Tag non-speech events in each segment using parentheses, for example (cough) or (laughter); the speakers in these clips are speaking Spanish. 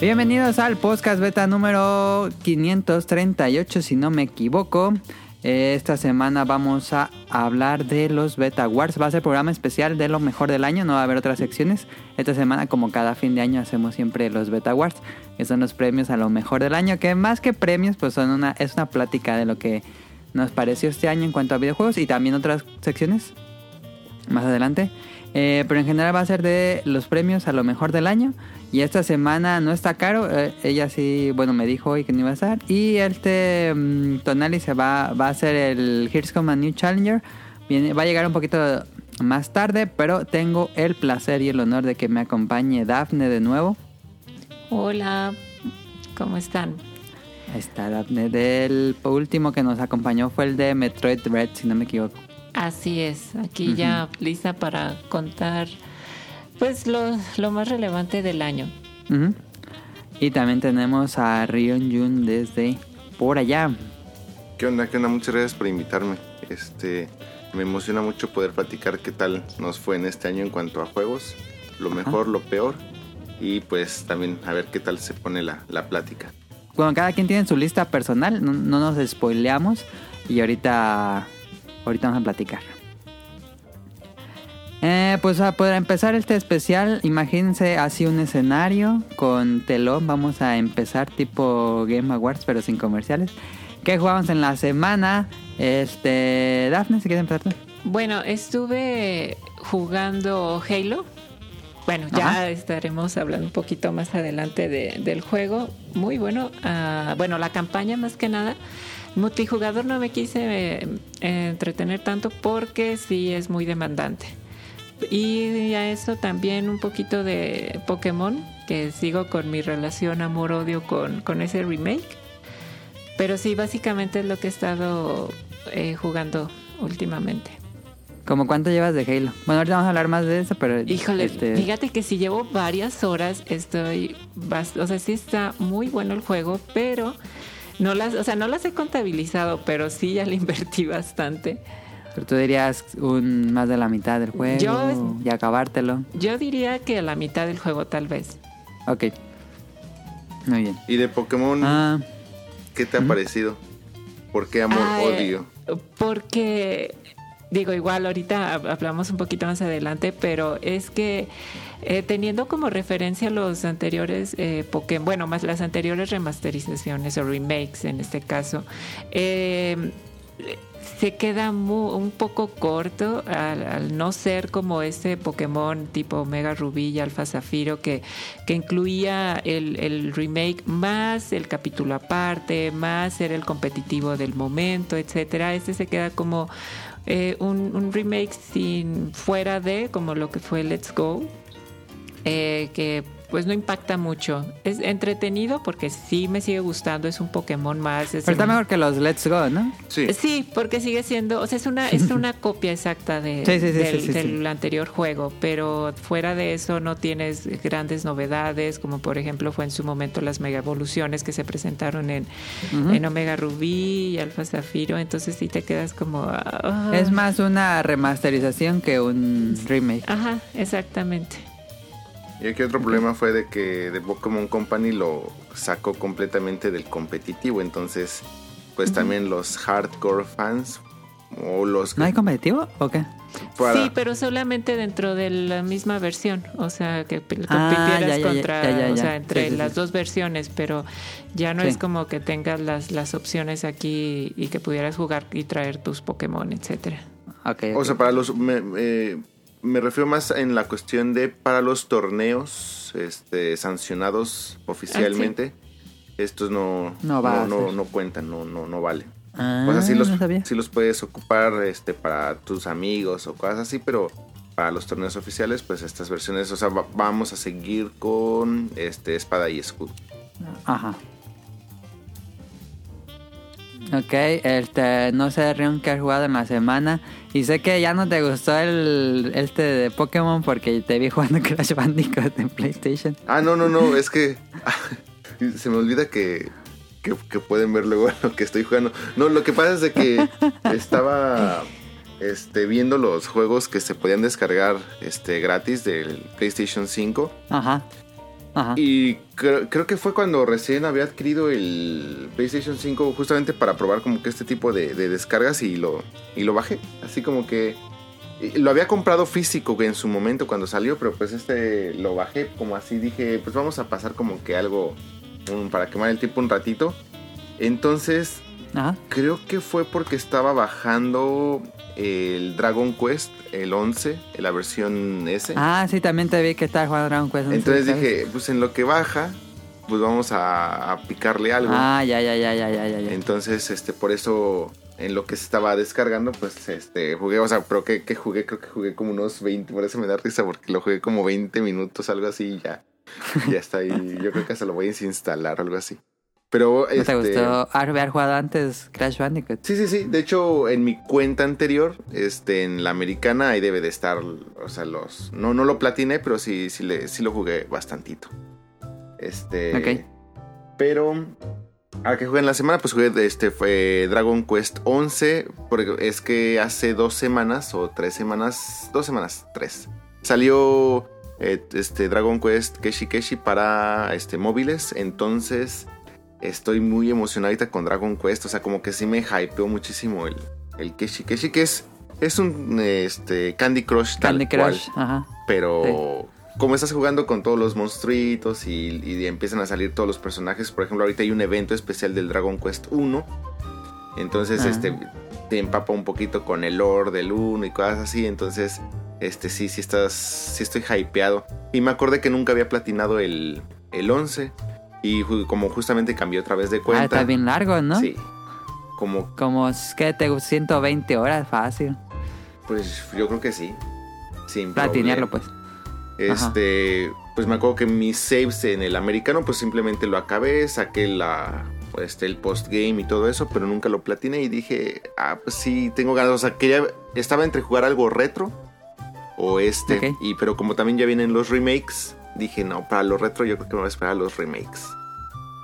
Bienvenidos al podcast beta número 538, si no me equivoco. Eh, Esta semana vamos a hablar de los Beta Awards. Va a ser programa especial de lo mejor del año, no va a haber otras secciones. Esta semana, como cada fin de año, hacemos siempre los Beta Awards, que son los premios a lo mejor del año, que más que premios, pues son una, es una plática de lo que nos pareció este año en cuanto a videojuegos y también otras secciones más adelante. Eh, pero en general va a ser de los premios a lo mejor del año. Y esta semana no está caro. eh, ella sí, bueno, me dijo hoy que no iba a estar. Y este mm, Tonali se va, va a hacer el Here's Come a New Challenger. Viene, va a llegar un poquito más tarde, pero tengo el placer y el honor de que me acompañe Dafne de nuevo. Hola, ¿cómo están? Ahí está Dafne. Del último que nos acompañó fue el de Metroid Red, si no me equivoco. Así es, aquí ya lista para contar pues lo, lo más relevante del año. Ujú. Y también tenemos a Rion Jun desde por allá. ¿Qué onda? ¿Qué onda? Muchas gracias por invitarme. Este, me emociona mucho poder platicar qué tal nos fue en este año en cuanto a juegos, lo mejor, lo peor, y pues también a ver qué tal se pone la, la plática. Bueno, cada quien tiene su lista personal, no, no nos spoileamos y ahorita, ahorita vamos a platicar. Eh, pues a poder empezar este especial, imagínense así un escenario con telón. Vamos a empezar tipo Game Awards, pero sin comerciales. ¿Qué jugamos en la semana? Este, Dafne, si quieres empezar tú. Bueno, estuve jugando Halo. Bueno, ya Ajá. estaremos hablando un poquito más adelante de- del juego. Muy bueno. Ah, bueno, la campaña más que nada. Multijugador no me quise eh, entretener tanto porque sí es muy demandante. Y a eso también un poquito de Pokémon, que sigo con mi relación amor-odio con, con ese remake. Pero sí, básicamente es lo que he estado eh, jugando últimamente. ¿Cómo cuánto llevas de Halo? Bueno, ahorita vamos a hablar más de eso, pero... Híjole, este, fíjate que si llevo varias horas, estoy, o sea, sí está muy bueno el juego, pero no las, o sea, no las he contabilizado, pero sí ya le invertí bastante. Pero tú dirías un más de la mitad del juego Yo- y acabártelo. Yo diría que a la mitad del juego tal vez. Ok. Muy bien. Y de Pokémon, Ah, ¿qué te ha ujú. parecido? ¿Por qué amor, Ay, odio? Porque, digo, igual ahorita hab- hablamos un poquito más adelante, pero es que eh, teniendo como referencia los anteriores eh, Pokémon, bueno, más las anteriores remasterizaciones o remakes en este caso, eh, se queda un poco corto al, no ser como este Pokémon tipo Omega Rubí y Alfa Zafiro que, que incluía el, el remake más el capítulo aparte, más ser el competitivo del momento, etcétera. Este se queda como eh, un, un remake sin fuera de como lo que fue Let's Go, eh, que pues no impacta mucho. Es entretenido porque sí me sigue gustando, es un Pokémon más. es pero está mejor que los Let's Go, ¿no? Sí, Sí, porque sigue siendo, o sea, es una, es una (laughs) copia exacta de, Sí, sí, sí, del, sí, sí, del sí. anterior juego, pero fuera de eso no tienes grandes novedades, como por ejemplo fue en su momento las mega evoluciones que se presentaron en, en Omega Rubí y Alfa Zafiro, entonces sí te quedas como... Es más una remasterización que un remake. Ajá, exactamente. Y aquí otro problema fue de que The Pokémon Company lo sacó completamente del competitivo, entonces pues también los hardcore fans o los que ¿No hay competitivo o qué? para- Sí, pero solamente dentro de la misma versión, o sea, que Ah, compitieras ya, ya, ya, contra, ya, ya, o sea, entre Sí, sí, las sí. dos versiones, pero ya no Sí. es como que tengas las, las opciones aquí y que pudieras jugar y traer tus Pokémon, etcétera. Ok. O sea, para los. Me, eh, me refiero más en la cuestión de para los torneos este, sancionados oficialmente. Estos no, No va no, no cuentan, no, no, no valen. Ah, O sea, sí los, no sabía. sí los puedes ocupar este, para tus amigos o cosas así, pero para los torneos oficiales, pues estas versiones, o sea, va- vamos a seguir con este espada y escudo. Ajá. Ok, este, no sé, Rion, que has jugado en la semana. Y sé que ya no te gustó el este de Pokémon porque te vi jugando (laughs) Crash Bandicoot en PlayStation. Ah, no, no, no, es que (laughs) se me olvida que, que, que pueden ver luego (laughs) lo que estoy jugando. No, lo que pasa es de que estaba este, viendo los juegos que se podían descargar este, gratis del PlayStation 5 Ajá. Ajá. Y creo, creo que fue cuando recién había adquirido el PlayStation 5 justamente para probar como que este tipo de, de descargas y lo, y lo bajé. Así como que lo había comprado físico en su momento cuando salió, pero pues este lo bajé como así. Dije, pues vamos a pasar como que algo um, para quemar el tiempo un ratito. Entonces Ajá. creo que fue porque estaba bajando el Dragon Quest, el 11, la versión S. Ah, sí, también te vi que estabas jugando Dragon Quest. 11, Entonces dije, pues en lo que baja, pues vamos a, a picarle algo. Ah, ya, ya, ya, ya, ya, ya. ya. Entonces, este, por eso, en lo que se estaba descargando, pues, este, jugué, o sea, pero que, que jugué, creo que jugué como unos 20, por eso me da risa, porque lo jugué como 20 minutos, algo así, y ya, ya está ahí. Yo creo que hasta lo voy a desinstalar, algo así. Pero, ¿No te este, gustó haber jugado antes Crash Bandicoot? Sí, sí, sí. De hecho, en mi cuenta anterior, este, en la americana, ahí debe de estar, o sea, los... No, no lo platiné, pero sí, sí, le, sí lo jugué bastantito. Este... Ok. Pero... A que jugué en la semana, pues jugué este fue Dragon Quest 11, porque es que hace dos semanas o tres semanas, dos semanas, tres, salió eh, este Dragon Quest Keshi Keshi para este móviles, entonces estoy muy emocionadita con Dragon Quest. O sea, como que sí me hypeó muchísimo el, el Keshi Keshi, que es, es un este, Candy Crush tal Candy Crush, cual. ajá. Pero como estás jugando con todos los monstruitos y, y empiezan a salir todos los personajes, por ejemplo, ahorita hay un evento especial del Dragon Quest 1. Entonces, Ah. este te empapa un poquito con el lore del 1 y cosas así. Entonces, este sí, sí estás. Sí estoy hypeado. Y me acordé que nunca había platinado el, el 11. Y como justamente cambié otra vez de Ah, cuenta. está bien largo, ¿no? Sí. Como, Como, ¿qué te gusta? 120 horas, fácil. pues yo creo que sí. Sin Platinearlo, pues. Este, pues me acuerdo que mis saves en el americano, pues simplemente lo acabé, saqué la, este, el postgame y todo eso, pero nunca lo platiné y dije, ah, pues sí, tengo ganas. O sea, quería, estaba entre jugar algo retro o este, Ok. y pero como también ya vienen los remakes, dije, no, para los retro yo creo que me voy a esperar a los remakes.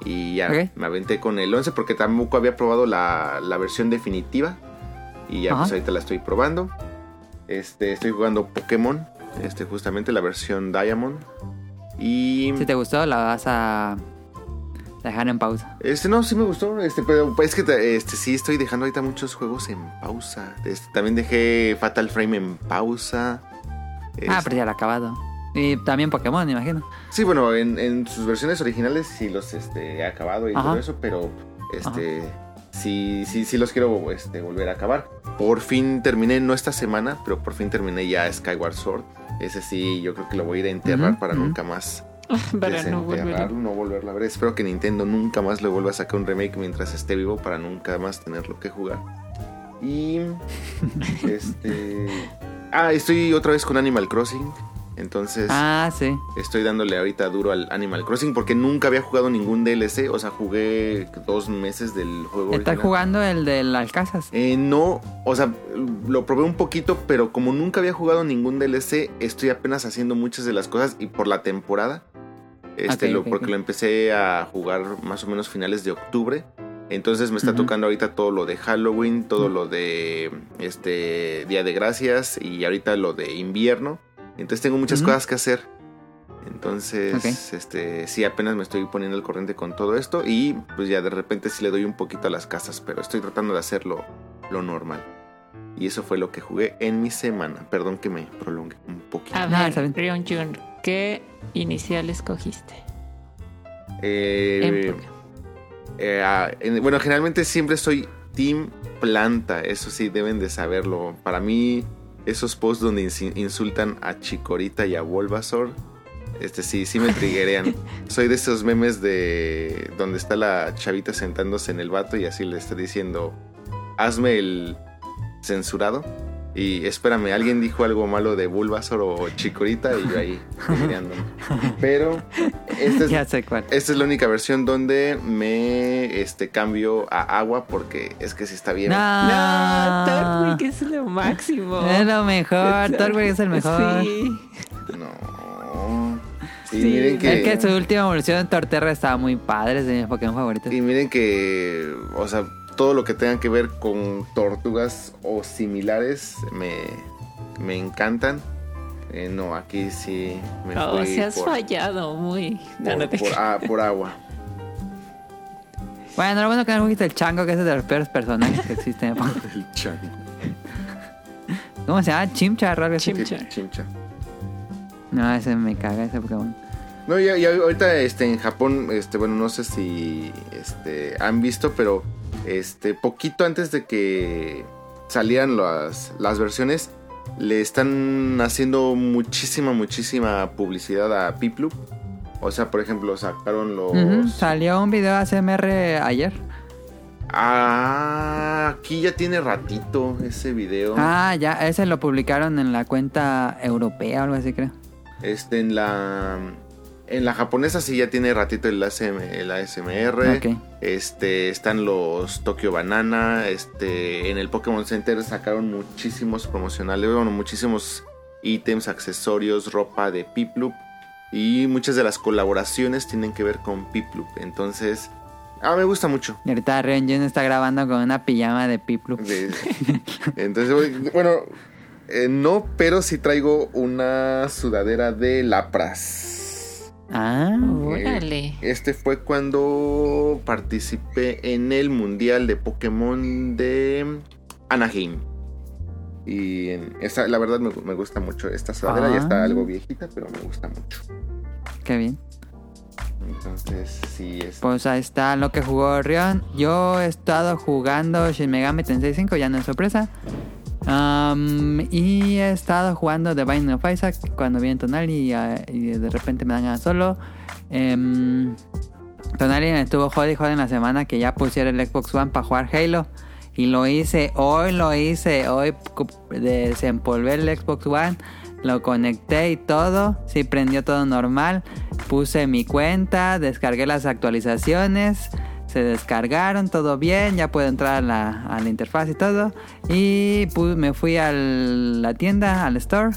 Y ya me aventé con el 11 porque tampoco había probado la, la versión definitiva. Y ya Ajá. pues ahorita la estoy probando. Este, estoy jugando Pokémon. Este, justamente la versión Diamond. Y. Si te gustó, la vas a dejar en pausa. Este, no, sí me gustó. Este, pero es que este, sí estoy dejando ahorita muchos juegos en pausa. Este, también dejé Fatal Frame en pausa. Ah, Este, pero ya lo he acabado. Y también Pokémon, imagino. Sí, bueno, en, en sus versiones originales sí los este, he acabado y Ajá. todo eso, pero este sí, sí, sí los quiero este, volver a acabar. Por fin terminé, no esta semana, pero por fin terminé ya Skyward Sword. Ese sí, yo creo que lo voy a ir a enterrar Ujú, para ujú. nunca más (laughs) para no volver. desenterrarlo, no volverlo a ver. Espero que Nintendo nunca más le vuelva a sacar un remake mientras esté vivo para nunca más tenerlo que jugar. Y (laughs) este ah, estoy otra vez con Animal Crossing. Entonces, Ah, sí. Estoy dándole ahorita duro al Animal Crossing porque nunca había jugado ningún DLC. O sea, jugué dos meses del juego. ¿Estás jugando el del Alcázar? Eh, no, o sea, lo probé un poquito, pero como nunca había jugado ningún DLC, estoy apenas haciendo muchas de las cosas y por la temporada. Este, lo, porque lo empecé a jugar más o menos finales de octubre. Entonces me está tocando ahorita todo lo de Halloween, todo lo de este Día de Gracias y ahorita lo de invierno. Entonces tengo muchas cosas que hacer. Entonces, este, sí, apenas me estoy poniendo al corriente con todo esto y pues ya de repente sí le doy un poquito a las casas, pero estoy tratando de hacerlo lo normal. Y eso fue lo que jugué en mi semana. Perdón que me prolongue un poquito. A ver. Rion Jun, ¿qué inicial escogiste? Eh, eh, ah, en- bueno, generalmente siempre soy Team Planta, eso sí, deben de saberlo. Para mí, esos posts donde insultan a Chikorita y a Bulbasaur, este sí, sí me triguerean. (laughs) soy de esos memes de donde está la chavita sentándose en el vato y así le está diciendo, hazme el censurado. Y espérame, alguien dijo algo malo de Bulbasaur o Chikorita y yo ahí. (laughs) Pero es, Ya sé cuál. esta es la única versión donde me este, cambio a agua porque es que sí está bien. No, No, Tortwig es lo máximo. (laughs) Es lo mejor. Tortwig es el mejor. Sí. No. Sí, miren que, Es que su última evolución en Torterra estaba muy padre, es de mis Pokémon favoritos. y miren que, o sea, todo lo que tenga que ver con tortugas o similares me, me encantan. Eh, no, aquí sí me No, fui se has por, fallado muy. Por, no por- ah, por agua. Bueno, lo bueno que no jugaste el chango, que es de los peores personajes que existen. (laughs) El chan. ¿Cómo se llama? Chimchar, algo así. Chimchar. Chimcha. No, ese me caga ese Pokémon. No, ya ahorita este, en Japón, este, bueno, no sé si este, han visto, pero este, poquito antes de que salieran las, las versiones, le están haciendo muchísima, muchísima publicidad a Piplup. O sea, por ejemplo, sacaron los... Ujú, Salió un video ASMR ayer. Ah, aquí ya tiene ratito ese video. Ah, ya, ese lo publicaron en la cuenta europea o algo así, creo. Este, en la... En la japonesa sí ya tiene ratito el, ASM el ASMR. Ok. Este, están los Tokyo Banana. Este, en el Pokémon Center sacaron muchísimos promocionales, bueno, muchísimos ítems, accesorios, ropa de Piplup. Y muchas de las colaboraciones tienen que ver con Piplup. Entonces, ah, me gusta mucho. Y ahorita Renjun está grabando con una pijama de Piplup. (laughs) Entonces, bueno, eh, no, pero sí traigo una sudadera de Lapras. Ah, Órale. Este fue cuando participé en el Mundial de Pokémon de Anaheim. Y en esta, la verdad me, me gusta mucho. Esta sudadera ya está Ah. algo viejita, pero me gusta mucho. qué bien. Entonces, sí, es... Pues ahí está lo que jugó Rion. Yo he estado jugando Shin Megami Tensei 5, ya no es sorpresa. Am, y he estado jugando The Binding of Isaac cuando viene Tonali y, ah, y de repente me dan solo. Em, Tonali estuvo jode y jode en la semana que ya pusiera el Xbox One para jugar Halo. Y lo hice, hoy lo hice, hoy desempolvé el Xbox One, lo conecté y todo, sí prendió todo normal, puse mi cuenta, descargué las actualizaciones, se descargaron, todo bien, ya puedo entrar a la, a la interfaz y todo. Y pu- me fui a la tienda, al store,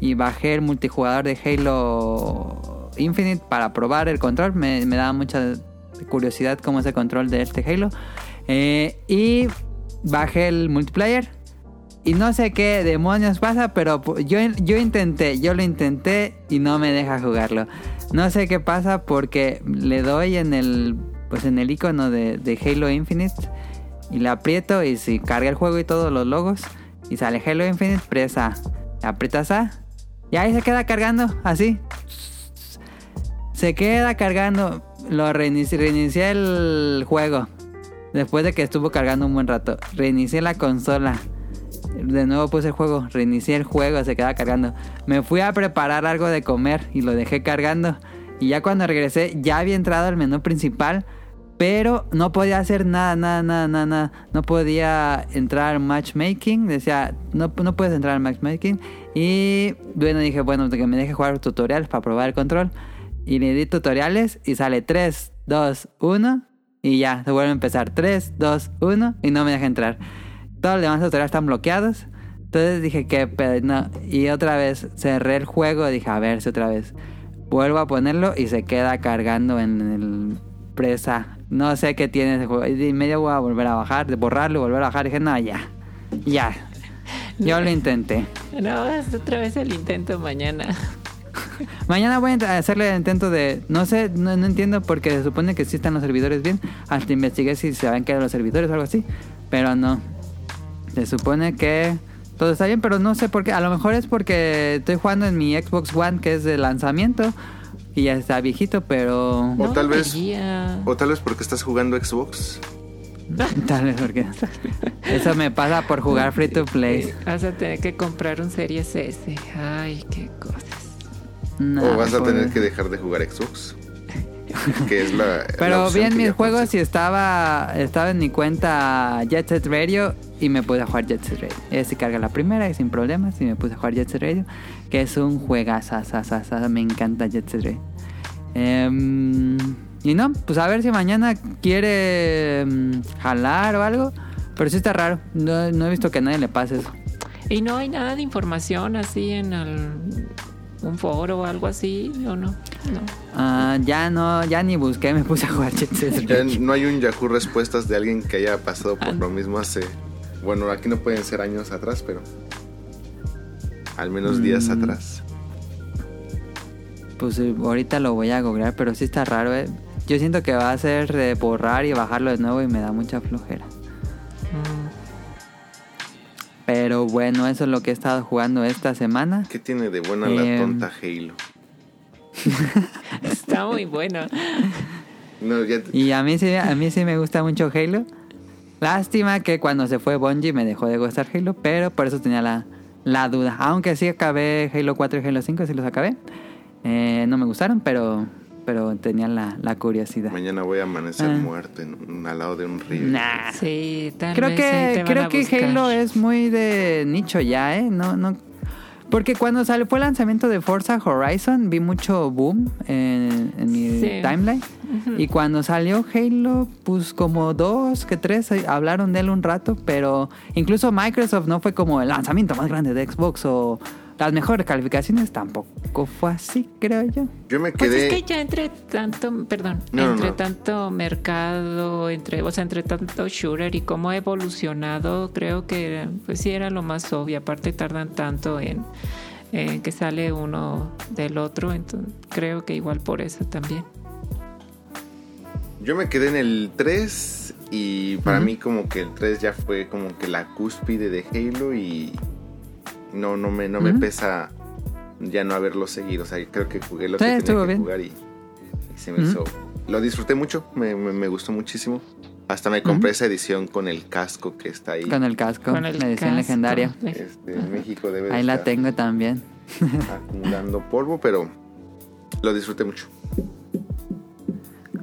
y bajé el multijugador de Halo Infinite para probar el control. Me, me daba mucha curiosidad cómo es el control de este Halo. Eh, y bajé el multiplayer. Y no sé qué demonios pasa, pero yo, yo intenté, yo lo intenté y no me deja jugarlo. No sé qué pasa porque le doy en el, pues en el icono de, Halo Infinite y le aprieto y si carga el juego y todos los logos y sale Halo Infinite, presa, aprietas A y ahí se queda cargando, así. Se queda cargando, lo reinici- reinicié el juego. Después de que estuvo cargando un buen rato, reinicié la consola. De nuevo puse el juego, reinicié el juego, se queda cargando. Me fui a preparar algo de comer y lo dejé cargando. Y ya cuando regresé, ya había entrado al menú principal, pero no podía hacer nada, nada, nada, nada, nada. No podía entrar al matchmaking. Decía, no, no puedes entrar al matchmaking. Y bueno, dije, bueno, que me deje jugar tutoriales para probar el control. Y le di tutoriales y sale 3, 2, 1. Y ya, se vuelve a empezar 3, 2, 1. Y no me deja entrar. Todos los demás tutoriales están bloqueados. Entonces dije que no. Y otra vez cerré el juego. Dije, a ver si otra vez. Vuelvo a ponerlo y se queda cargando en el presa. No sé qué tiene ese juego. Y medio voy a volver a bajar, de borrarlo y volver a bajar. dije, no, ya. Ya. Yo lo intenté. (laughs) No, haz otra vez el intento mañana. (laughs) Mañana voy a hacerle el intento de. No sé, no, no entiendo porque se supone que sí están los servidores bien. Hasta investigué si se habían quedado los servidores o algo así. Pero no. Se supone que todo está bien, pero no sé por qué. A lo mejor es porque estoy jugando en mi Xbox One que es de lanzamiento. Y ya está viejito, pero. O No tal vez-. O tal vez porque estás jugando Xbox. (laughs) Tal vez porque. Eso me pasa por jugar free to play. Vas a tener que comprar un Series S. Ay, qué cosas. No, o vas a pues- tener que dejar de jugar Xbox. que es la. la Pero opción vi en que mis juegos y estaba, estaba en mi cuenta Jet Set Radio y me puse a jugar Jet Set Radio. Ese sí carga la primera y sin problemas y me puse a jugar Jet Set Radio, que es un juegazo, me encanta Jet Set Radio. Em, y no, pues a ver si mañana quiere em, jalar o algo, pero sí está raro, no, no he visto que a nadie le pase eso. Y no hay nada de información así en el- un foro o algo así, ¿o no? No. Ah, ya no, ya ni busqué, me puse a jugar Jet Set Ya Radio. no hay un Yahoo respuestas de alguien que haya pasado por Ah. lo mismo hace. Bueno, aquí no pueden ser años atrás, pero. Al menos días Mm. atrás. Pues eh, ahorita lo voy a googlear, pero sí está raro, ¿eh? Yo siento que va a ser de borrar y bajarlo de nuevo y me da mucha flojera. Mm, Pero bueno, eso es lo que he estado jugando esta semana. ¿Qué tiene de buena la tonta Halo? (laughs) está muy bueno. No, ya Y a mí sí, a mí sí me gusta mucho Halo. Lástima que cuando se fue Bungie me dejó de gustar Halo, pero por eso tenía la, la duda. Aunque sí acabé Halo 4 y Halo 5, sí los acabé. Eh, no me gustaron, pero, pero tenía la, la curiosidad. mañana voy a amanecer Ah. muerto en un- al lado de un río. Nah. Sí, tal Creo vez que, te van creo a que buscar. Halo es muy de nicho ya, ¿eh? No, no. Porque cuando salió, fue el lanzamiento de Forza Horizon, vi mucho boom en, en mi Sí. timeline. Y cuando salió Halo, pues como dos que tres hablaron de él un rato, pero incluso Microsoft no fue como el lanzamiento más grande de Xbox o las mejores calificaciones, tampoco fue así, creo yo. Yo me Pues quedé. es que ya entre tanto, perdón, No, no, entre no. tanto mercado, entre, o sea, entre tanto shooter y cómo ha evolucionado, creo que pues sí era lo más obvio. Aparte tardan tanto en, en que sale uno del otro, entonces creo que igual por eso también. Yo me quedé en el 3 y para mí como que el 3 ya fue como que la cúspide de Halo y no no me no me pesa ya no haberlo seguido, o sea, creo que jugué lo Sí, que tenía que bien. jugar y, y se me hizo lo disfruté mucho, me, me- me gustó muchísimo. Hasta me compré esa edición con el casco que está ahí. Con el casco, Con el la edición casco. legendaria. Este, en México debe de Ahí la estar tengo también. acumulando polvo, pero lo disfruté mucho.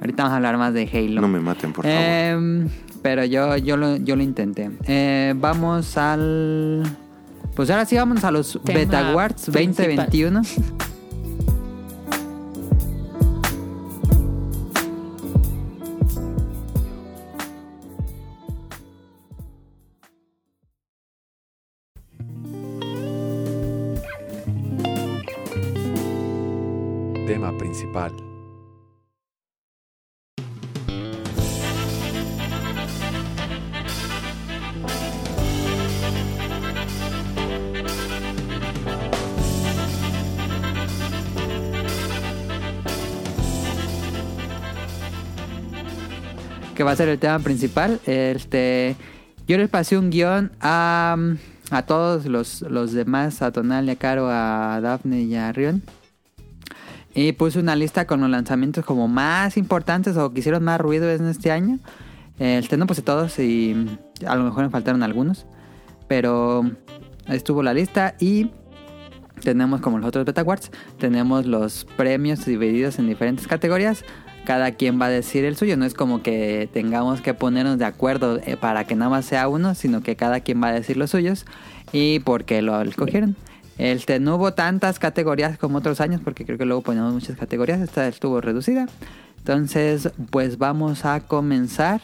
Ahorita vamos a hablar más de Halo. No me maten, por favor. Em, pero yo, yo, lo, yo lo intenté. Eh, vamos al... Pues ahora sí vamos a los Beta Awards principal. 2021. (laughs) a ser el tema principal. Este, yo les pasé un guion a, a todos los, los demás, a Tonal, a Caro, a Daphne y a Rion. Y puse una lista con los lanzamientos como más importantes o que hicieron más ruido en este año. Este, no puse todos y a lo mejor me faltaron algunos. Pero estuvo la lista y tenemos como los otros Beta Awards, tenemos los premios divididos en diferentes categorías. Cada quien va a decir el suyo, no es como que tengamos que ponernos de acuerdo eh, para que nada más sea uno, sino que cada quien va a decir los suyos y por qué lo escogieron. Este, no hubo tantas categorías como otros años, porque creo que luego ponemos muchas categorías, esta estuvo reducida. Entonces, pues vamos a comenzar.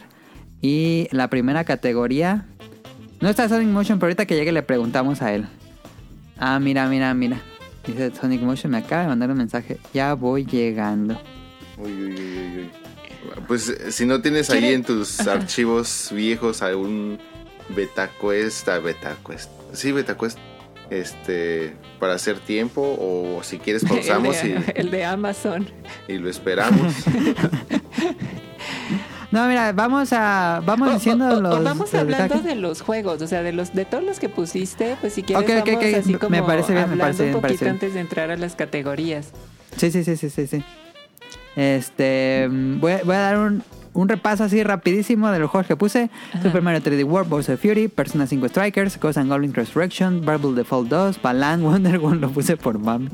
Y la primera categoría, no está Sonic Motion, pero ahorita que llegue le preguntamos a él. Ah, mira, mira, mira. Dice Sonic Motion, me acaba de mandar un mensaje. Ya voy llegando. Uy, uy, uy, uy, uy. Pues eh, si no tienes ahí en tus archivos viejos algún BetaQuest, ah, BetaQuest, sí, BetaQuest, este, para hacer tiempo o si quieres (laughs) pausamos el, y, de, el de Amazon. y lo esperamos. (laughs) No, mira, vamos a. Vamos O- diciendo o- o- los. vamos los hablando de los juegos, o sea, de los de todos los que pusiste, pues si quieres así me como parece bien, me parece bien, un me parece poquito bien. antes de entrar a las categorías. Sí, sí, sí, sí, sí, sí. Este. Voy, voy a dar un, un repaso así rapidísimo de los juegos que puse: Ajá. Super Mario 3D World, Bowser Fury, Persona 5 Strikers, Ghost and Goblin Resurrection, Barbell Default 2, Balan, (laughs) Wonder Woman lo puse por mame.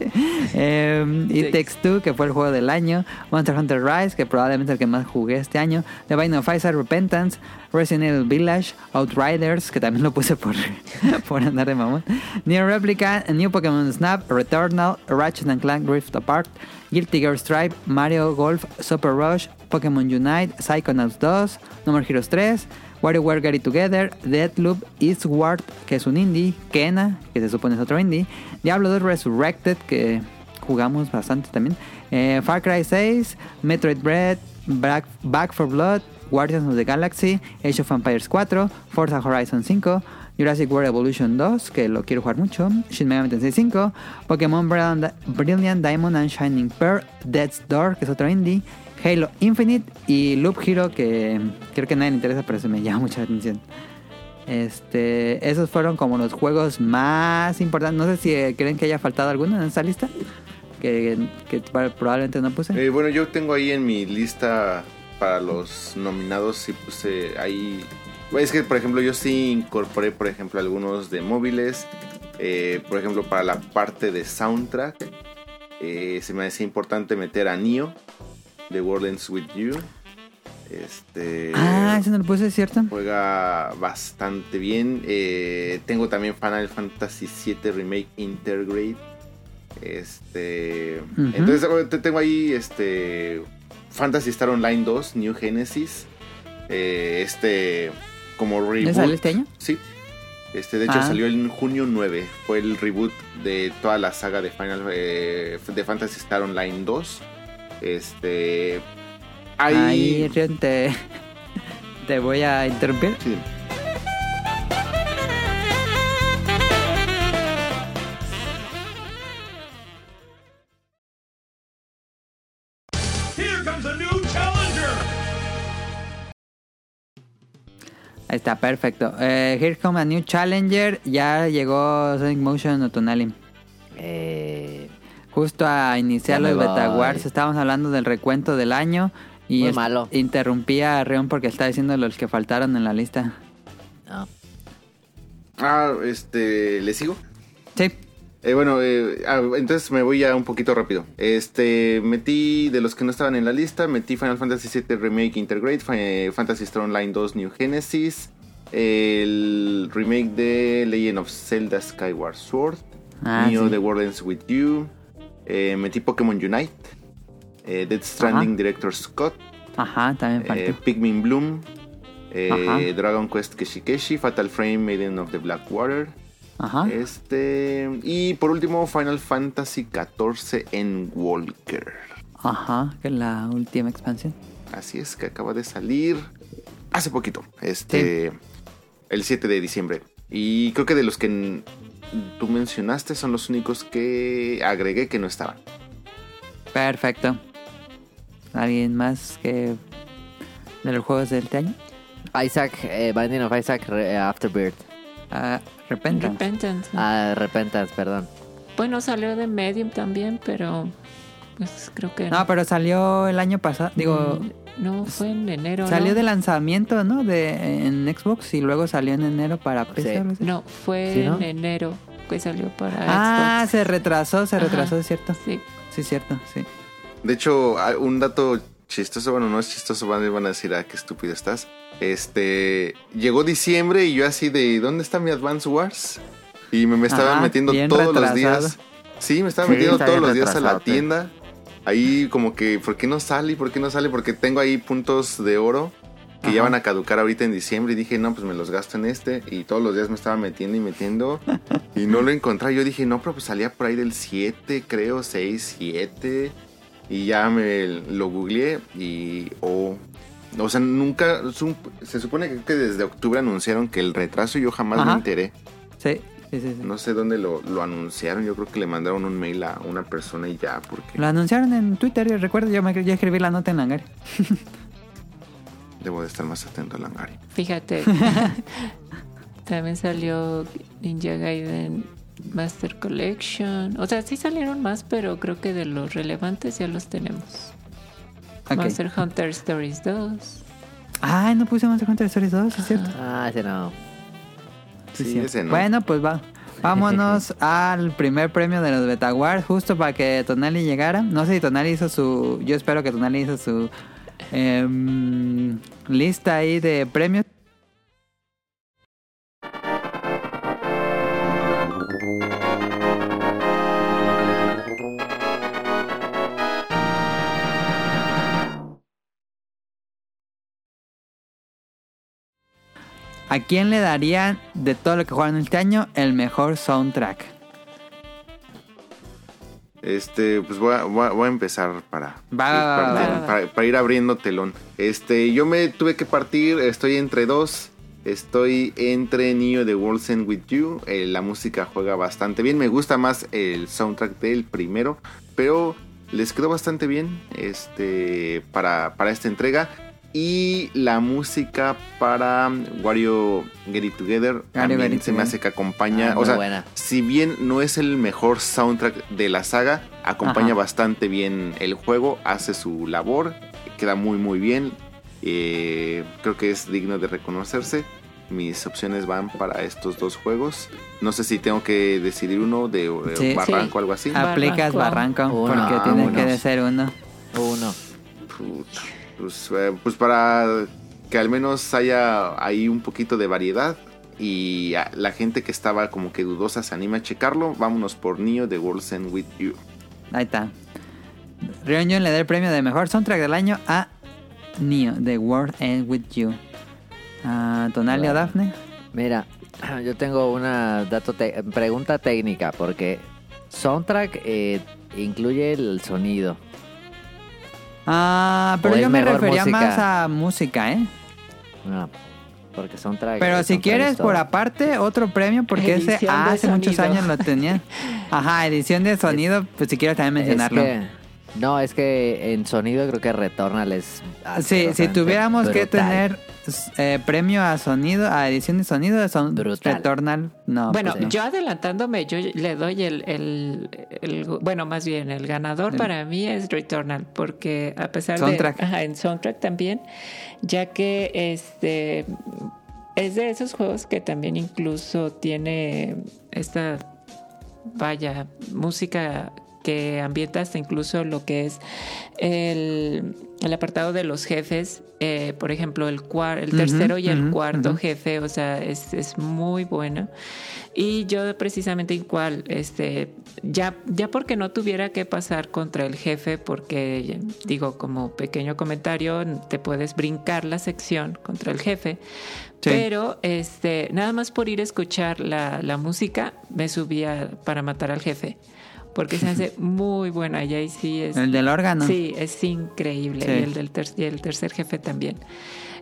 Eh, It Sí. Takes Two, que fue el juego del año, Monster Hunter Rise, que probablemente es el que más jugué este año, The Binding of Isaac, Repentance, Resident Evil Village, Outriders, que también lo puse por, (laughs) por andar de mamón, Near Replica, New Pokémon Snap, Returnal, Ratchet and Clank Rift Apart, Guilty Gear Stripe, Mario Golf, Super Rush, Pokémon Unite, Psychonauts 2, No More Heroes 3, WarioWare Get It Together, Deathloop, Eastward, que es un indie, Kena, que se supone es otro indie, Diablo 2 Resurrected, que jugamos bastante también, eh, Far Cry 6, Metroid Bread, Back, Back for Blood, Guardians of the Galaxy, Age of Empires 4, Forza Horizon 5, Jurassic World Evolution 2, que lo quiero jugar mucho, Shin Megami Tensei 5, Pokémon Brilliant Diamond and Shining Pearl, Death's Door, que es otro indie, Halo Infinite y Loop Hero, que creo que a nadie le interesa, pero se me llama mucha atención. Este, esos fueron como los juegos más importantes. No sé si eh, creen que haya faltado alguno en esta lista. Que, que probablemente no puse. Eh, bueno, yo tengo ahí en mi lista para los nominados, sí puse ahí. Es que, por ejemplo, yo sí incorporé, por ejemplo, algunos de móviles. Eh, por ejemplo, para la parte de soundtrack, eh, se me hacía importante meter a Neo de World Ends With You. Este, ah, ese no lo puse, ¿cierto? Juega bastante bien. Eh, tengo también Final Fantasy VII Remake Intergrade. Este. Entonces tengo ahí este. Fantasy Star Online 2, New Genesis. Eh, este. Como reboot. salió este año? Sí. Este, de hecho, ah. salió en junio 9. Fue el reboot de toda la saga de Final eh, de Fantasy Star Online 2. Este. Ahí, te, (laughs) te voy a interrumpir. Sí. Ahí está, perfecto. Eh, here comes a new challenger. Ya llegó Sonic Motion o Tonali. Eh, Justo a iniciar los Beta Wars estábamos hablando del recuento del año. Y malo. interrumpía a Reon porque está diciendo los que faltaron en la lista. Ah, este, ¿le sigo? Sí. Eh, bueno, eh, ah, entonces me voy ya un poquito rápido. Este, metí de los que no estaban en la lista, metí Final Fantasy VII Remake Integrate, Fantasy Star Online 2 New Genesis, el remake de Legend of Zelda Skyward Sword, ah, Neo The World Ends With You, eh, metí Pokémon Unite, eh, Dead Stranding Director Scott. Ajá, también eh, Pikmin Bloom. Eh, Dragon Quest Keshi Fatal Frame, Maiden of the Black Water. Ajá. Este. Y por último, Final Fantasy XIV en Walker. Ajá, que es la última expansión. Así es, que acaba de salir hace poquito. Este. El 7 de diciembre. Y creo que de los que tú mencionaste son los únicos que agregué que no estaban. Perfecto. ¿Alguien más que de los juegos del este año? Isaac, eh, Binding of Isaac eh, Afterbirth. Uh, Repentance. Repentance. Ah, Repentance, perdón. Bueno, salió de Medium también, pero pues creo que... No, pero salió el año pasado, digo... Mm, no, fue en enero. Salió de lanzamiento, ¿no? De, en Xbox y luego salió en enero para PC. No, fue en enero que salió para ah, Xbox. Ah, se retrasó, se retrasó, es cierto. Sí. Sí, es cierto, sí. De hecho, un dato chistoso, bueno, no es chistoso, van a decir, ah, qué estúpido estás. Este, llegó diciembre y yo así de, ¿dónde está mi Advance Wars? Y me, me estaba metiendo todos los días. Sí, me estaba metiendo todos los días a la tienda. Ahí como que, ¿por qué no sale? ¿Por qué no sale? Porque tengo ahí puntos de oro que ya van a caducar ahorita en diciembre y dije, no, pues me los gasto en este y todos los días me estaba metiendo y metiendo y no lo encontré. Yo dije, no, pero pues salía por ahí del 7, creo, 6, 7 y ya me lo googleé y... Oh, o sea, nunca... Se supone que desde octubre anunciaron que el retraso yo jamás me enteré. Sí. Sí, sí, No sé dónde lo, anunciaron. Yo creo que le mandaron un mail a una persona y ya, porque... Lo anunciaron en Twitter, recuerdo, yo, me, yo escribí la nota en Langari. (laughs) Debo de estar más atento a Langari. Fíjate. (laughs) También salió Ninja Gaiden Master Collection. O sea, sí salieron más, pero creo que de los relevantes ya los tenemos. Monster Hunter Stories 2. Ay, no puse Monster Hunter Stories 2, es cierto. Ah, ese no. Sí, ese no. Bueno, pues va. Vámonos (laughs) al primer premio de los Beta Wars, justo para que Tonali llegara. No sé si Tonali hizo su. Yo espero que Tonali hizo su em, lista ahí de premios. ¿A quién le darían de todo lo que jugaron este año el mejor soundtrack? Este, pues voy a, empezar para, para, ir abriendo telón. Este, yo me tuve que partir, estoy entre dos. Estoy entre Neo The World's End With You. Eh, la música juega bastante bien. Me gusta más el soundtrack del primero. Pero les quedó bastante bien este, para, para esta entrega. Y la música para Wario Get It Together It se me hace que acompaña. Ah, o sea, buena. si bien no es el mejor soundtrack de la saga, acompaña Ajá. bastante bien el juego, hace su labor, queda muy muy bien. Eh, creo que es digno de reconocerse. Mis opciones van para estos dos juegos. No sé si tengo que decidir uno de eh, Sí. Barranco Sí. o algo así. Aplicas Barranco. Porque Ah, tiene que ser uno. Uno. Puta. Pues, eh, pues para que al menos haya ahí un poquito de variedad y la gente que estaba como que dudosa se anime a checarlo, vámonos por Neo The World's End With You. Ahí está. Reunion le da el premio de mejor soundtrack del año a Neo, The World End With You. Tonali o Bueno. Dafne. Mira, (clears throat) yo tengo una dato te- pregunta técnica porque soundtrack eh, incluye el sonido. Ah, pero yo es me refería música. más a música, ¿eh? No, porque soundtrack. Pero el si quieres es por aparte otro premio, porque ese Edición de hace muchos años lo tenía. (laughs) Ajá, edición de sonido, pues si quieres también Es mencionarlo. que- no, es que en sonido creo que Returnal es. Sí, si tuviéramos que tener eh, premio a sonido, a edición de sonido, son Brutal. Returnal. No, Bueno, pues no. yo adelantándome, yo le doy el, el, el- bueno, más bien el ganador El- para mí es Returnal, porque a pesar Soundtrack. de, ajá, en soundtrack también, ya que este es de esos juegos que también incluso tiene esta, vaya, música que ambienta hasta incluso lo que es el, el apartado de los jefes, eh, por ejemplo, el, cuar- el tercero y el cuarto jefe, o sea, es, es muy bueno. Y yo precisamente igual, este, ya, ya porque no tuviera que pasar contra el jefe, porque digo, como pequeño comentario, te puedes brincar la sección contra el jefe. Sí. Pero este, nada más por ir a escuchar la, la música, me subía para matar al jefe. Porque se hace muy buena y ahí sí es. El del órgano. Sí, es increíble. Sí. Y, el del ter- y el tercer jefe también.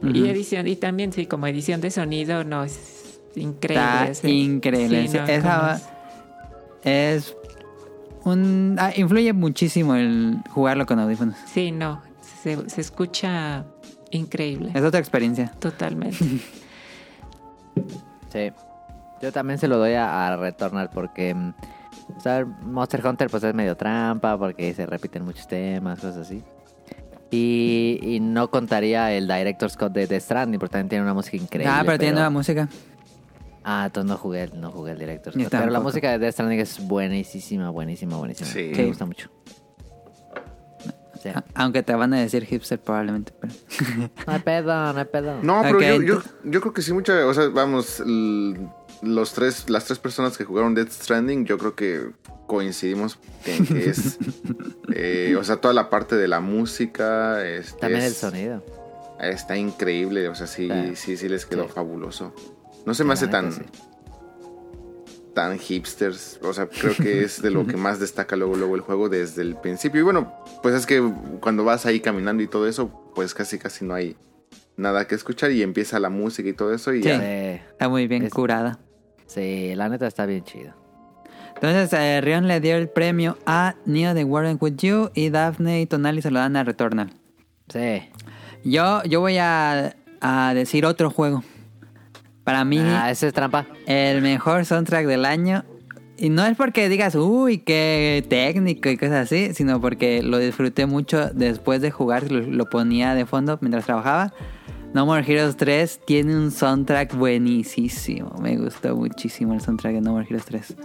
Y edición, y también sí, como edición de sonido, no, es increíble. Está ese- increíble. Sí, no, Esa ¿cómo es un... ah, influye muchísimo el jugarlo con audífonos. Sí, no, se, se escucha increíble. Es otra experiencia. Totalmente. (laughs) Sí. Yo también se lo doy a, a Returnal porque. O sea, Monster Hunter pues es medio trampa porque se repiten muchos temas, cosas así. Y, y no contaría el Director's Scott de Death Stranding porque también tiene una música increíble. ah, pero, tiene nueva música. Ah, entonces no jugué, no jugué el Director's Ni Scott. Pero la música de Death Stranding es buenísima, buenísima, buenísima. Sí. Me gusta mucho. Aunque te van a decir hipster probablemente. pero- no hay pedo, no hay pedo. No, pero yo, yo, entonces- yo creo que sí, mucha, o sea, vamos, los tres, las tres personas que jugaron Death Stranding, yo creo que coincidimos en que es, (laughs) eh, o sea, toda la parte de la música, este, También el es- sonido. está increíble, o sea, sí, Sí. sí, sí les quedó Sí. fabuloso. No se me hace tan, sí. tan hipsters, o sea, creo que es de lo que más destaca luego, luego el juego desde el principio. Y bueno, pues es que cuando vas ahí caminando y todo eso, pues casi, casi no hay nada que escuchar y empieza la música y todo eso y Sí. ya. Está muy bien Es- curada. Sí, la neta está bien chido. Entonces, eh, Rion le dio el premio a Neo de Warren With You y Daphne y Tonali se lo dan a Returnal. Sí. Yo, yo voy a, a decir otro juego. Para mí, Ah, ese es trampa. el mejor soundtrack del año. Y no es porque digas, uy, qué técnico y cosas así, sino porque lo disfruté mucho después de jugar, lo, lo ponía de fondo mientras trabajaba. No More Heroes 3 tiene un soundtrack buenísimo. Me gustó muchísimo el soundtrack de No More Heroes 3.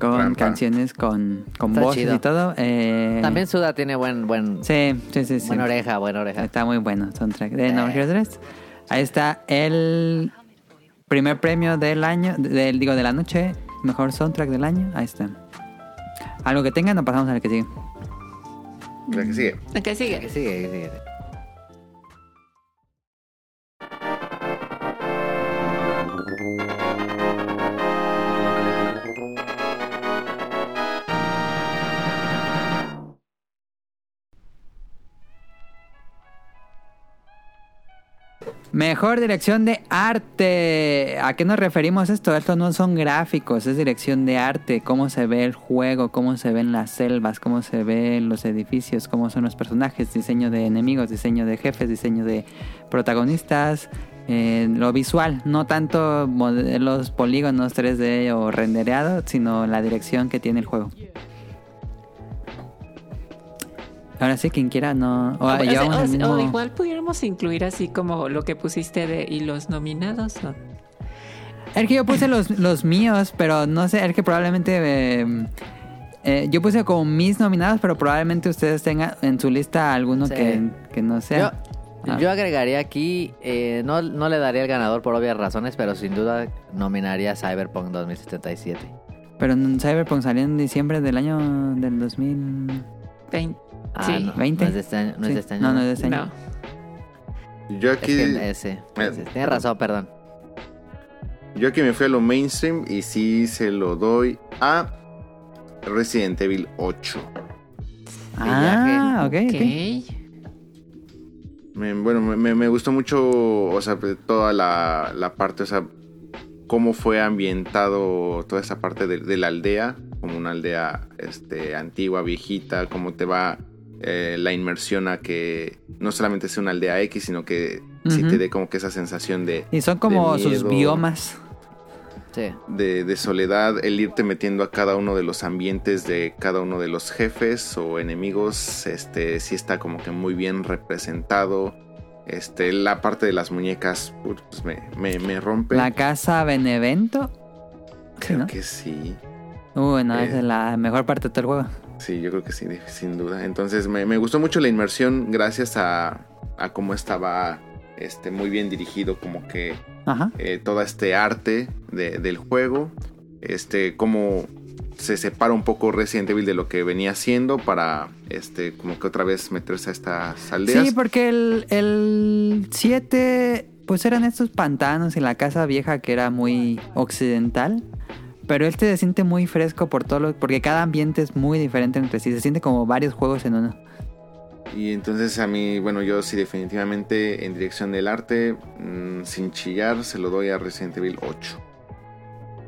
Con canciones, con, con Está voces chido. y todo. eh, También Suda tiene buen, buen, Sí, sí, sí. sí. buena oreja, buena oreja. Está muy bueno el soundtrack de No More Eh. Heroes 3. Ahí está el primer premio del año, del, digo, de la noche. Mejor soundtrack del año. Ahí está. Algo que tengan, nos pasamos al que sigue. La que sigue. ¿Qué Que sigue? sigue, que sigue. Mejor dirección de arte. ¿A qué nos referimos esto? Esto no son gráficos, es dirección de arte. Cómo se ve el juego, cómo se ven las selvas, cómo se ven los edificios, cómo son los personajes, diseño de enemigos, diseño de jefes, diseño de protagonistas. eh, lo visual, no tanto modelos polígonos 3D o rendereado, sino la dirección que tiene el juego. Ahora sí, quien quiera, no. O, O, sea, llevamos o- el mismo- o igual pudiéramos incluir así como lo que pusiste de y los nominados. ¿no? Es que yo puse los, los míos, pero no sé, es que probablemente... eh, eh, yo puse como mis nominados, pero probablemente ustedes tengan en su lista alguno Sí. que, que no Yo, sea. Ah. yo agregaría aquí, eh, no, no le daría el ganador por obvias razones, pero sin duda nominaría Cyberpunk 2077. Pero en Cyberpunk salió en diciembre del año del 2000... Ah, Sí. no, 20. no es de este año. No, es de este año, No, no es de este año. No. Yo Es aquí, que ese, ese. Tienes razón, perdón. yo aquí me fui a lo mainstream y sí se lo doy a Resident Evil 8. Ah, ok, ok. Ok. Me- bueno, me- me, me gustó mucho, o sea, pues, toda la, la parte, o sea, cómo fue ambientado toda esa parte de, de la aldea, como una aldea este, antigua, viejita, cómo te va eh, la inmersión a que no solamente sea una aldea X, sino que sí te dé como que esa sensación de, Y son como sus biomas. Sí. de, de soledad, el irte metiendo a cada uno de los ambientes de cada uno de los jefes o enemigos, este sí está como que muy bien representado. Este, la parte de las muñecas pues, me, me, me rompe. La casa Benevento. Creo ¿no? que sí. Uy, no, Eh. esa es la mejor parte de todo el juego. Sí, yo creo que sí, sin duda. Entonces me, me gustó mucho la inmersión gracias a, a cómo estaba este, muy bien dirigido, como que eh, todo este arte de- del juego, este, cómo se separa un poco Resident Evil de lo que venía haciendo para, este, como que otra vez meterse a estas aldeas. Sí, porque el, el 7, pues eran estos pantanos y la casa vieja que era muy occidental. Pero este se siente muy fresco por todo lo, porque cada ambiente es muy diferente entre sí. Se siente como varios juegos en uno. Y entonces a mí, bueno, yo sí definitivamente en dirección del arte, mm, sin chillar, se lo doy a Resident Evil 8.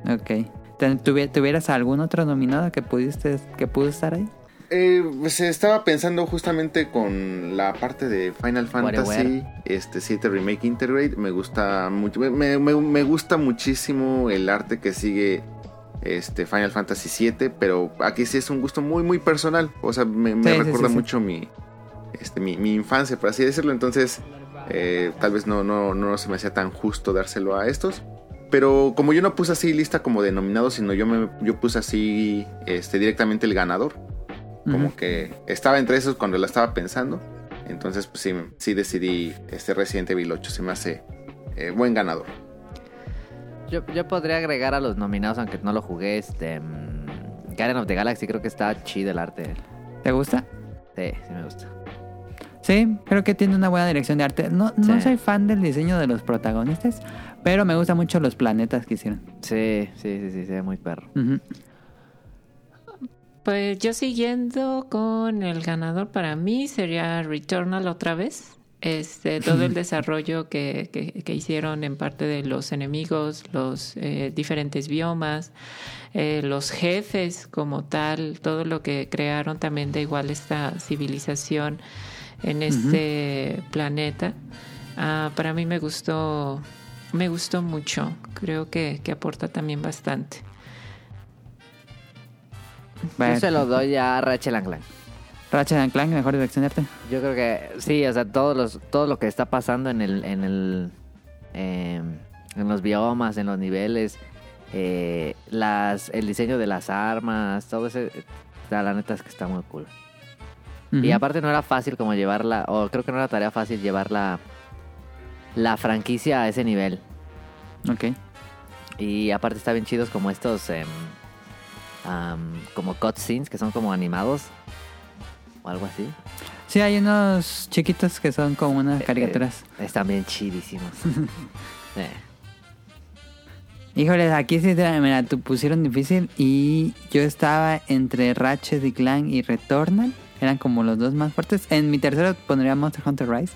Ok. ¿Te- tuvi- ¿Tuvieras algún otro nominado que pudiste, que pudo estar ahí? Eh, pues estaba pensando justamente con la parte de Final Fantasy este 7 Remake Integrate. Me gusta mucho, me, me- me gusta muchísimo el arte que sigue este Final Fantasy 7, pero aquí sí es un gusto muy muy personal. O sea, me, me Sí, sí, recuerda sí, sí. mucho mi, este, mi, mi infancia, por así decirlo. Entonces, eh, tal vez no, no, no se me hacía tan justo dárselo a estos. Pero como yo no puse así lista como de nominados, sino yo me yo puse así este, directamente el ganador como que estaba entre esos cuando la estaba pensando. Entonces, pues sí, sí decidí este Resident Evil 8. Se me hace eh, buen ganador. Yo, yo podría agregar a los nominados, aunque no lo jugué, este... mm, Guardian of the Galaxy, creo que está chido el arte. ¿Te gusta? Sí, sí me gusta. Sí, creo que tiene una buena dirección de arte. No, no Sí. soy fan del diseño de los protagonistas, pero me gustan mucho los planetas que hicieron. Sí, sí, sí, sí, se ve muy perro. Pues yo siguiendo con el ganador para mí sería Returnal otra vez. Este, todo el desarrollo que, que- que hicieron en parte de los enemigos, los eh, diferentes biomas, eh, los jefes como tal, todo lo que crearon también de igual esta civilización en este planeta. Ah, para mí me gustó, me gustó mucho. Creo que, que aporta también bastante. Bueno, Yo se lo doy a Rachel and Clank. Ratchet and Clank, mejor dirección de arte. Yo creo que sí, o sea, todos los, todo lo que está pasando en el, en el, eh, en los biomas, en los niveles, eh, las, el diseño de las armas, todo ese, o sea, la neta es que está muy cool. Y aparte no era fácil como llevarla, o creo que no era tarea fácil llevar la, la franquicia a ese nivel. Ok. Y aparte está bien chidos como estos, em, como cutscenes que son como animados, o algo así. Sí, hay unos chiquitos que son como unas Eh, caricaturas. Están bien chidísimos. (laughs) Eh. Híjole, aquí sí te, me la pusieron difícil y yo estaba entre Ratchet y Clank y Returnal. Eran como los dos más fuertes. En mi tercero pondría Monster Hunter Rise.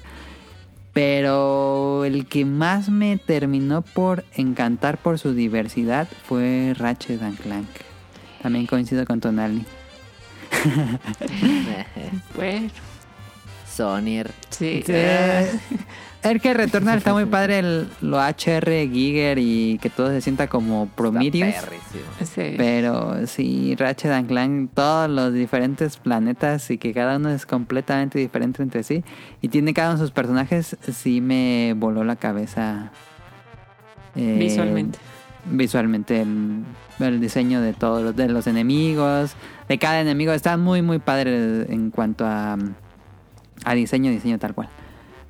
Pero el que más me terminó por encantar por su diversidad fue Ratchet and Clank. También coincido con Tonali. (laughs) Bueno, Sonyer. sí. Sí. El que Returnal está muy padre, el- lo HR Giger y que todo se sienta como Prometheus. Está perrísimo. Sí. Pero sí, Ratchet and Clank, todos los diferentes planetas y que cada uno es completamente diferente entre sí. Y tiene cada uno de sus personajes, sí me voló la cabeza. eh, Visualmente. Visualmente, el, el diseño de todos los, de los enemigos, de cada enemigo, está muy, muy padre en cuanto a, a diseño, diseño tal cual.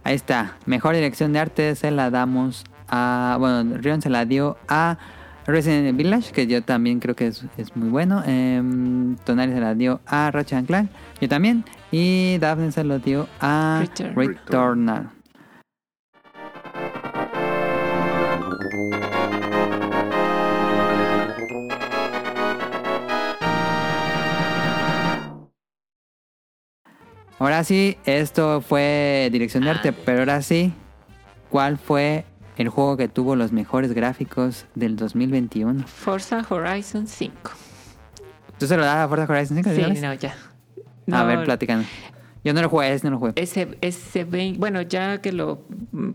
Ahí está, mejor dirección de arte se la damos a. Bueno, Rion se la dio a Resident Evil Village, que yo también creo que es, es muy bueno. Em, Tonali se la dio a Ratchet and Clank, yo también. Y Daphne se lo dio a Return. Returnal. Ahora sí, esto fue dirección de arte, Ande. pero ahora sí, ¿cuál fue el juego que tuvo los mejores gráficos del 2021? Forza Horizon 5. ¿Tú se lo das a Forza Horizon 5? Sí, no, ya. A ver, platicando. Yo no lo jugué, ese no lo jugué. Ese, ese ve, bueno, ya que lo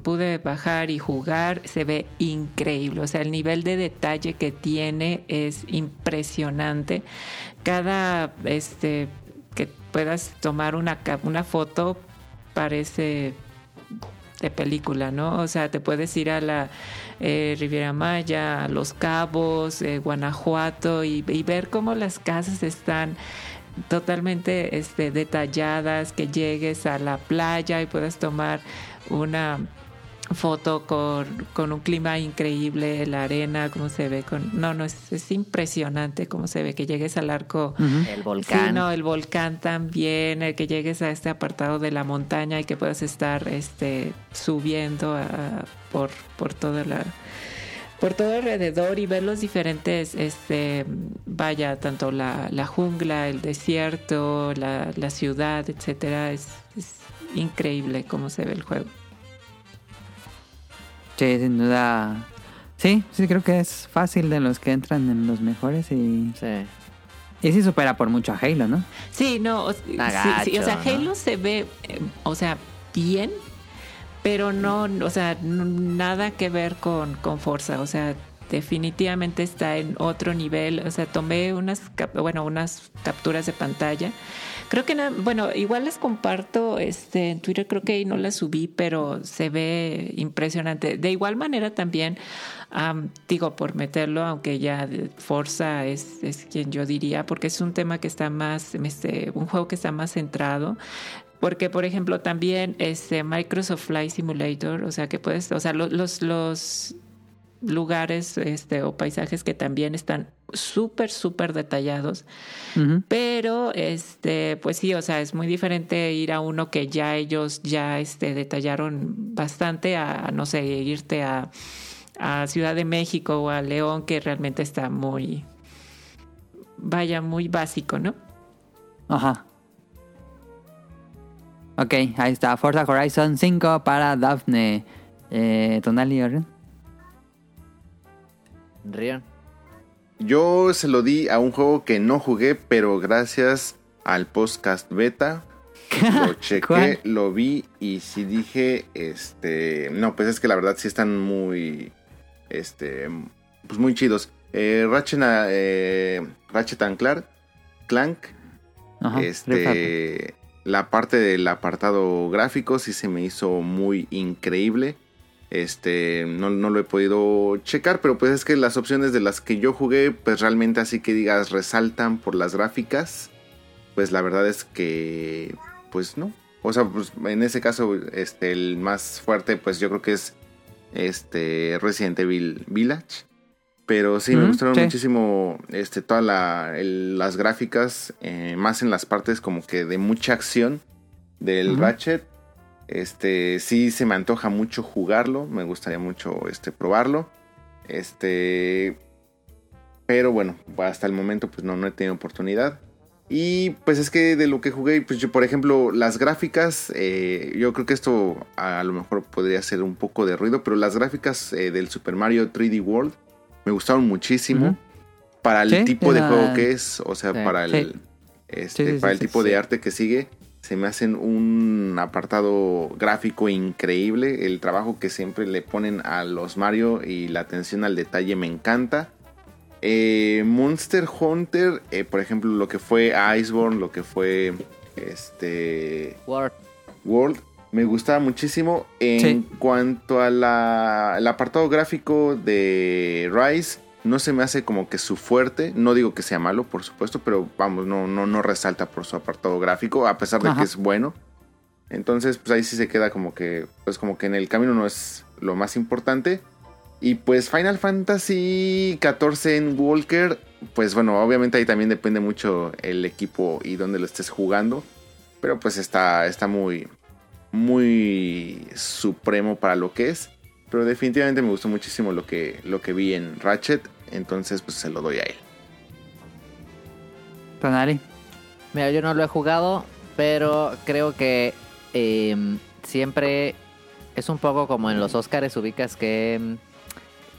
pude bajar y jugar, se ve increíble. O sea, el nivel de detalle que tiene es impresionante. Cada este puedas tomar una, una foto parece de película, ¿no? O sea, te puedes ir a la eh, Riviera Maya, Los Cabos, eh, Guanajuato y, y ver cómo las casas están totalmente este, detalladas, que llegues a la playa y puedas tomar una foto con, con un clima increíble, la arena, cómo se ve con... No, no, es, es impresionante cómo se ve, que llegues al arco... Ujú. El volcán. Sí, no, el volcán también, el que llegues a este apartado de la montaña y que puedas estar este, subiendo a- por, por toda la por todo alrededor y ver los diferentes, este, vaya, tanto la, la jungla, el desierto, la, la ciudad, etcétera, es, es increíble cómo se ve el juego. Sí, sin duda. Sí, sí, creo que es fácil de los que entran en los mejores y, Sí. y sí supera por mucho a Halo, ¿no? Sí, no, o, sí, Está sí, o sea. Halo se ve, eh, o sea, bien, pero no, o sea, nada que ver con, con Forza, o sea, definitivamente está en otro nivel, o sea, tomé unas, bueno, unas capturas de pantalla. Creo que, bueno, igual les comparto este, en Twitter, creo que ahí no las subí, pero se ve impresionante. De igual manera también, am, digo, por meterlo, aunque ya Forza es, es quien yo diría, porque es un tema que está más, este, un juego que está más centrado. Porque, por ejemplo, también este Microsoft Flight Simulator, o sea, que puedes, o sea, lo- los, los lugares este, o paisajes que también están súper, súper detallados. Pero, este, pues sí, o sea, es muy diferente ir a uno que ya ellos ya este, detallaron bastante a, no sé, irte a, a Ciudad de México o a León, que realmente está muy, vaya, muy básico, ¿no? Ajá. Ok, ahí está. Forza Horizon 5 para Daphne. Eh, Tonali Orion. Rion. Yo se lo di a un juego que no jugué, pero gracias al podcast beta lo (laughs) chequé, ¿Cuál? lo vi y sí dije, este, no, pues es que la verdad sí están muy, este, pues muy chidos. Eh, Ratchet, eh, Ratchet and Clank, Clank Ajá. Este, la parte del apartado gráfico sí se me hizo muy increíble. Este, no, no lo he podido checar, pero pues es que las opciones de las que yo jugué, pues realmente así que digas resaltan por las gráficas. Pues la verdad es que, pues no. O sea, pues en ese caso, este, el más fuerte, pues yo creo que es este Resident Evil Village. Pero sí, me gustaron sí. muchísimo este, todas la- las gráficas, eh, más en las partes como que de mucha acción del. Ratchet. Este, sí se me antoja mucho jugarlo, me gustaría mucho este, probarlo. Este, pero bueno, hasta el momento pues no, no he tenido oportunidad. Y pues es que de lo que jugué, pues yo, por ejemplo, las gráficas, eh, yo creo que esto a lo mejor podría hacer un poco de ruido, pero las gráficas eh, del Super Mario 3D World me gustaron muchísimo. Para el Sí, tipo de juego que es, o sea, Sí. para el, este, Sí, para el tipo de arte que sigue, se me hacen un apartado gráfico increíble. El trabajo que siempre le ponen a los Mario y la atención al detalle me encanta. Eh, Monster Hunter, eh, por ejemplo, lo que fue Iceborne, lo que fue este Word. World, me gustaba muchísimo. En Sí. cuanto al apartado gráfico de Rise, no se me hace como que su fuerte. No digo que sea malo, por supuesto, pero vamos, no, no, no resalta por su apartado gráfico, a pesar de Ajá. que es bueno. Entonces, pues ahí sí se queda como que, pues como que en el camino no es lo más importante. Y pues Final Fantasy XIV en Walker, pues bueno, obviamente ahí también depende mucho el equipo y dónde lo estés jugando. Pero pues está, está muy, muy supremo para lo que es. Pero definitivamente me gustó muchísimo lo que, lo que vi en Ratchet. Entonces pues se lo doy a él. Tonali. Mira, yo no lo he jugado, pero creo que eh, siempre es un poco como en los Oscars, ubicas que mm,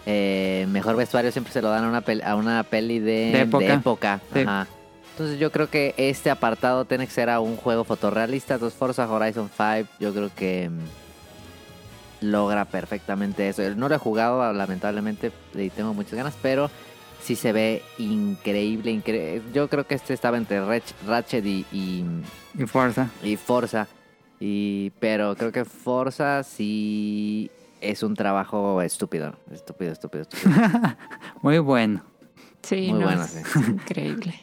eh, mejor vestuario siempre se lo dan a una, pel- a una peli de, De época. época. Sí. Ajá. Entonces yo creo que este apartado tiene que ser a un juego fotorrealista. Entonces Forza Horizon 5 yo creo que mm, logra perfectamente eso. No lo he jugado lamentablemente y tengo muchas ganas, pero sí se ve increíble, increíble. Yo creo que este estaba entre Ratchet y, y, Y Forza. y Forza. Y, pero creo que Forza sí es un trabajo estúpido. Estúpido, estúpido, estúpido. (laughs) Muy bueno. Sí, Muy no, bueno, es sí. increíble.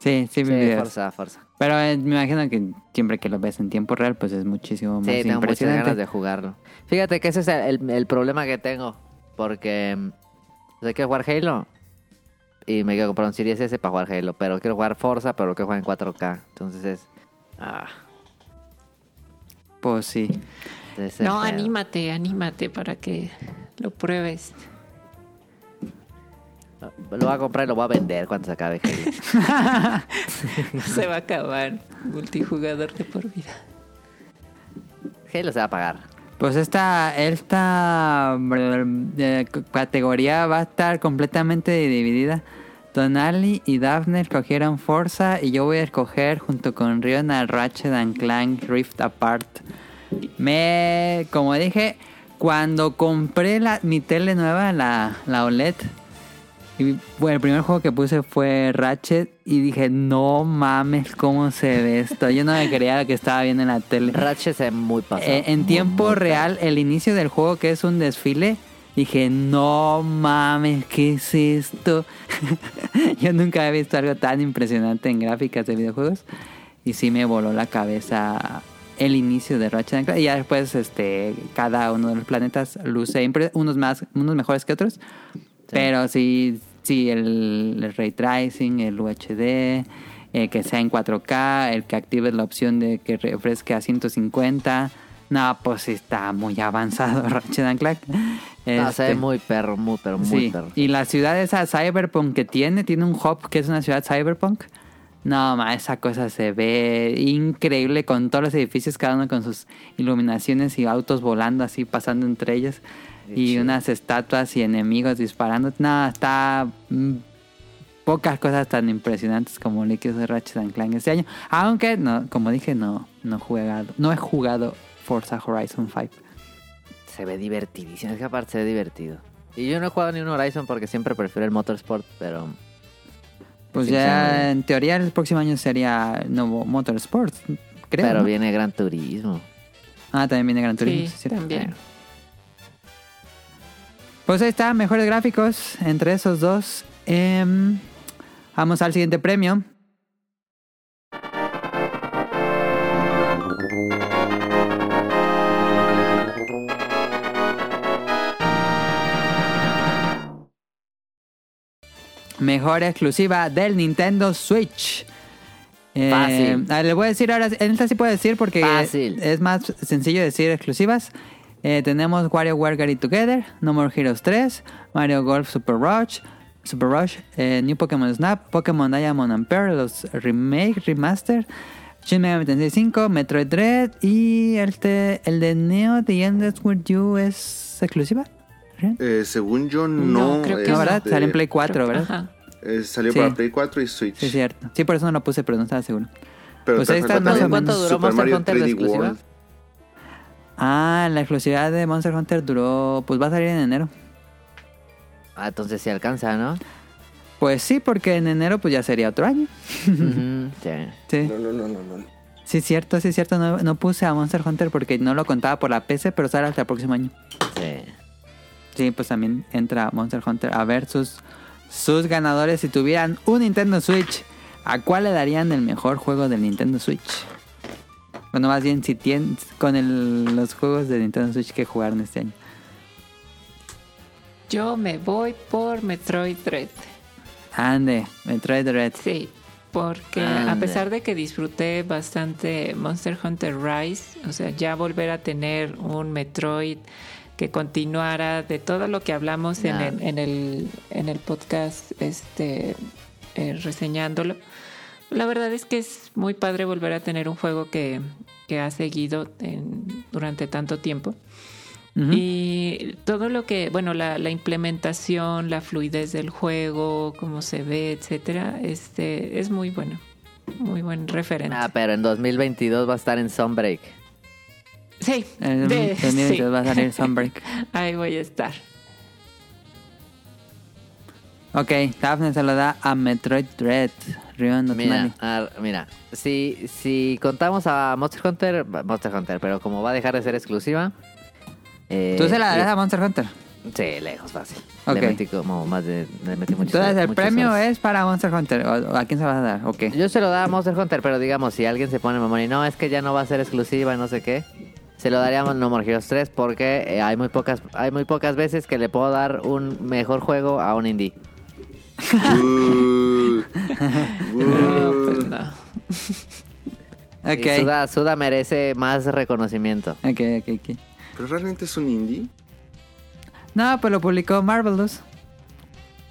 Sí, sí, vi Sí. Forza, Forza. Pero eh, me imagino que siempre que lo ves en tiempo real, pues es muchísimo más Sí, tengo muchas ganas de jugarlo. Fíjate que ese es el, el- problema que tengo. Porque mm, o sea, quiero jugar Halo. Y me quiero comprar un Series S para jugar Halo. Pero quiero jugar Forza, pero lo quiero jugar en 4K. Entonces es... Ah, Pues sí. No, pedo. anímate, anímate para que lo pruebes. Lo voy a comprar y lo voy a vender cuando se acabe. Se va a acabar multijugador de por vida. Halo se va a pagar. Pues esta, esta eh, categoría va a estar completamente dividida. Tonali y Daphne escogieron Forza y yo voy a escoger junto con Riona Ratchet and Clank Rift Apart. Me, como dije, cuando compré la, mi tele nueva, la, la OLED, y, bueno, el primer juego que puse fue Ratchet y dije, no mames cómo se ve esto. Yo no me creía lo que estaba viendo en la tele. Ratchet ve muy pasado. Eh, en muy, tiempo muy real, el inicio del juego que es un desfile, dije, no mames, ¿qué es esto? (laughs) Yo nunca había visto algo tan impresionante en gráficas de videojuegos. Y sí me voló la cabeza el inicio de Ratchet and Clank. Y ya después, este, cada uno de los planetas luce unos más, unos mejores que otros. Pero sí, sí, el, el ray tracing, el UHD, eh, que sea en 4K, el que active la opción de que refresque a 150. No, pues está muy avanzado (laughs) Ratchet and Clank. No, se ve Este, muy perro, muy perro, muy sí. perro. Y la ciudad esa cyberpunk que tiene, tiene un hub que es una ciudad cyberpunk. No, ma, esa cosa se ve increíble con todos los edificios, cada uno con sus iluminaciones y autos volando así, pasando entre ellos. Y chido. unas estatuas y enemigos disparando. No, está mm, pocas cosas tan impresionantes como líquidos de Ratchet and Clank este año. Aunque, no, como dije, no, no, he jugado, no he jugado Forza Horizon 5. Se ve divertidísimo. Es que aparte se ve divertido. Y yo no he jugado ni un Horizon porque siempre prefiero el Motorsport, pero... Pues Sí, ya sí. en teoría el próximo año sería el nuevo Motorsport, creo. pero ¿no? viene Gran Turismo. Ah, también viene Gran Turismo. Sí, sí, también. Pues ahí está, mejores gráficos entre esos dos. Em, vamos al siguiente premio. Mejor exclusiva del Nintendo Switch. Eh, Fácil. ah, le voy a decir ahora, en esta sí puedo decir porque Fácil. es más sencillo decir exclusivas. Eh, tenemos WarioWare Get It Together, No More Heroes 3, Mario Golf Super Rush, Super Rush, eh, New Pokémon Snap, Pokémon Diamond and Pearl, los remake, remaster, Shin Megami Tensei 5, Metroid Dread y el, te- el de Neo The Endless With You es exclusiva. Eh, según yo, no. No, creo que No. ¿verdad? este, Sale en Play 4, ¿verdad? Ajá. eh, salió Sí. para Play 4 y Switch. Sí, es cierto. Sí, por eso no lo puse, pero no estaba seguro. Pero Pues ahí está falta más o también menos. ¿Cuánto duró Super Monster Mario Hunter de 3D exclusiva? World. Ah, la exclusividad de Monster Hunter duró, pues va a salir en enero. Ah, entonces sí alcanza, ¿no? Pues sí, porque en enero pues ya sería otro año. Ujú, sí. Sí, No, no, no, no, no. sí es cierto, sí es cierto. No, no puse a Monster Hunter porque no lo contaba por la PC, pero sale hasta el próximo año. sí. Sí, pues también entra Monster Hunter a ver sus, sus ganadores. Si tuvieran un Nintendo Switch, ¿a cuál le darían el mejor juego del Nintendo Switch? Bueno, más bien si tienen con el- los juegos de Nintendo Switch que jugaron este año. Yo me voy por Metroid Dread. Ande, Metroid Red. Sí, porque a pesar de que disfruté bastante Monster Hunter Rise, o sea, ya volver a tener un Metroid que continuara de todo lo que hablamos en el, en el, en el podcast este, eh, reseñándolo. La verdad es que es muy padre volver a tener un juego que, que ha seguido en- durante tanto tiempo. Y todo lo que, bueno, la, la implementación, la fluidez del juego, cómo se ve, etcétera, este es muy bueno. Muy buen referente. Ah, pero en 2022 va a estar en Sunbreak. sí, En de- 2022 sí. va a salir Sunbreak. (laughs) Ahí voy a estar. Ok, Daphne se lo da a Metroid Dread. Mira, mira, si, si contamos a Monster Hunter, Monster Hunter, pero como va a dejar de ser exclusiva. eh, ¿Tú se la darás y- a Monster Hunter? Sí, lejos, fácil. Ok. Le metí como más de. Le metí muchas Entonces el premio horas. es para Monster Hunter. ¿O, o a quién se lo vas a dar? Ok. Yo se lo daba a Monster Hunter, pero digamos, si alguien se pone mamón y no, es que ya no va a ser exclusiva y no sé qué, se lo daríamos No More Heroes 3 porque eh, hay muy pocas hay muy pocas veces que le puedo dar un mejor juego a un indie. Uh, No, pues no. (laughs) Ok. Y Suda, Suda merece más reconocimiento. Ok, ok, ok. Pero realmente es un indie. No, pues lo publicó Marvelous.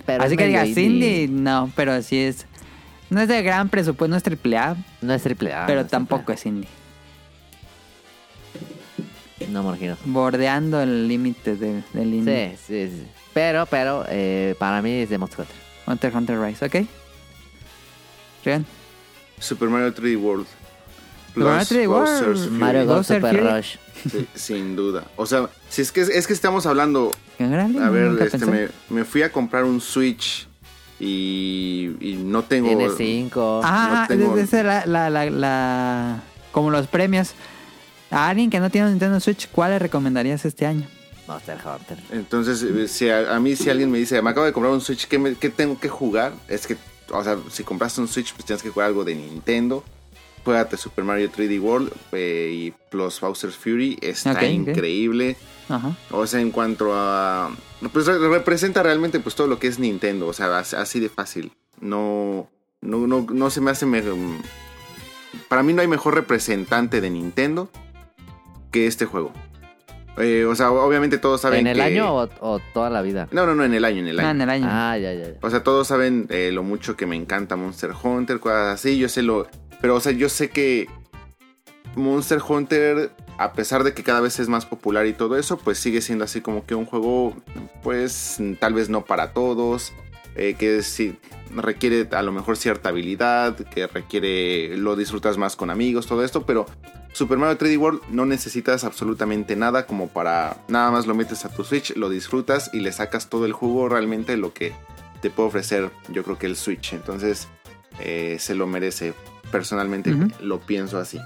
Pero Así es que digas indie, no, pero sí es. No es de gran presupuesto, no es triple A, No es triple A. pero no tampoco es indie. No Heroes. Bordeando el límite de- del indie. Sí, sí, sí. Pero, pero, eh, para mí es de Monster Hunter. Hunter Hunter Rise, ¿ok? Rian. Super Mario 3D World. Super Mario Plus 3D World. Mario Bowser Super Fury. Rush. Sí, sin duda. O sea, si es que es que estamos hablando. Grande, A ver, este, me, me fui a comprar un Switch y, y no tengo. Tiene 5. Ah, no tengo- esa es la, la, la, la- Como los premios. A alguien que no tiene un Nintendo Switch, ¿cuál le recomendarías este año? Monster Hunter. Entonces, eh, si a, a mí, si alguien me dice, me acabo de comprar un Switch, ¿qué, me- qué tengo que jugar? Es que, o sea, si compraste un Switch, pues tienes que jugar algo de Nintendo. Juégate Super Mario 3D World eh, y Plus Bowser's Fury. Está increíble. Ajá. O sea, en cuanto a... Pues re- representa realmente pues todo lo que es Nintendo. O sea, as- así de fácil. No, no, no, no se me hace... me- para mí no hay mejor representante de Nintendo que este juego. Eh, o sea, obviamente todos saben ¿En el que- año o, o toda la vida? No, no, no, en el año, en el año. en el año. Ah, ya, ya. ya. O sea, todos saben eh, lo mucho que me encanta Monster Hunter, cosas así. Yo sé lo. Pero, o sea, yo sé que Monster Hunter, a pesar de que cada vez es más popular y todo eso, pues sigue siendo así como que un juego, pues tal vez no para todos. Eh, que sí requiere a lo mejor cierta habilidad, que requiere. lo disfrutas más con amigos, todo esto, pero. Super Mario 3D World no necesitas absolutamente nada como para nada más lo metes a tu Switch, lo disfrutas y le sacas todo el jugo realmente lo que te puede ofrecer yo creo que el Switch. Entonces eh, se lo merece. Personalmente lo pienso así.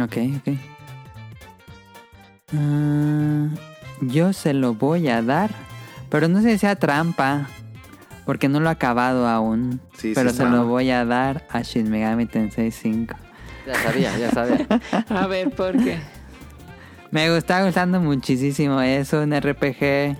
Ok, ok. Ah, yo se lo voy a dar, pero no sé si sea trampa, porque no lo he acabado aún. Sí, pero sí, se lo voy a dar a Shin Megami Tensei 5. Ya sabía, ya sabía. (laughs) A ver, ¿por qué? Me está gustando muchísimo. Es un RPG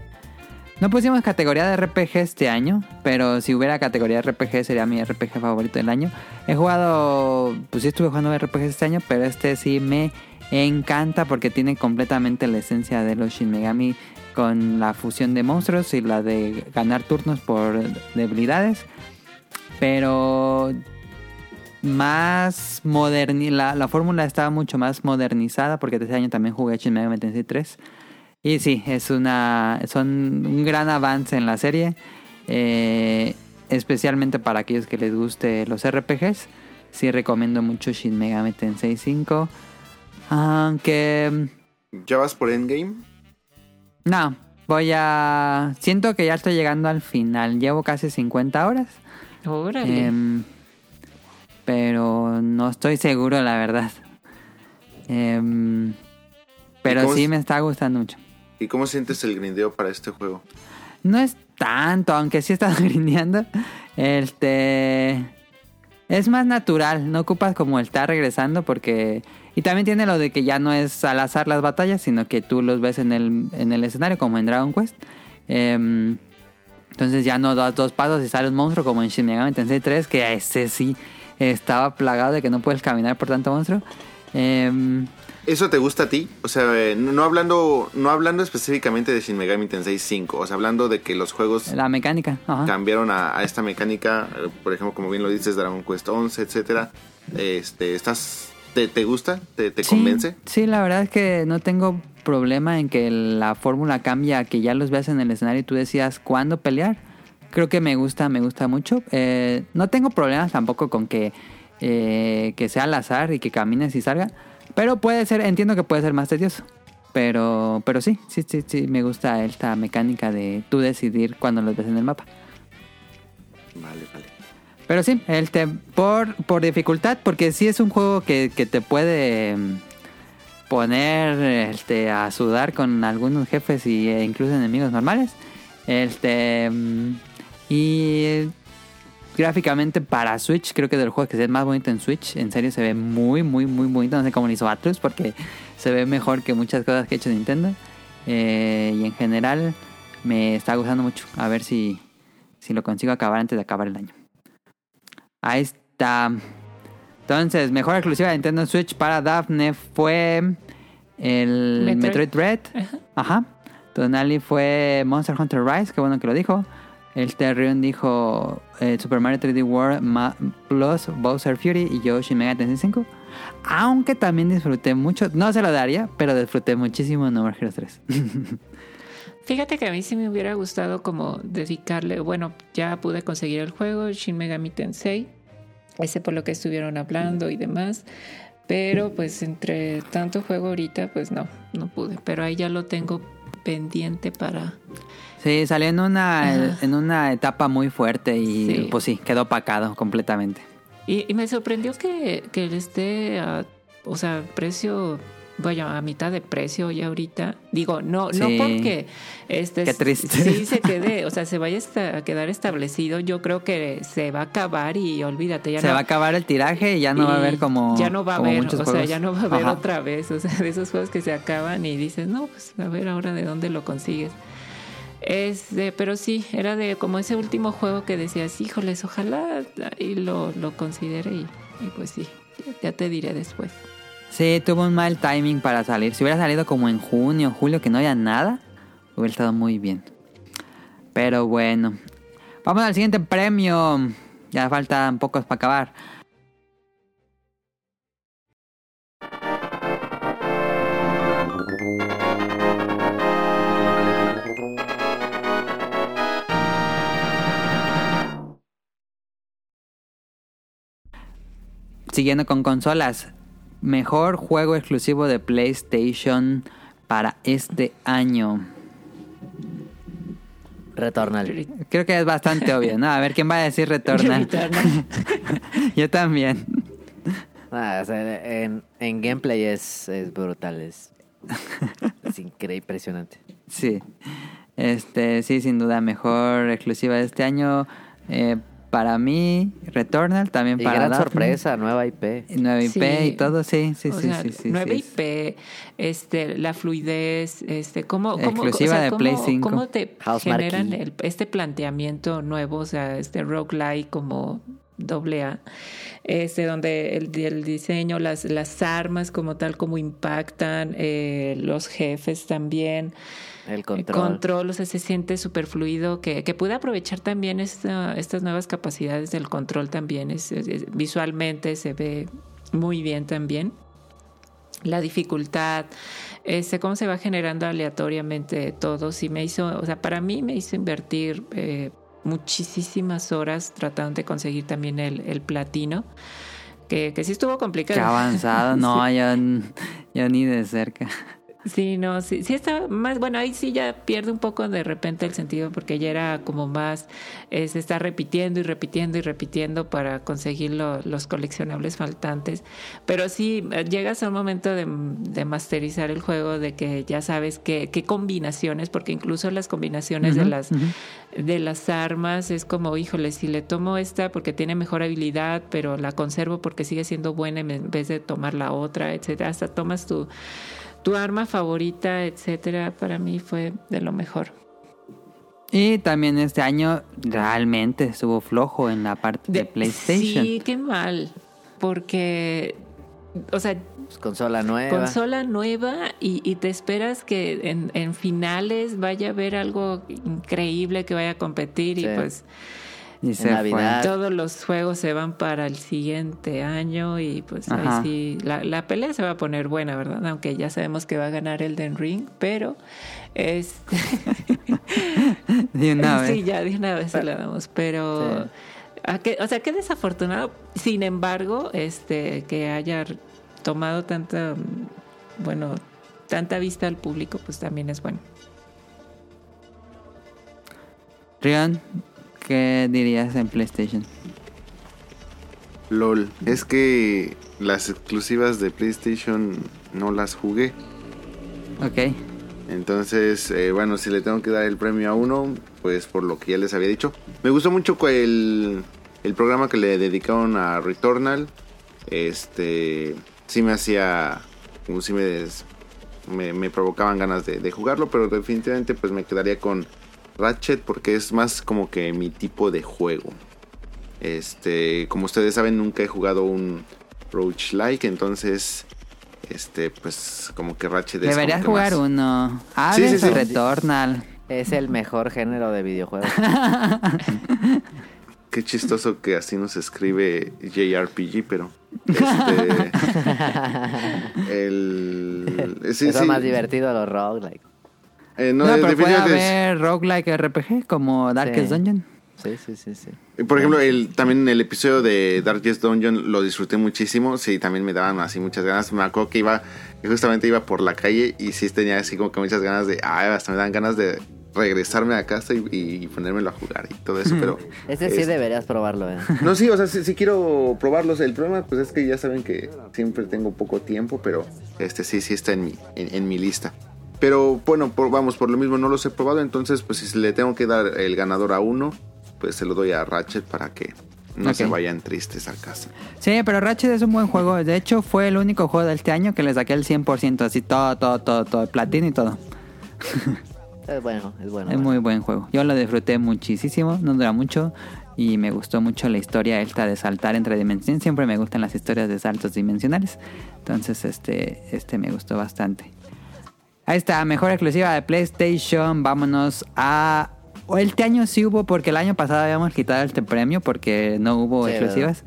No pusimos categoría de RPG este año, pero si hubiera categoría de RPG sería mi RPG favorito del año. He jugado, pues sí estuve jugando RPG este año, pero este sí me encanta porque tiene completamente la esencia de los Shin Megami con la fusión de monstruos y la de ganar turnos por debilidades. Pero más moderni la, la fórmula estaba mucho más modernizada porque este año también jugué Shin Megami Tensei 3 y sí es una son un gran avance en la serie eh, especialmente para aquellos que les guste los RPGs sí recomiendo mucho Shin Megami Tensei 5 aunque ¿Ya vas por Endgame? No voy a siento que ya estoy llegando al final llevo casi 50 horas Órale. Em, pero no estoy seguro, la verdad. Em, pero sí es? me está gustando mucho. ¿Y cómo sientes el grindeo para este juego? No es tanto, aunque sí he estado (laughs) grindeando. Este. Es más natural, no ocupas como el estar regresando porque... Y también tiene lo de que ya no es al azar las batallas, sino que tú los ves en el, en el escenario como en Dragon Quest. Em, entonces ya no das dos pasos y sale un monstruo como en Shin Megami Tensei 3, que ese sí estaba plagado de que no puedes caminar por tanto monstruo. Em, ¿Eso te gusta a ti? O sea, eh, no hablando, no hablando específicamente de Shin Megami Tensei 5, o sea, hablando de que los juegos la mecánica. ajá. cambiaron a, a esta mecánica, eh, por ejemplo, como bien lo dices, Dragon Quest 11, etcétera. Este, ¿estás, te, te gusta? ¿Te, te Sí, convence? Sí, la verdad es que no tengo problema en que la fórmula cambie a que ya los veas en el escenario y tú decías cuándo pelear. Creo que me gusta, me gusta mucho. Eh, no tengo problemas tampoco con que, eh, que sea al azar y que camines y salga. Pero puede ser, entiendo que puede ser más tedioso. Pero, pero sí, sí, sí, sí, me gusta esta mecánica de tú decidir cuándo los ves en el mapa. Vale, vale. Pero sí, el por, por dificultad, porque sí es un juego que, que te puede mm, poner este, a sudar con algunos jefes y, e incluso enemigos normales. Este, mm, y gráficamente para Switch, creo que del juego que se ve más bonito en Switch. En serio, se ve muy, muy, muy bonito. No sé cómo lo hizo Atlus, porque se ve mejor que muchas cosas que ha hecho Nintendo. Eh, y en general, me está gustando mucho. A ver si, si lo consigo acabar antes de acabar el año. Ahí está. Entonces, mejor exclusiva de Nintendo Switch para Daphne fue el Metroid. Metroid, Red. Ajá. Tonali fue Monster Hunter Rise, qué bueno que lo dijo. El Terrion dijo eh, Super Mario 3D World Ma- Plus Bowser Fury y yo Shin Megami Tensei 5. Aunque también disfruté mucho, no se lo daría, pero disfruté muchísimo No More Heroes 3. (laughs) Fíjate que a mí sí me hubiera gustado como dedicarle, bueno, ya pude conseguir el juego, Shin Megami Tensei, ese por lo que estuvieron hablando y demás, pero pues entre tanto juego ahorita, pues no, no pude, pero ahí ya lo tengo pendiente para... sí, salió en una, en una etapa muy fuerte y Sí. pues sí, quedó opacado completamente. Y, y me sorprendió que, que él esté, a, o sea, precio, vaya, a mitad de precio ya ahorita. Digo, no, no porque este Qué triste. sí se quede, o sea, se vaya a quedar establecido. Yo creo que se va a acabar y olvídate, ya se no va a acabar el tiraje y ya no va a haber como. ya no va a haber, o sea, juegos. ya no va a haber Ajá. otra vez, o sea, de esos juegos que se acaban y dices, no, pues a ver ahora de dónde lo consigues. Es de, pero sí, era de como ese último juego que decías, híjoles, ojalá y lo, lo considere y, y pues sí, ya te diré después. Sí, tuvo un mal timing para salir. Si hubiera salido como en junio, julio, que no había nada, hubiera estado muy bien. Pero bueno. Vamos al siguiente premio. Ya faltan pocos para acabar. Siguiendo con consolas. Mejor juego exclusivo de PlayStation para este año. Returnal. Creo que es bastante (laughs) obvio, ¿no? A ver, ¿quién va a decir Returnal? (laughs) (laughs) Yo también. Ah, o sea, en, en gameplay es, es brutal, es, es increíble, impresionante. Sí. Este, sí, sin duda, mejor exclusiva de este año. Eh, para mí, Returnal, también Y para gran Daphne. sorpresa, nueva IP. Nueva IP Sí. y todo, sí, sí, O sí, sea, sí, sí, nueva sí, IP, este, la fluidez, este, cómo, cómo, Exclusiva de cómo- Play 5. cómo te House generan el- este planteamiento nuevo, o sea, este roguelike como doble A, este, donde el, el diseño, las, las armas como tal, como impactan, eh, los jefes también. El El control. control, o sea, se siente súper fluido, que, que pude aprovechar también esta, estas nuevas capacidades del control también. Es, es- es- visualmente se ve muy bien también. La dificultad, este, cómo se va generando aleatoriamente todo, sí me hizo, o sea, para mí me hizo invertir eh, muchísimas horas tratando de conseguir también el, el platino, que, que sí estuvo complicado. Qué avanzado, (laughs) no, Sí. yo, yo ni de cerca. Sí, no, sí, sí está más, bueno, ahí sí ya pierde un poco de repente el sentido porque ya era como más, eh, se está repitiendo y repitiendo y repitiendo para conseguir lo- los coleccionables faltantes. Pero sí, eh, llegas a un momento de, de masterizar el juego, de que ya sabes qué, qué combinaciones, porque incluso las combinaciones de las de las armas es como, híjole, si le tomo esta porque tiene mejor habilidad, pero la conservo porque sigue siendo buena en vez de tomar la otra, etcétera. Hasta tomas tu, tu arma favorita, etcétera. Para mí fue de lo mejor. Y también este año realmente estuvo flojo en la parte de, PlayStation. Sí, qué mal. Porque, o sea, Pues, consola nueva. consola nueva y, y te esperas que en, en finales vaya a haber algo increíble que vaya a competir y pues Y se Navidad. todos los juegos se van para el siguiente año y pues Ajá. ahí sí, la, la pelea se va a poner buena, ¿verdad? Aunque ya sabemos que va a ganar Elden Ring, pero este fue. (laughs) De una (laughs) vez. sí, ya de una vez se la damos, pero Sí. a qué- o sea, qué desafortunado, sin embargo, este que haya tomado tanta bueno, tanta vista al público, pues también es bueno. Rion, ¿qué dirías en PlayStation? LOL. Es que las exclusivas de PlayStation no las jugué. Ok. Entonces, eh, bueno, si le tengo que dar el premio a uno, pues por lo que ya les había dicho. Me gustó mucho el, el programa que le dedicaron a Returnal. Este, sí me hacía, como si me, des- me, me provocaban ganas de, de jugarlo, pero definitivamente pues me quedaría con Ratchet porque es más como que mi tipo de juego. Este, como ustedes saben, nunca he jugado un roguelike, entonces, este, pues como que Ratchet es Deberías que jugar más- uno. Ah, Sí, sí, sí. Returnal. Es el mejor género de videojuegos. (laughs) Qué chistoso que así nos escribe JRPG, pero. Este, (laughs) el. Sí, es sí. más divertido los roguelike. Eh, No, no, pero puede haber roguelike RPG como Darkest Sí. Dungeon. Sí, sí, sí, sí. Por ejemplo, el, también el episodio de Darkest Dungeon lo disfruté muchísimo. Sí, también me daban así muchas ganas. Me acuerdo que iba, justamente iba por la calle y sí tenía así como que muchas ganas de. Ah, hasta me dan ganas de regresarme a casa y, y ponérmelo a jugar y todo eso, pero. (laughs) Ese sí es- deberías probarlo, ¿eh? No, sí, o sea, sí, sí quiero probarlos. El problema, pues es que ya saben que siempre tengo poco tiempo, pero este sí, sí está en mi, en, en mi lista. Pero bueno, por- vamos, por lo mismo no los he probado, entonces pues si le tengo que dar el ganador a uno, pues se lo doy a Ratchet para que no se vayan tristes a casa. Sí, pero Ratchet es un buen juego. De hecho, fue el único juego de este año que le saqué el 100%, así todo, todo, todo, todo, el platino y todo. (laughs) Es bueno, es bueno. Es muy buen juego. Yo lo disfruté muchísimo, no dura mucho y me gustó mucho la historia esta de saltar entre dimensiones. Siempre me gustan las historias de saltos dimensionales. Entonces, este, este me gustó bastante. Ahí está, mejor exclusiva de PlayStation. Vámonos a... Este año sí hubo, porque el año pasado habíamos quitado este premio porque no hubo Sí, exclusivas.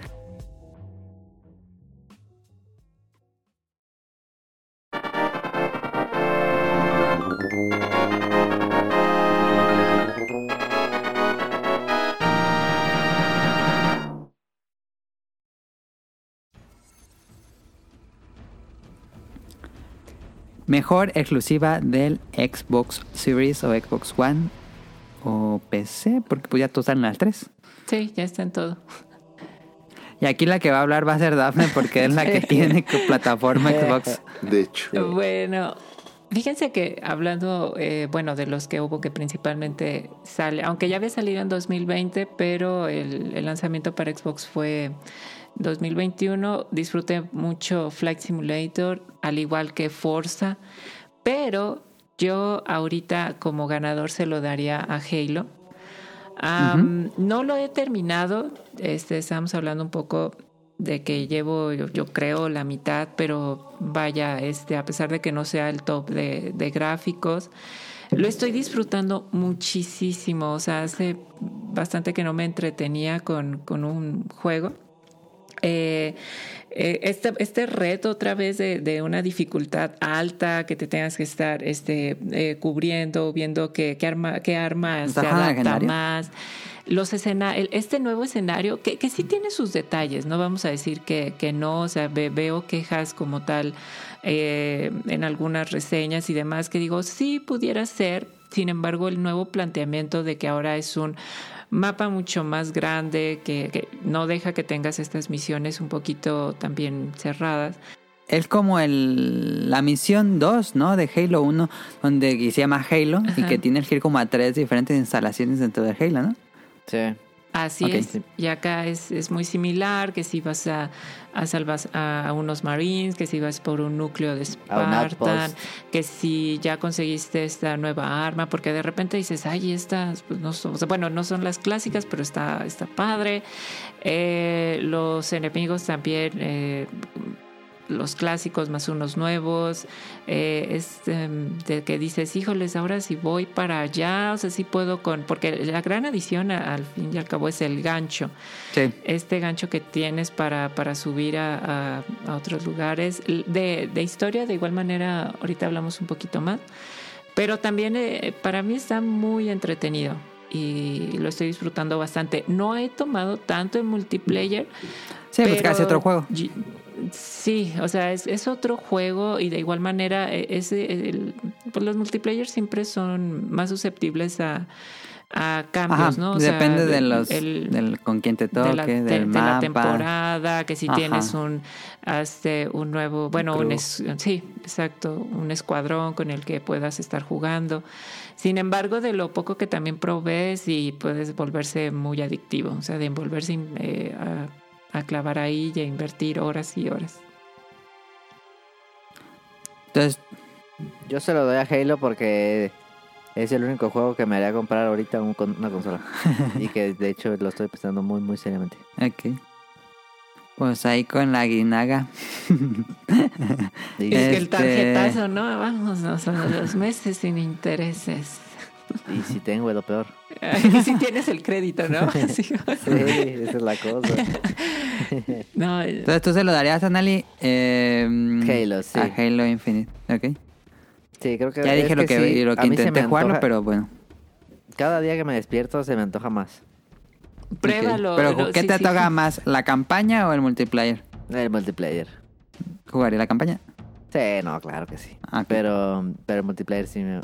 Mejor exclusiva del Xbox Series o Xbox One o PC, porque pues ya todos están las tres. Sí, ya está en todo. Y aquí la que va a hablar va a ser Daphne porque es la que (laughs) tiene que plataforma Xbox. De hecho, Bueno, Fíjense que hablando, eh, bueno, de los que hubo que principalmente sale, aunque ya había salido en 2020, pero el, el lanzamiento para Xbox fue 2021. Disfruté mucho Flight Simulator, al igual que Forza, pero yo ahorita como ganador se lo daría a Halo. Am, No lo he terminado, este, estamos hablando un poco de que llevo, yo, yo creo, la mitad, pero vaya, este, a pesar de que no sea el top de, de gráficos, lo estoy disfrutando muchísimo. O sea, hace bastante que no me entretenía con, con un juego. Eh, este, este reto otra vez de, de, una dificultad alta que te tengas que estar este, eh, cubriendo, viendo qué, qué arma, qué arma se adapta más. Los escena este nuevo escenario, que, que sí tiene sus detalles, no vamos a decir que, que no, o sea, ve, veo quejas como tal eh, en algunas reseñas y demás que digo, sí pudiera ser, sin embargo, el nuevo planteamiento de que ahora es un mapa mucho más grande, que, que, no deja que tengas estas misiones un poquito también cerradas. Es como el, la misión 2, ¿no? De Halo 1, donde se llama Halo Ajá. y que tiene que ir como a tres diferentes instalaciones dentro de Halo, ¿no? Sí. Así okay. es. Y acá es, es, muy similar, que si vas a, a salvar a, a, unos Marines, que si vas por un núcleo de Spartan, que si ya conseguiste esta nueva arma, porque de repente dices, ay, estas, pues no son, o sea, bueno, no son las clásicas, pero está, está padre. Eh, los enemigos también... Eh, los clásicos más unos nuevos, eh, es eh, de que dices, híjoles, ahora si voy para allá, o sea, sí puedo con, porque la gran adición a, al fin y al cabo es el gancho, sí. este gancho que tienes para, para subir a, a, a otros lugares, de, de, historia, de igual manera, ahorita hablamos un poquito más, pero también eh, para mí está muy entretenido y lo estoy disfrutando bastante. No he tomado tanto en multiplayer. Sí, pues casi otro juego. Sí, o sea, es, es, otro juego y de igual manera es, el, pues los multiplayer siempre son más susceptibles a, a cambios, Ajá, ¿no? O depende sea, de los, el, del, con quién te toque, de la, de, del de mapa. la temporada, que si Ajá. tienes un, este, un nuevo, bueno, un, es, sí, exacto, un escuadrón con el que puedas estar jugando. Sin embargo, de lo poco que también provees y puedes volverse muy adictivo, o sea, de envolverse eh, a a clavar ahí y a invertir horas y horas. Entonces, yo se lo doy a Halo porque es el único juego que me haría comprar ahorita un, una consola. (laughs) y que de hecho lo estoy pensando muy, muy seriamente. Ok. Pues ahí con la guinaga. (laughs) es que el tarjetazo, ¿no? Vamos, no son los meses sin intereses. (laughs) Y si tengo, es lo peor. (laughs) y si tienes el crédito, ¿no? (laughs) sí, esa es la cosa. no, Entonces tú se lo darías a Nali. Eh, Halo, sí. A Halo Infinite, ok. Sí, creo que. Ya dije lo que, sí, lo que intenté jugarlo, pero bueno. Cada día que me despierto se me antoja más. Pruébalo. Okay. Pero, ¿qué sí, te sí. toca más, la campaña o el multiplayer? El multiplayer. ¿Jugaría la campaña? Sí, no, claro que sí. Okay. Pero, pero el multiplayer sí me,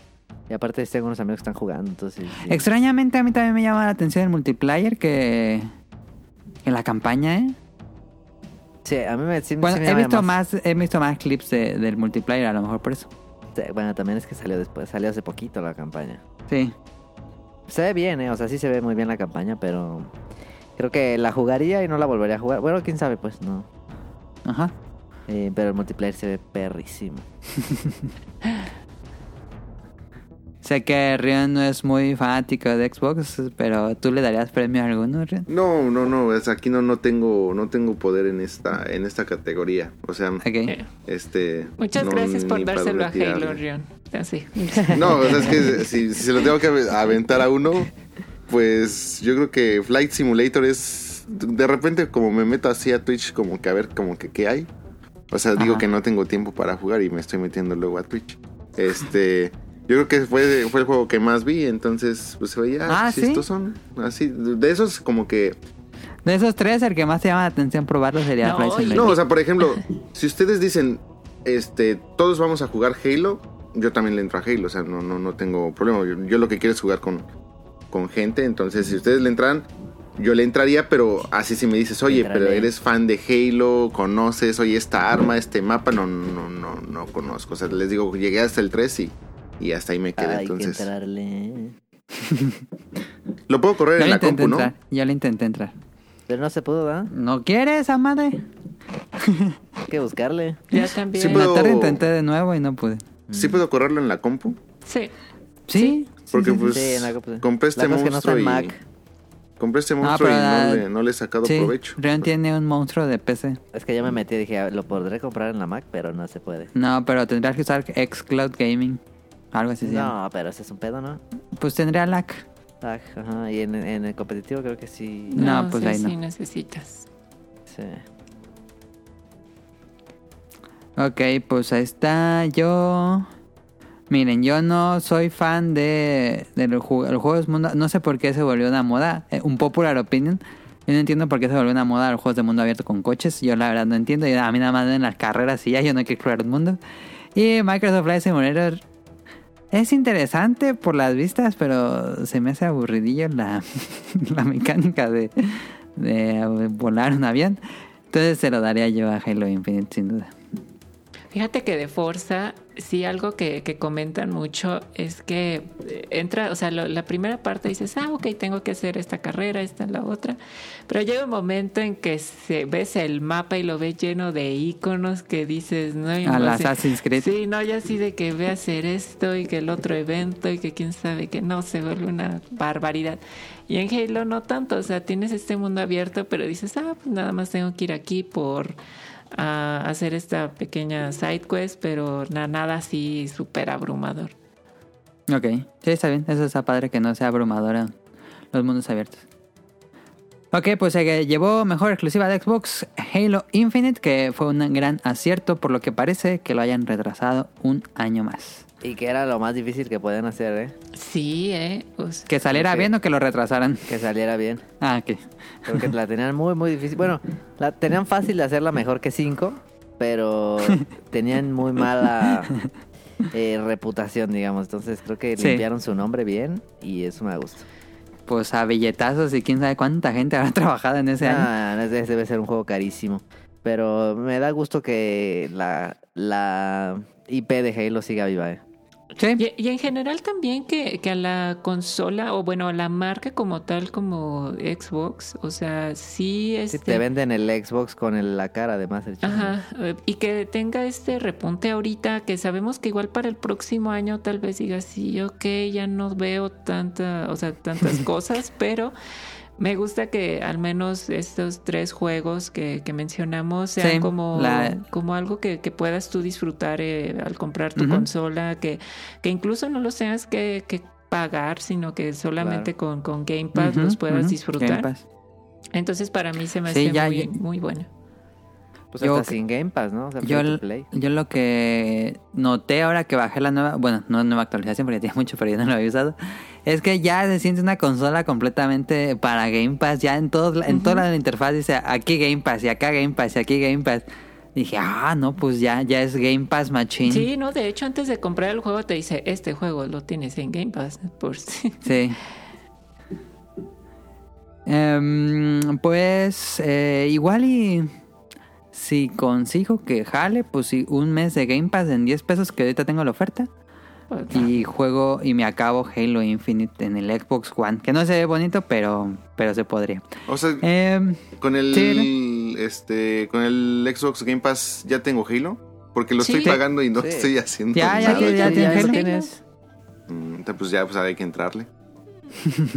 y aparte tengo unos amigos que están jugando, entonces... Sí. Extrañamente a mí también me llama la atención el multiplayer que... En la campaña, ¿eh? Sí, a mí me... Sí, bueno, sí me he, visto más. más. he visto más clips de, del multiplayer, a lo mejor por eso. Sí, bueno, también es que salió después, salió hace poquito la campaña. Sí. Se ve bien, ¿eh? O sea, sí se ve muy bien la campaña, pero... Creo que la jugaría y no la volvería a jugar. Bueno, quién sabe, pues, no. Ajá. Eh, pero el multiplayer se ve perrísimo. (laughs) Sé que Rion no es muy fanático de Xbox, pero ¿tú le darías premio a alguno, Rion? No, no, no, es aquí no, no tengo, no tengo poder en esta, en esta categoría. O sea, okay. este. Muchas no, gracias por dárselo a Halo, Rion. Así. No, o sea, es que si, si, se lo tengo que aventar a uno, pues yo creo que Flight Simulator es. De repente, como me meto así a Twitch, como que a ver, como que qué hay. O sea, Ajá. digo que no tengo tiempo para jugar y me estoy metiendo luego a Twitch. Este. Yo creo que fue, fue el juego que más vi, entonces pues se veía, ah, si ¿sí? estos son así, de esos como que... De esos tres, el que más te llama la atención probarlo sería no, Flight Simulator. No, o sea, por ejemplo, si ustedes dicen, este, todos vamos a jugar Halo, yo también le entro a Halo, o sea, no, no, no tengo problema. Yo, yo lo que quiero es jugar con, con gente, entonces si ustedes le entran, yo le entraría, pero así si me dices, oye, pero eres fan de Halo, conoces, oye, esta arma, este mapa, no, no, no, no conozco. O sea, les digo, llegué hasta el 3 y, y hasta ahí me quedé. Hay que entonces, entrarle. (laughs) lo puedo correr en la compu, ¿no? Yo le intenté entrar. Pero no se pudo, ¿verdad? ¿No quiere esa madre? Hay que buscarle. Ya también. Sí, En la puedo- tarde intenté de nuevo y no pude. Sí puedo correrlo en la compu. Sí. Sí. Porque sí, pues Sí, en la compu, sí. compré este La cosa es que no monstruo y Mac. compré este No, monstruo y la- no le, no le he sacado Sí, provecho. Rion tiene un monstruo de PC. Es que yo me metí y dije, "Ah, lo podré comprar en la Mac, pero no se puede. No, pero tendrías que usar xCloud Gaming. Algo así se llama. No, pero ese es un pedo, ¿no? Pues tendría lag. Ah, Ajá, y en, en el competitivo creo que sí. No, pues sí, ahí no. sí necesitas. Sí. Ok, pues ahí está. Yo. Miren, yo no soy fan de, de los, ju- los juegos mundo. No sé por qué se volvió una moda. eh, un popular opinion. Yo no entiendo por qué se volvió una moda los juegos de mundo abierto con coches. Yo la verdad no entiendo. Yo, a mí nada más en las carreras y ya. Yo no quiero explorar el mundo. Y Microsoft Flight Simulator es interesante por las vistas, pero se me hace aburridillo la, (laughs) la mecánica de, de volar un avión. Entonces se lo daría yo a Halo Infinite sin duda. Fíjate que de Forza, sí, algo que, que comentan mucho es que eh, entra, o sea, lo- la primera parte dices, ah, ok, tengo que hacer esta carrera, esta, la otra. Pero llega un momento en que se, ves el mapa y lo ves lleno de iconos que dices, no, y A no la sé. Assassin's Creed. Sí, no, ya así de que ve a hacer esto y que el otro evento y que quién sabe que no, se vuelve una barbaridad. Y en Halo no tanto, o sea, tienes este mundo abierto, pero dices, ah, pues nada más tengo que ir aquí por a hacer esta pequeña side quest, pero na- nada así súper abrumador. Ok, sí, está bien. Eso está padre que no sea abrumadora los mundos abiertos. Ok, pues eh, llevó mejor exclusiva de Xbox Halo Infinite, que fue un gran acierto por lo que parece que lo hayan retrasado un año más. Y que era lo más difícil que podían hacer, ¿eh? Sí, ¿eh? Pues, Que saliera bien o que lo retrasaran. Que saliera bien. Ah, ok. Porque la tenían muy, muy difícil. Bueno, la tenían fácil de hacerla mejor que 5, pero (laughs) tenían muy mala eh, reputación, digamos. Entonces creo que Sí. limpiaron su nombre bien y eso me gusta. Pues a billetazos y quién sabe cuánta gente habrá (laughs) trabajado en ese año. Ah, no, ese debe ser un juego carísimo. Pero me da gusto que la, la IP de Halo siga viva, ¿eh? Sí, Y, y en general también que, que a la consola, o bueno, a la marca como tal, como Xbox, o sea, sí este, te venden el Xbox con el- la cara de Master Chief. Ajá, eh, y que tenga este repunte ahorita, que sabemos que igual para el próximo año tal vez diga, sí, ok, ya no veo tanta, o sea, tantas (laughs) cosas, pero me gusta que al menos estos tres juegos que, que mencionamos sean Sí, como, la- como algo que, que puedas tú disfrutar eh, al comprar tu consola, que, que incluso no los tengas que, que pagar, sino que solamente con, con Game Pass los puedas ujú, disfrutar. Game Pass. Entonces para mí se me Sí, hace ya- muy, ya- muy bueno. Pues Yo hasta sin Game Pass, ¿no? O sea, Yo, yo lo que noté ahora que bajé la nueva, bueno, no nueva actualización porque (laughs) tiene mucho, pero yo no lo había usado, es que ya se siente una consola completamente para Game Pass, ya en todos, en toda la interfaz dice aquí Game Pass y acá Game Pass y aquí Game Pass. Dije, ah, no, pues ya, ya es Game Pass Machine. Sí, no, de hecho antes de comprar el juego te dice, este juego lo tienes en Game Pass. (laughs) Por si. Sí. Em, pues eh, igual y si consigo que jale, pues sí, un mes de Game Pass en 10 pesos que ahorita tengo la oferta. Y juego y me acabo Halo Infinite en el Xbox One. Que no se ve bonito, pero, pero se podría. O sea, Em, con el sí, este con el Xbox Game Pass ya tengo Halo, porque lo Sí. estoy pagando y no Sí. estoy haciendo Ya, ya nada. ya tiene ya Halo. tienes. Mm, entonces, pues ya pues hay que entrarle.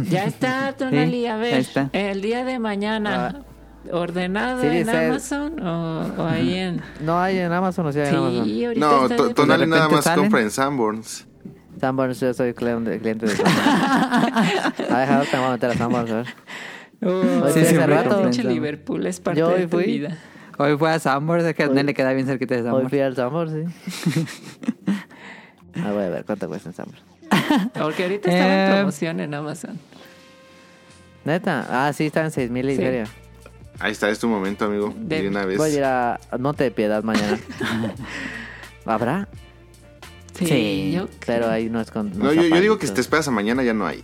Ya está, (laughs) Tonali, a ver, está. el día de mañana, ¿ordenado Sí, en Amazon o, o ahí en...? No hay en Amazon, o sea, en Amazon. Sí, ahorita No, to- de- Tonali de nada más salen. compra en Sanborns. Sanborns, yo soy cliente, cliente de Sanborns. a ver, ahora te voy a meter a Sanborns, a ver. Oh, Sí, sí, hace sí, rato. Liverpool es parte Yo de hoy tu fui. vida. hoy fue a Sanborns, es que a Hoy- él le queda bien cerquita de Hoy Sanborns. fui al Sanborns, sí. (laughs) Ah, voy a ver cuánto cuesta en Sanborns. (laughs) Porque ahorita estaba en Eh, promoción en Amazon. ¿Neta? Ah, sí, está en 6 mil y Sí. Ahí está, es tu momento, amigo. De- De una vez. Voy a ir a Monte de Piedad mañana. (laughs) ¿Habrá? Sí, Sí, yo Pero ahí no es con... No, yo, yo digo que si te esperas a mañana ya no hay.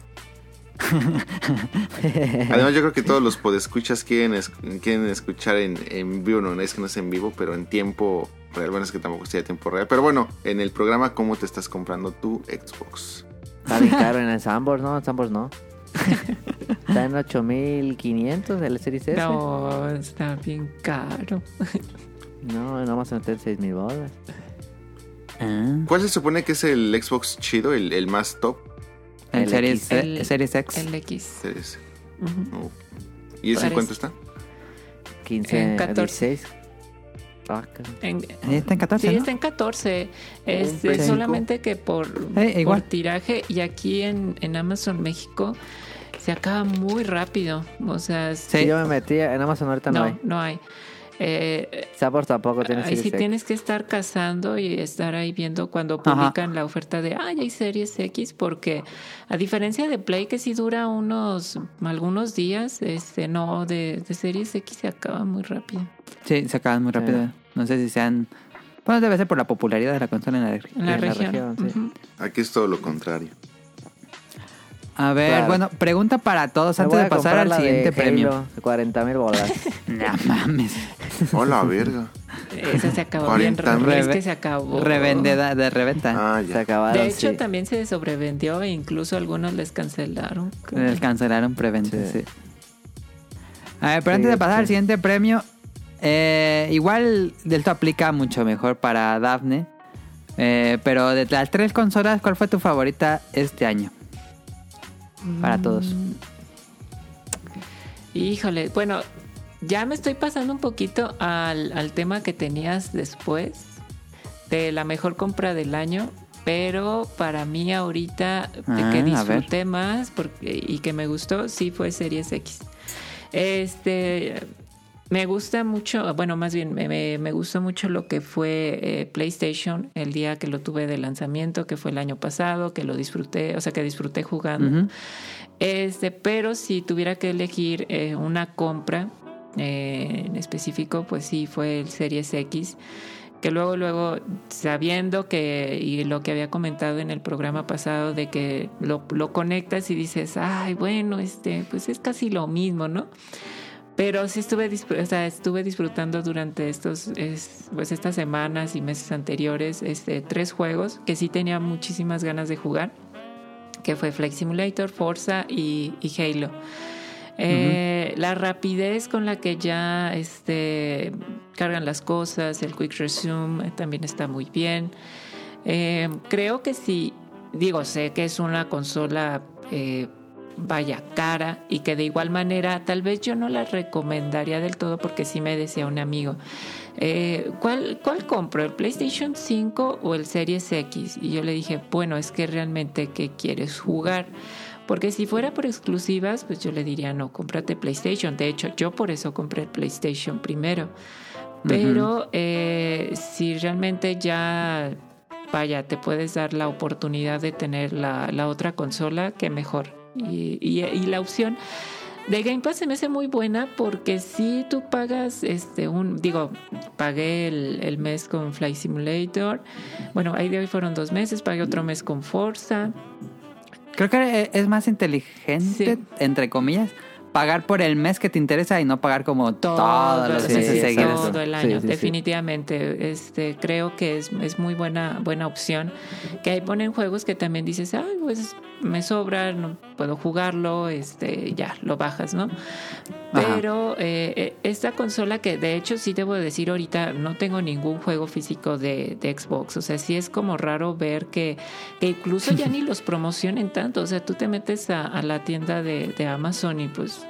Además, yo creo que todos los podescuchas quieren, es- quieren escuchar en, en vivo, no es que no es en vivo, pero en tiempo real. Bueno, es que tampoco sea tiempo real. Pero bueno, en el programa, ¿cómo te estás comprando tu Xbox? Está bien caro en el Sambors, ¿no? En Sambors no. Está en 8500 el Series S. No, está bien caro. No, no vamos a meter 6000 bolas. Ah, ¿Cuál se supone que es el Xbox chido, el, el más top? el El Series, X. eh, El- Series X. El X. Series. Ujú. Oh. ¿Y ese en cuánto está? 15, En 14. 16. Ah, cabrón. En- está en 14, Sí, ¿no? está en 14. Este, Play cinco. solamente que por, Eh, igual. por tiraje y aquí en, en Amazon México se acaba muy rápido. O sea, Sí. Sí, yo me metí en Amazon ahorita no, no, hay. no hay. Eh, Sambors tampoco tiene ahí sí X. tienes que estar cazando y estar ahí viendo cuando Ajá. publican la oferta de, ay, hay series X, porque a diferencia de Play que sí dura unos, algunos días, este, no, de, de series X se acaba muy rápido. Sí, se acaban muy rápido. No sé si sean... Bueno, debe ser por la popularidad de la consola en la En la En la región. región, sí. Ujú. Aquí es todo lo contrario. A ver, Claro. bueno, pregunta para todos Me antes de pasar al de siguiente premio. Halo, 40 mil bolas. (laughs) No mames. Hola, verga. Esa se acabó bien 40 rápido. Es que se acabó. Revendeda, de reventa. Ah, Se acabaron. De hecho, sí. también se sobrevendió e incluso algunos les cancelaron. Les cancelaron preventa, sí. Sí. A ver, pero antes de pasar al siguiente premio, eh, igual esto aplica mucho mejor para Daphne. Eh, pero de las tres consolas, ¿cuál fue tu favorita este año? Para todos. Híjole, bueno, ya me estoy pasando un poquito al, al tema que tenías después de la mejor compra del año, pero para mí ahorita de Ah, que disfruté más porque, y que me gustó, sí fue Series X. Este, me gusta mucho, bueno, más bien me, me, me gustó mucho lo que fue eh, PlayStation el día que lo tuve de lanzamiento, que fue el año pasado, que lo disfruté, o sea, que disfruté jugando. Este, pero si tuviera que elegir eh, una compra eh, en específico, pues sí fue el Series X. Que luego, luego, sabiendo que, y lo que había comentado en el programa pasado, de que lo, lo conectas y dices, ay, bueno, este, pues es casi lo mismo, ¿no? Pero sí estuve, o sea, estuve disfrutando durante estos, es- pues estas semanas y meses anteriores, este, tres juegos que sí tenía muchísimas ganas de jugar que fue Flight Simulator, Forza y, y Halo. Eh, La rapidez con la que ya este, cargan las cosas, el Quick Resume eh, también está muy bien. Eh, creo que sí, digo, sé que es una consola, eh, vaya, cara y que de igual manera tal vez yo no la recomendaría del todo porque sí me decía un amigo, eh, ¿cuál, ¿cuál compro? ¿El PlayStation 5 o el Series X? Y yo le dije, bueno, es que realmente ¿qué quieres jugar? Porque si fuera por exclusivas, pues yo le diría, no, cómprate PlayStation. De hecho, yo por eso compré el PlayStation primero. Pero eh, si realmente ya, vaya, te puedes dar la oportunidad de tener la, la otra consola, qué mejor. Y, y- y la opción de Game Pass se me hace muy buena porque si tú pagas este un digo pagué el, el mes con Flight Simulator bueno ahí de hoy fueron dos meses pagué otro mes con Forza Creo que es más inteligente, Sí. entre comillas, pagar por el mes que te interesa y no pagar como todo, todos los sí, meses sí, seguidos. todo el año sí, sí. definitivamente este creo que es, es muy buena buena opción que ahí ponen juegos que también dices ay pues me sobra no puedo jugarlo este ya lo bajas no Ajá. pero eh, eh, esta consola que de hecho sí debo decir ahorita no tengo ningún juego físico de, de Xbox o sea sí es como raro ver que, que incluso ya ni (laughs) los promocionen tanto o sea tú te metes a, a la tienda de, de Amazon y pues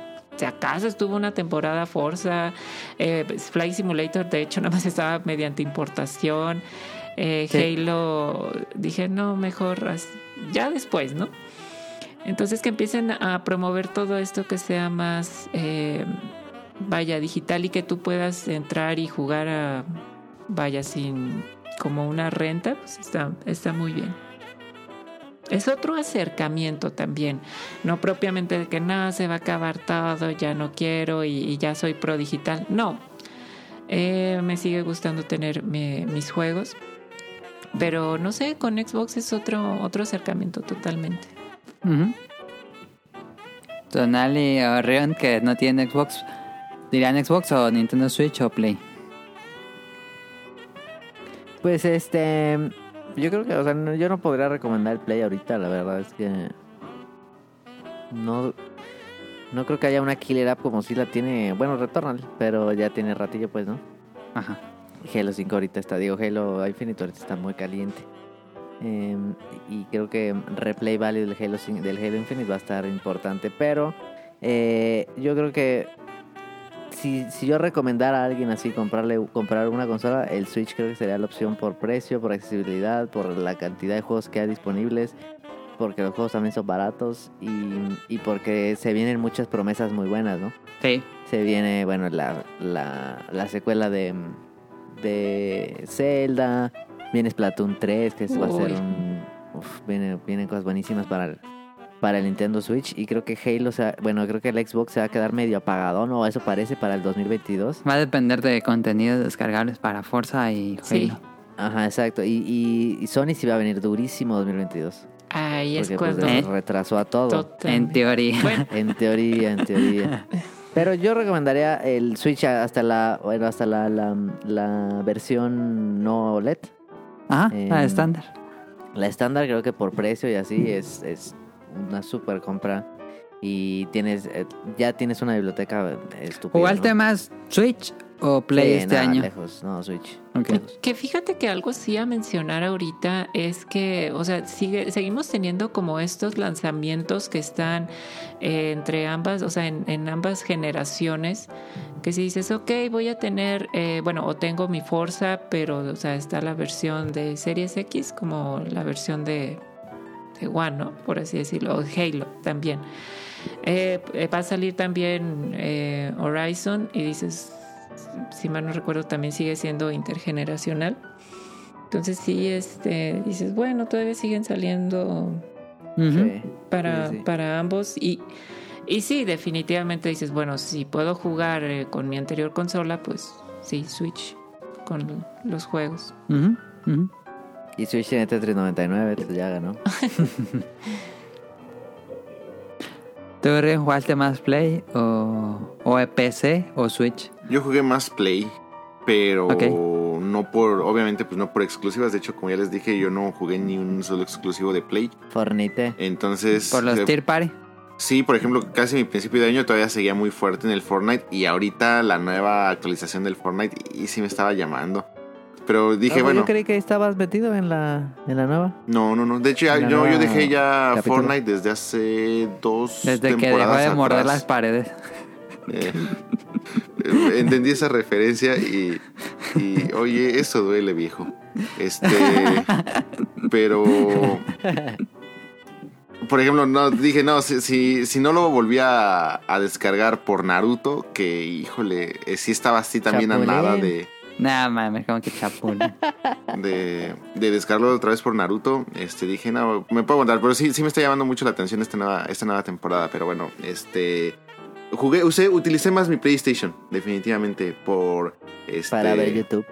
si acaso estuvo una temporada Forza, eh, Flight Simulator, de hecho, (laughs) nada más estaba mediante importación. Eh, Sí. Halo, dije, no, mejor ya después, ¿no? Entonces que empiecen a promover todo esto que sea más, eh, vaya, digital y que tú puedas entrar y jugar a, vaya, sin como una renta, pues está, está muy bien. Es otro acercamiento también, no propiamente de que nada se va a acabar todo, ya no quiero y, y ya soy pro digital. No, Eh, me sigue gustando tener mi- mis juegos, pero no sé, con Xbox es otro, otro acercamiento totalmente. Ujú. Tonali o Rion que no tienen Xbox, dirían Xbox o Nintendo Switch o Play. Pues este. Yo creo que, o sea, no- yo no podría recomendar el Play ahorita, la verdad es que. No. No creo que haya una killer app como si la tiene. Bueno, Returnal, pero ya tiene ratillo, pues, ¿no? Ajá. Halo 5 ahorita está, digo, Halo Infinite ahorita está muy caliente. Eh, y creo que replay value del Halo, 5 del Halo Infinite va a estar importante. Pero eh, yo creo que si, si yo recomendara a alguien así comprarle comprar una consola, el Switch creo que sería la opción por precio, por accesibilidad, por la cantidad de juegos que hay disponibles, porque los juegos también son baratos y, y porque se vienen muchas promesas muy buenas, ¿no? Sí. Se viene, bueno, la, la, la secuela de, de Zelda. Viene Splatoon 3, que va a ser Uy. un... uf, viene, vienen cosas buenísimas para para el Nintendo Switch. Y creo que Halo, se va- bueno, creo que el Xbox se va a quedar medio apagado, ¿no? Eso parece para el 2022. Va a depender de contenidos descargables para Forza y Halo. Sí. Ajá, exacto. Y, y, y Sony sí va a venir durísimo 2022. Ahí es Porque pues, cuando... ¿Eh? retrasó a todo. En teoría. Bueno, En teoría, en teoría. (laughs) Pero yo recomendaría el Switch hasta la, bueno, hasta la, la, la versión no OLED. Ajá, la estándar. La estándar creo que por precio y así es, es una super compra. Y tienes eh, ya tienes una biblioteca estupenda. ¿Jugaste ¿no? más Switch o Play Sí, este nada, año? lejos, no, Switch. Ok. lejos. Que fíjate que algo sí a mencionar ahorita es que, o sea, sigue, seguimos teniendo como estos lanzamientos que están eh, entre ambas, o sea, en, en ambas generaciones, que si dices, ok, voy a tener, eh, bueno, o tengo mi Forza, pero, o sea, está la versión de Series X como la versión de, de One, ¿no? Por así decirlo, o Halo también. Eh, eh, va a salir también eh, Horizon y dices, si mal no recuerdo, también sigue siendo intergeneracional. Entonces sí, este, dices, bueno, todavía siguen saliendo. Sí. para, Sí, sí. para ambos y, y sí, definitivamente dices, bueno, si puedo jugar eh, con mi anterior consola, pues sí, Switch con los juegos. Ujú. Y Switch tiene Tetris 99, pues ya ganó. (laughs) ¿Tú jugaste más Play o, o PC o Switch? Yo jugué más Play, pero no por, obviamente, pues no por exclusivas. De hecho, como ya les dije, yo no jugué ni un solo exclusivo de Play. Fornite. Entonces, Por los Tier Party. sí, por ejemplo, casi mi principio de año todavía seguía muy fuerte en el Fortnite y ahorita la nueva actualización del Fortnite y sí me estaba llamando. Pero dije, Ah, bueno, Yo creí que estabas metido en la, en la nueva. no, no, no. De hecho, ya- yo, yo dejé ya capítulo. Fortnite desde hace dos Desde que dejó temporadas de morder atrás. las paredes. Eh, entendí esa referencia y, y, oye, eso duele, viejo. Este, pero, por ejemplo, no dije, no, si, si, si no lo volvía a, a descargar por Naruto, que híjole, eh, sí estaba así también a Chapulín. nada de, Nada mames, como que chapul. (laughs) de, de descargarlo otra vez por Naruto, este, dije, no, me puedo aguantar, pero sí, sí me está llamando mucho la atención esta nueva, esta nueva temporada, pero bueno, este, jugué, usé, utilicé más mi PlayStation, definitivamente, por, este, Para ver YouTube.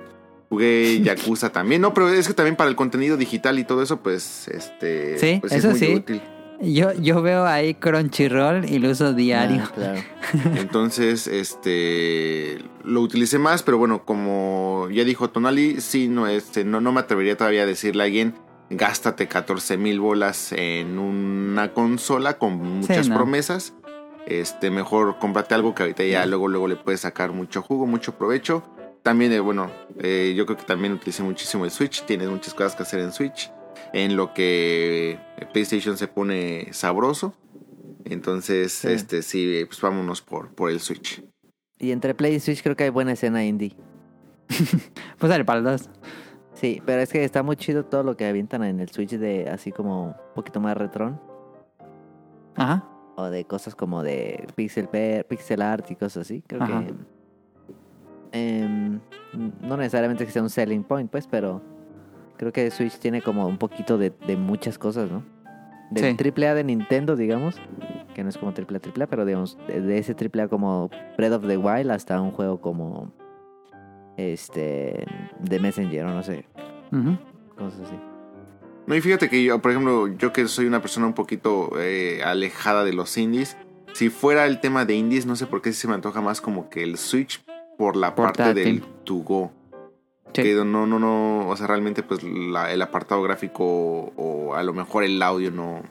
jugué (laughs) Yakuza también, no, pero es que también para el contenido digital y todo eso, pues, este, Sí, pues eso es muy sí. útil. Yo, yo veo ahí Crunchyroll y lo uso diario. Ah, claro. (laughs) Entonces, este lo utilicé más, pero bueno, como ya dijo Tonali, sí, no, este, no, no me atrevería todavía a decirle a alguien, gástate 14 mil bolas en una consola con muchas no. promesas. Este, mejor cómprate algo que ahorita ya luego, luego le puedes sacar mucho jugo, mucho provecho. También, eh, bueno, eh, yo creo que también utilicé muchísimo el Switch. Tienes muchas cosas que hacer en Switch. En lo que PlayStation se pone sabroso. Entonces, Sí. este, sí, pues vámonos por, por el Switch. Y entre Play y Switch creo que hay buena escena indie. (laughs) Pues dale para los dos. Sí, pero es que está muy chido todo lo que avientan en el Switch de así como un poquito más retron. Ajá. O de cosas como de pixel, per- pixel art y cosas así. Creo Ajá. que... em, no necesariamente que sea un selling point, pues, pero creo que Switch tiene como un poquito de, de muchas cosas, ¿no? Del Sí. triple A de Nintendo, digamos, que no es como triple A, triple A, pero digamos, de, de ese triple A como Breath of the Wild hasta un juego como este de Messenger o no sé, cosas así. No, y fíjate que yo, por ejemplo, yo que soy una persona un poquito eh, alejada de los indies, si fuera el tema de indies, no sé por qué se me antoja más como que el Switch por la parte del To Go. Sí. Que no, no, no, o sea, realmente pues la- el apartado gráfico o a lo mejor el audio no,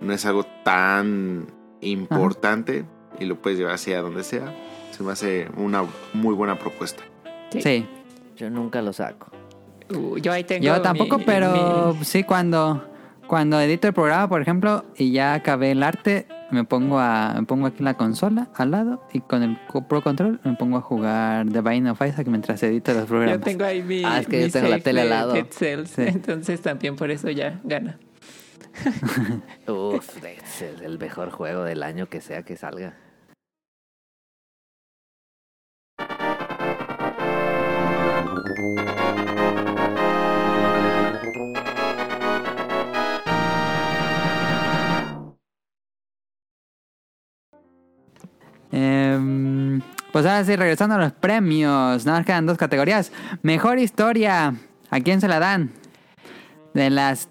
no es algo tan importante y lo puedes llevar hacia donde sea. Se me hace una muy buena propuesta. Sí. Yo nunca lo saco. Uh, yo ahí tengo. Yo tampoco, mi- pero mi- sí cuando cuando edito el programa, por ejemplo, y ya acabé el arte, me pongo a me pongo aquí la consola al lado y con el co- Pro Control me pongo a jugar The Binding of Isaac mientras edito los Yo programas. tengo ahí mi. Ah, es que yo mi tengo la tele al lado. Cells, Sí. Entonces también por eso ya gana. (laughs) Uf, es el mejor juego del año que sea que salga. Em, pues ahora sí, regresando a los premios. Nada más quedan dos categorías. Mejor historia. ¿A quién se la dan? De las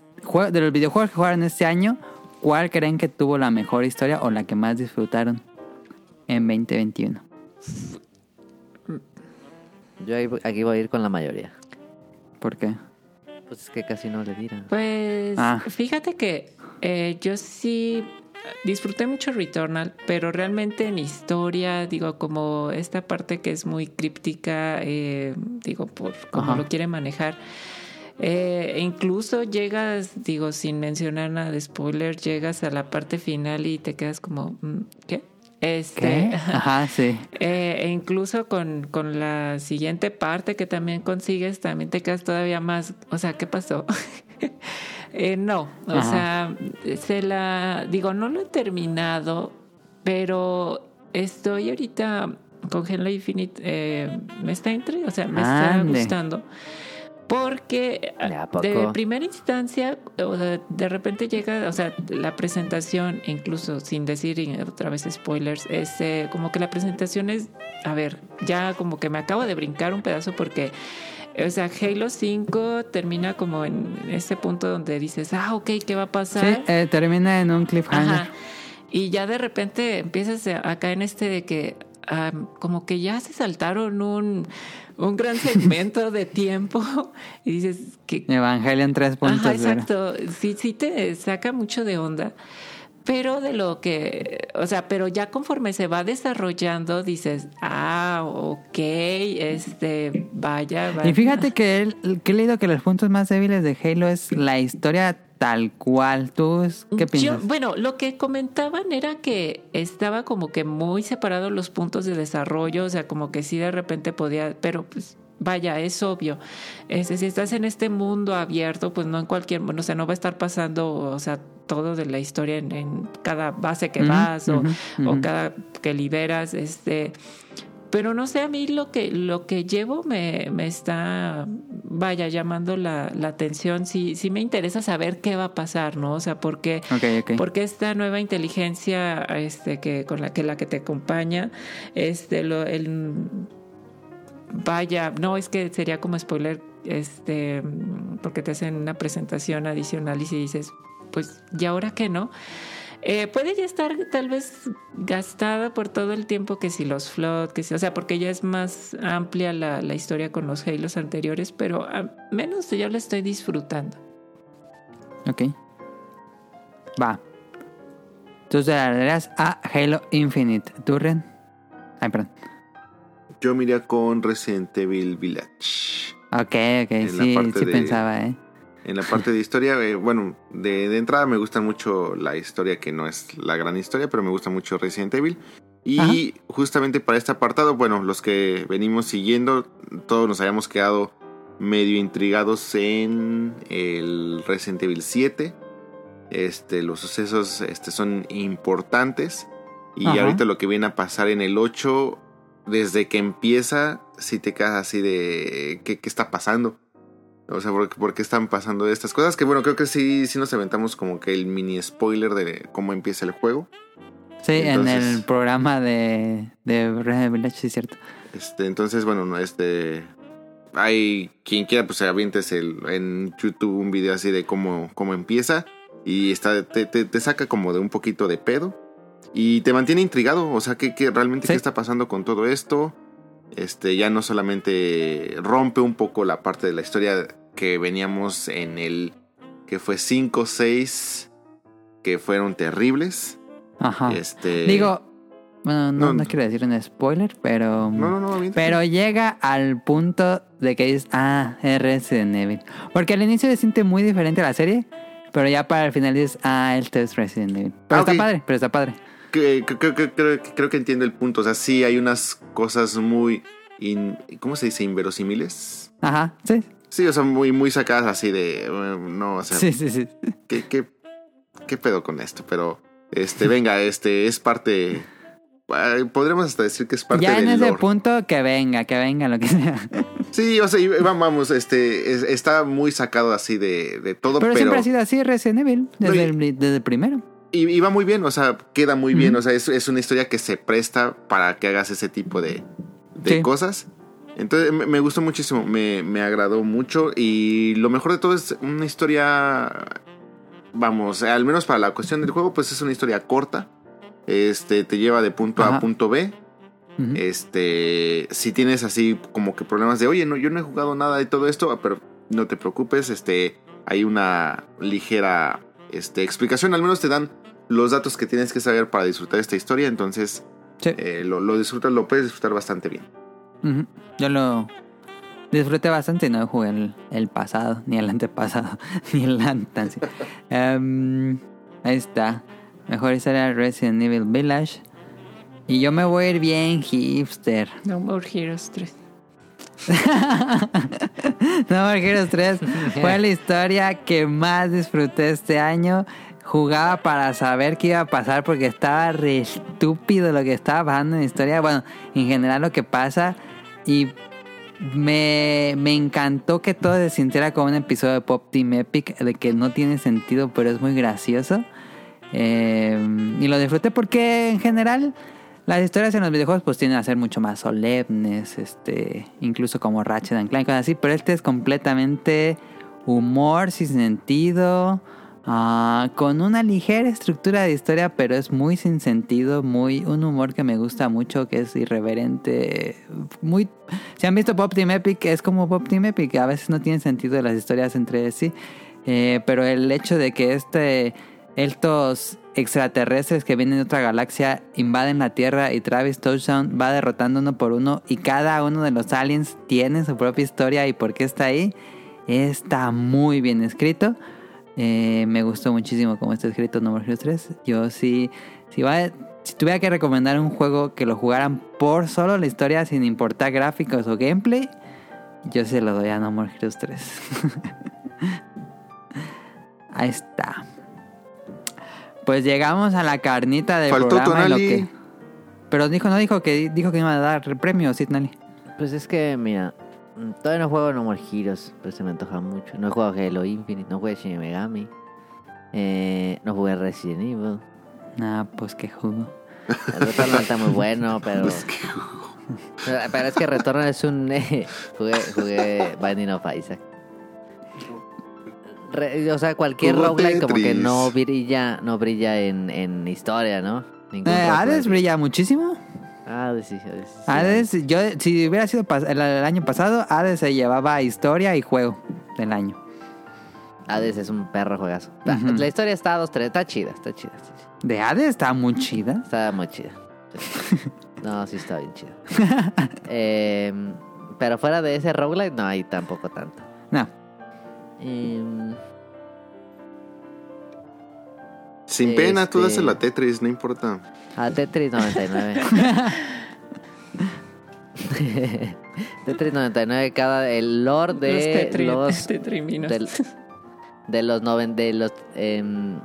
de los videojuegos que jugaron este año, ¿cuál creen que tuvo la mejor historia o la que más disfrutaron en 2021? Yo aquí voy a ir con la mayoría. ¿Por qué? Pues es que casi no le dirán. Pues Ah. fíjate que eh, yo sí disfruté mucho Returnal, pero realmente en historia, digo, como esta parte que es muy críptica, eh, digo, por cómo Ajá. lo quiere manejar. Eh, incluso llegas, digo, sin mencionar nada de spoiler, llegas a la parte final y te quedas como, mm, ¿qué? Este, ¿Qué? Ajá, sí. (laughs) eh, e incluso con, con la siguiente parte que también consigues, también te quedas todavía más, o sea, ¿qué pasó? (laughs) Eh, no, o Ajá. sea, se la, digo, no lo he terminado, pero estoy ahorita con Halo Infinite, eh, me está entre, o sea, me está gustando. Porque ¿De a poco? de primera instancia, o de, de repente llega, o sea, la presentación, incluso sin decir otra vez spoilers, es eh, como que la presentación es, a ver, ya como que me acabo de brincar un pedazo porque, o sea, Halo 5 termina como en ese punto donde dices, ah, ok, ¿qué va a pasar? Sí, eh, termina en un cliffhanger. Ajá. Y ya de repente empiezas a a caer en este de que ah, como que ya se saltaron un, un gran segmento de (laughs) tiempo y dices que... Evangelion 3.0. Ajá, exacto. Sí, sí te saca mucho de onda. Pero de lo que, o sea, pero ya conforme se va desarrollando, dices, ah, ok, este, vaya, vaya. Y fíjate que, el- que he leído que los puntos más débiles de Halo es la historia tal cual. ¿Tú qué Yo, piensas? bueno, lo que comentaban era que estaba como que muy separados los puntos de desarrollo, o sea, como que sí de repente podía, pero pues vaya, es obvio. Si estás en este mundo abierto, pues no en cualquier, bueno, o sea, no va a estar pasando, o sea, todo de la historia en, en cada base que vas o, o cada que liberas, este. Pero no sé, a mí lo que, lo que llevo me, me está, vaya, llamando la, la atención. Sí, sí me interesa saber qué va a pasar, ¿no? O sea, porque, porque esta nueva inteligencia este, que, con la que, la que te acompaña, este, lo, el, vaya, no, es que sería como spoiler, este, porque te hacen una presentación adicional y si dices, pues, ¿y ahora qué no? Eh, puede ya estar tal vez gastada por todo el tiempo que si los flood, que si, o sea, porque ya es más amplia la, historia con los Halos anteriores, pero a menos yo la estoy disfrutando. Ok. Va. Te la darías a Halo Infinite. ¿Tú, Ren? Ay, perdón. Yo me iría con Resident Evil Village. Ok, ok, sí, sí de- pensaba, ¿eh? En la parte de historia, eh, bueno, de, de entrada me gusta mucho la historia, que no es la gran historia, pero me gusta mucho Resident Evil. Y justamente para este apartado, bueno, los que venimos siguiendo, todos nos habíamos quedado medio intrigados en el Resident Evil 7. Este, los sucesos este, son importantes. Y Ajá. ahorita lo que viene a pasar en el 8, desde que empieza, si te quedas así de ¿qué, qué está pasando? O sea, ¿por, por qué están pasando estas cosas? Que bueno, creo que sí, sí nos aventamos como que el mini spoiler de cómo empieza el juego. Sí, en el programa de, de Evil Village, sí, es cierto. Este, entonces, bueno, no, este. Hay quien quiera, pues se avientes el, en YouTube un video así de cómo, cómo empieza. Y está, te, te- te saca como de un poquito de pedo. Y te mantiene intrigado, o sea, ¿qué, qué- realmente Sí. qué está pasando con todo esto? Este, ya no solamente rompe un poco la parte de la historia que veníamos en el que fue 5, 6, que fueron terribles. Ajá. Este, Digo, bueno, no, no, no quiero decir un spoiler, pero... no, no, no. Pero llega al punto de que dices, ah, es Resident Evil. Porque al inicio se siente muy diferente a la serie, pero ya para el final dices, ah, esto es Resident Evil. Pero Ah, está padre, pero está padre. Creo, que- creo que entiendo el punto. O sea, sí hay unas cosas muy. in- ¿Cómo se dice? Inverosímiles. Ajá, sí. Sí, o sea, muy, muy sacadas así de. No, o sea, Sí, sí, sí. ¿qué, qué, qué pedo con esto? Pero, este, venga, este, es parte. Podremos hasta decir que es parte Ya en del ese lore. punto, que venga, que venga, lo que sea. Sí, o sea, vamos, este, es- está muy sacado así de, de todo, Pero, pero. siempre ha sido así Resident Evil, desde, No, y- el, desde el primero. Y, y va muy bien, o sea, queda muy bien. O sea, es, es una historia que se presta para que hagas ese tipo de, de Sí. cosas. Entonces me, me gustó muchísimo, me, me agradó mucho. Y lo mejor de todo es una historia. Vamos, al menos para la cuestión del juego, pues es una historia corta. Este te lleva de punto A Ajá. a punto B. Este, si tienes así como que problemas de, oye, no, yo no he jugado nada de todo esto, pero no te preocupes, este, hay una ligera, este, explicación, al menos te dan los datos que tienes que saber para disfrutar esta historia, entonces Sí. eh, lo, lo disfrutas, lo puedes disfrutar bastante bien. Yo lo disfruté bastante y no jugué el, el pasado, ni el antepasado, (laughs) ni el antes. Em, ahí está. Mejor historia Resident Evil Village. Y yo me voy a ir bien hipster. No More Heroes 3. (laughs) No Heroes 3 fue la historia que más disfruté este año. Jugaba para saber qué iba a pasar porque estaba re estúpido lo que estaba pasando en la historia. Bueno, en general lo que pasa. Y me, me encantó que todo se sintiera como un episodio de Pop Team Epic de que no tiene sentido, pero es muy gracioso. Eh, y lo disfruté porque en general las historias en los videojuegos pues tienden a ser mucho más solemnes, este, incluso como Ratchet and Clank, así, pero este es completamente humor sin sentido, ah, con una ligera estructura de historia, pero es muy sin sentido, muy un humor que me gusta mucho, que es irreverente, muy... Si han visto Pop Team Epic, es como Pop Team Epic, a veces no tienen sentido las historias entre sí, eh, pero el hecho de que este estos extraterrestres que vienen de otra galaxia invaden la Tierra y Travis Touchdown va derrotando uno por uno y cada uno de los aliens tiene su propia historia y por qué está ahí. Está muy bien escrito. Eh, me gustó muchísimo cómo está escrito No More Heroes 3. Yo sí, si, si tuviera que recomendar un juego que lo jugaran por solo la historia sin importar gráficos o gameplay, yo se lo doy a No More Heroes 3. (laughs) Ahí está. Pues llegamos a la carnita del Faltó programa. lo Tonali. que... Pero dijo, no dijo que dijo que iba a dar el premio, sí, Tonali. Pues es que, mira, mm, todavía no juego No More Heroes, pero se me antoja mucho. No he jugado Halo Infinite, no jugué Shin Megami, eh, no jugué Resident Evil. Ah, pues qué jugo. El Returnal está muy bueno, (laughs) pero... Pues que- (laughs) Pero pero es que Returnal es un... (laughs) eh, jugué, jugué Binding of Isaac. Re- o sea, cualquier Jugó roguelike como que no brilla, no brilla en, en historia, ¿no? Ningún Eh, Hades brilla muchísimo. Hades, sí, Hades. sí. Hades, yo, si hubiera sido el, el año pasado, Hades se llevaba historia y juego del año. Hades es un perro juegazo. La- historia está a dos, tres, está chida, está chida, está chida. De Hades está muy chida. Está muy chida. (laughs) No, sí está bien chida. Em, pero fuera de ese roguelike no hay tampoco tanto. No. Em, Sin pena, tú Este- das la Tetris, no importa. a Tetris 99. (laughs) Tetris 99, cada el lore los de tetri, los (laughs) tetriminos. del- de los noven, de los em,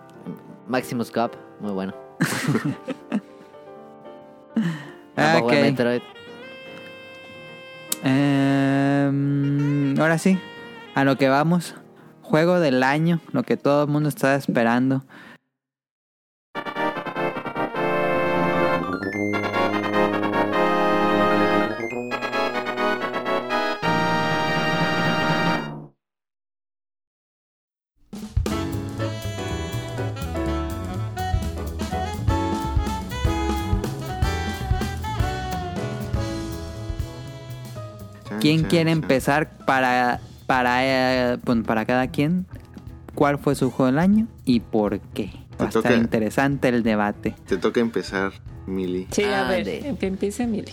Maximus Cup, muy bueno. (laughs) Tampoco jugué Ok. Metroid. Em, ahora sí, a lo que vamos. Juego del año, lo que todo el mundo está esperando. ¿Quién quiere empezar para para, eh, bueno, para cada quien? ¿Cuál fue su juego del año y por qué? Va a estar interesante el debate. Te toca empezar, Mili. Sí, a ver, que empiece Mili.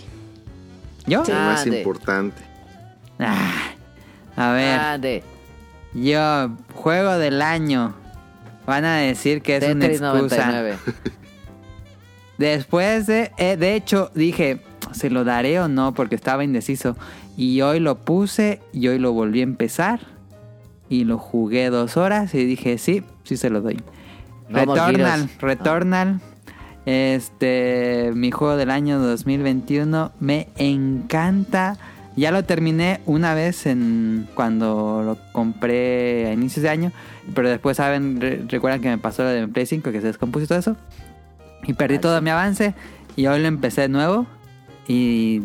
¿Yo? El más importante. Ah, a ver, Ande. yo, juego del año. Van a decir que es una excusa. 99. Después de, eh, de hecho, dije, ¿se lo daré o no? Porque estaba indeciso. Y hoy lo puse y hoy lo volví a empezar. Y lo jugué dos horas y dije, sí, sí se lo doy. More Returnal. Returnal. Este, mi juego del año 2021 me encanta. Ya lo terminé una vez en cuando lo compré a inicios de año, pero después saben, re- recuerdan que me pasó lo de mi Play 5 que se descompuso y todo eso. Y perdí Ah, todo mi avance y hoy lo empecé de nuevo y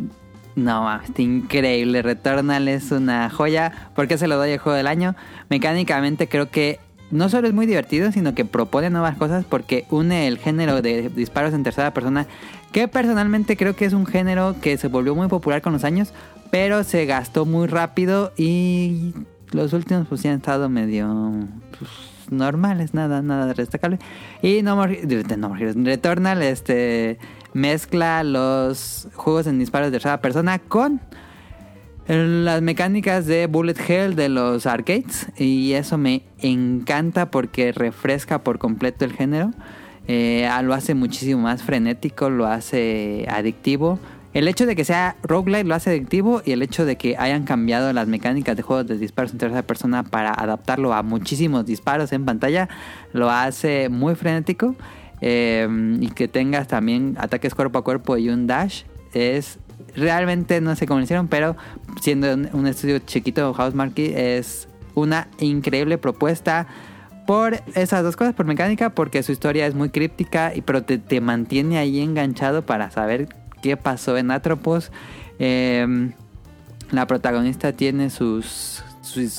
no, mames, está increíble. Returnal es una joya. ¿Por qué se lo doy el juego del año? Mecánicamente creo que no solo es muy divertido, sino que propone nuevas cosas porque une el género de disparos en tercera persona, que personalmente creo que es un género que se volvió muy popular con los años, pero se gastó muy rápido y los últimos pues sí han estado medio pues, normales, nada, nada destacable. Y No More, no More Heroes, Returnal este, mezcla los juegos en disparos de tercera persona con las mecánicas de Bullet Hell de los arcades y eso me encanta porque refresca por completo el género. Eh, lo hace muchísimo más frenético, lo hace adictivo. El hecho de que sea roguelike lo hace adictivo y el hecho de que hayan cambiado las mecánicas de juegos de disparos en tercera persona para adaptarlo a muchísimos disparos en pantalla lo hace muy frenético. Eh, y que tengas también ataques cuerpo a cuerpo y un dash es realmente no sé cómo lo hicieron, pero siendo un, estudio chiquito, Housemarque es una increíble propuesta por esas dos cosas, por mecánica, porque su historia es muy críptica, y pero te, te mantiene ahí enganchado para saber qué pasó en Atropos. Eh, la protagonista tiene sus, su,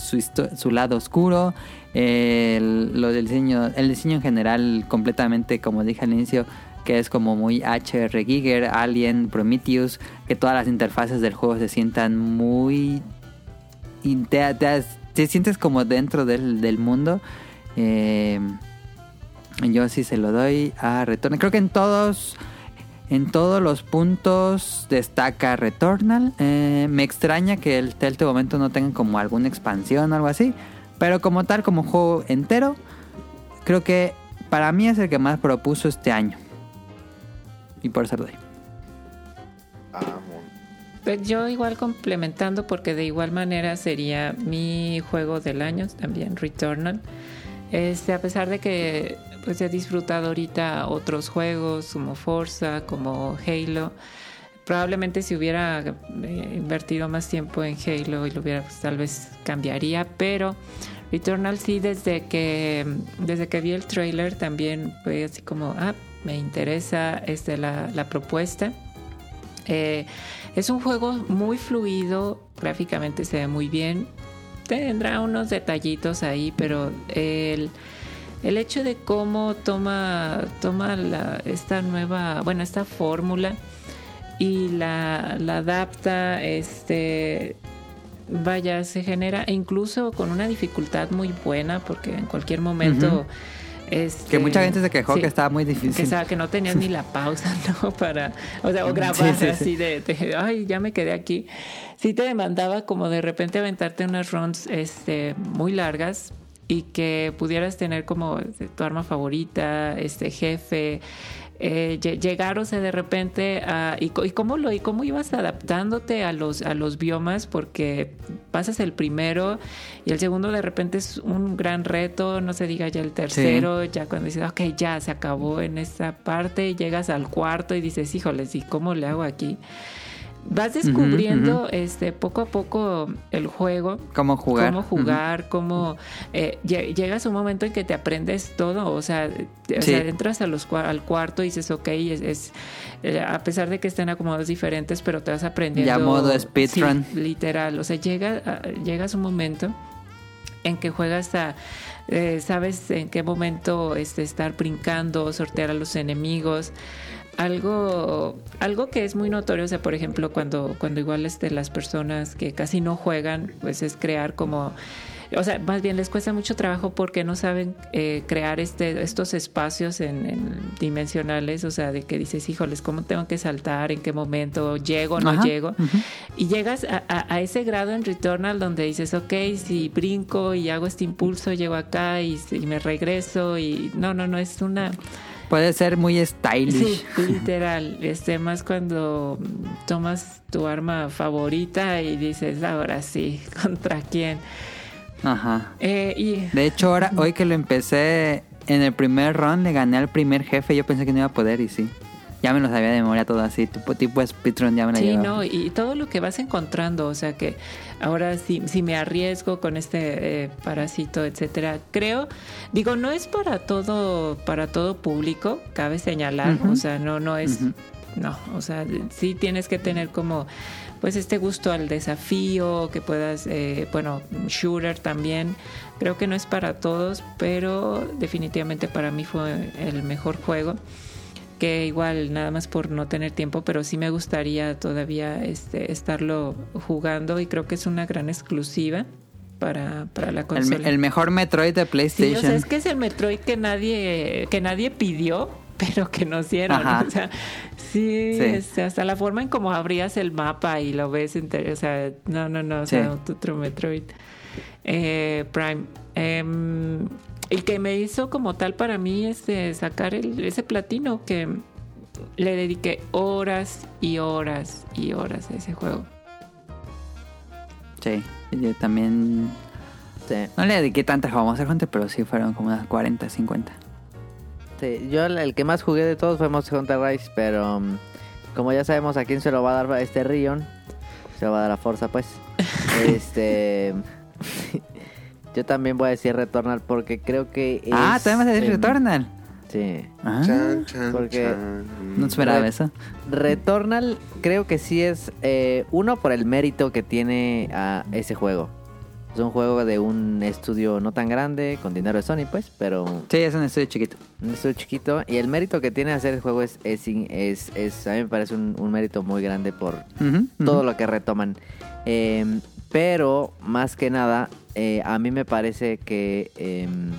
su lado oscuro. El, lo del diseño, el diseño en general completamente, como dije al inicio, que es como muy HR Giger, Alien, Prometheus, que todas las interfaces del juego se sientan muy... te, te- te sientes como dentro del, del mundo. Eh, yo sí se lo doy a Returnal. Creo que en todos... En todos los puntos destaca Returnal. Eh, me extraña que el, hasta este momento no tengan como alguna expansión o algo así. Pero como tal, como juego entero, creo que para mí es el que más propuso este año. Y por eso lo doy. Pues yo igual complementando porque de igual manera sería mi juego del año también Returnal. Este, a pesar de que pues he disfrutado ahorita otros juegos como Forza, como Halo, probablemente si hubiera eh, invertido más tiempo en Halo y lo hubiera pues, tal vez cambiaría, pero Returnal sí desde que desde que vi el trailer también fue así como ah me interesa este la, propuesta. Eh, es un juego muy fluido, gráficamente se ve muy bien. Tendrá unos detallitos ahí, pero el, el hecho de cómo toma, toma la- esta nueva, bueno, esta fórmula y la, la adapta, este, vaya, se genera, e incluso con una dificultad muy buena, porque en cualquier momento... Este, Que mucha gente se quejó sí. que estaba muy Que, difícil. sa- que no tenías ni la pausa, (laughs) ¿no? Para, o sea, o grabar sí, sí. así de, de, ay, ya me quedé aquí. Sí te demandaba como de repente aventarte unas runs este, muy largas y que pudieras tener como tu arma favorita, este jefe, eh, lle- llegar, o sea, de repente a, y, y cómo lo y cómo ibas adaptándote a los a los biomas porque pasas el primero y el segundo de repente es un gran reto, no se diga ya el tercero, ya cuando dices, ok, ya se acabó en esta parte, llegas al cuarto y dices, híjoles, ¿y cómo le hago aquí? Vas descubriendo este poco a poco el juego, ¿Cómo jugar? cómo jugar, cómo eh, lle- llegas a un momento en que te aprendes todo, o sea, o Sí. sea, entras a los, cua- al cuarto y dices, ok, es, es, eh, a pesar de que estén acomodados diferentes, pero te vas aprendiendo. Ya modo speedrun. Sí, literal, o sea, llega, a- llegas a un momento en que juegas a eh, sabes en qué momento este, estar brincando, sortear a los enemigos. Algo, algo que es muy notorio, o sea, por ejemplo, cuando, cuando igual este, las personas que casi no juegan, pues es crear como o sea, más bien les cuesta mucho trabajo porque no saben eh, crear este, estos espacios en, dimensionales, o sea, de que dices, híjoles, ¿cómo tengo que saltar? ¿En qué momento? ¿Llego? ¿No llego? Y llegas a, ese grado en Returnal donde dices, ok, si brinco y hago este impulso, llego acá y, me regreso y no, no, no, es una... Puede ser muy stylish. Sí, (laughs) literal. Este, más cuando tomas tu arma favorita y dices, ahora sí, (laughs) ¿contra quién? Ajá. Eh, y... De hecho, ahora, hoy que lo empecé, en el primer run le gané al primer jefe. Yo pensé que no iba a poder y sí. Ya me lo sabía de memoria todo así, tipo, tipo speedrun ya me la Sí, no, y todo lo que vas encontrando, o sea que ahora si, si me arriesgo con este eh, parásito, etcétera, creo, digo, no es para todo, para todo público, cabe señalar, o sea, no, no es, no, o sea, sí tienes que tener como pues este gusto al desafío, que puedas, eh, bueno, shooter también. Creo que no es para todos, pero definitivamente para mí fue el mejor juego. Que igual, nada más por no tener tiempo, pero sí me gustaría todavía este, estarlo jugando y creo que es una gran exclusiva. Para, para, la consola. El, mejor Metroid de PlayStation. Sí, es que es el Metroid que nadie, que nadie pidió, (laughs) pero que nos dieron. O sea, sí, hasta la forma en cómo abrías el mapa y lo ves, o sea, no, no, no, o sea, otro Metroid eh, Prime. Eh, el que me hizo como tal para mí es sacar ese platino que le dediqué horas y horas y horas a ese juego. Sí, yo también... No le dediqué tantas como gente, pero sí fueron como unas 40, 50. Sí, yo el que más jugué de todos fue Monster Hunter Rise, pero um, como ya sabemos a quién se lo va a dar este Rion, se lo va a dar a Forza pues. (laughs) este yo también voy a decir Returnal porque creo que Ah, también vas a decir Returnal. Sí. Ah, porque no esperaba eso. Returnal creo que sí es eh, uno por el mérito que tiene a ese juego. Es un juego de un estudio no tan grande, con dinero de Sony, pues, pero... Sí, es un estudio chiquito. Un estudio chiquito. Y el mérito que tiene hacer el juego es, es, es, a mí me parece un, mérito muy grande por todo lo que retoman. Em, pero, más que nada, eh, a mí me parece que... Em,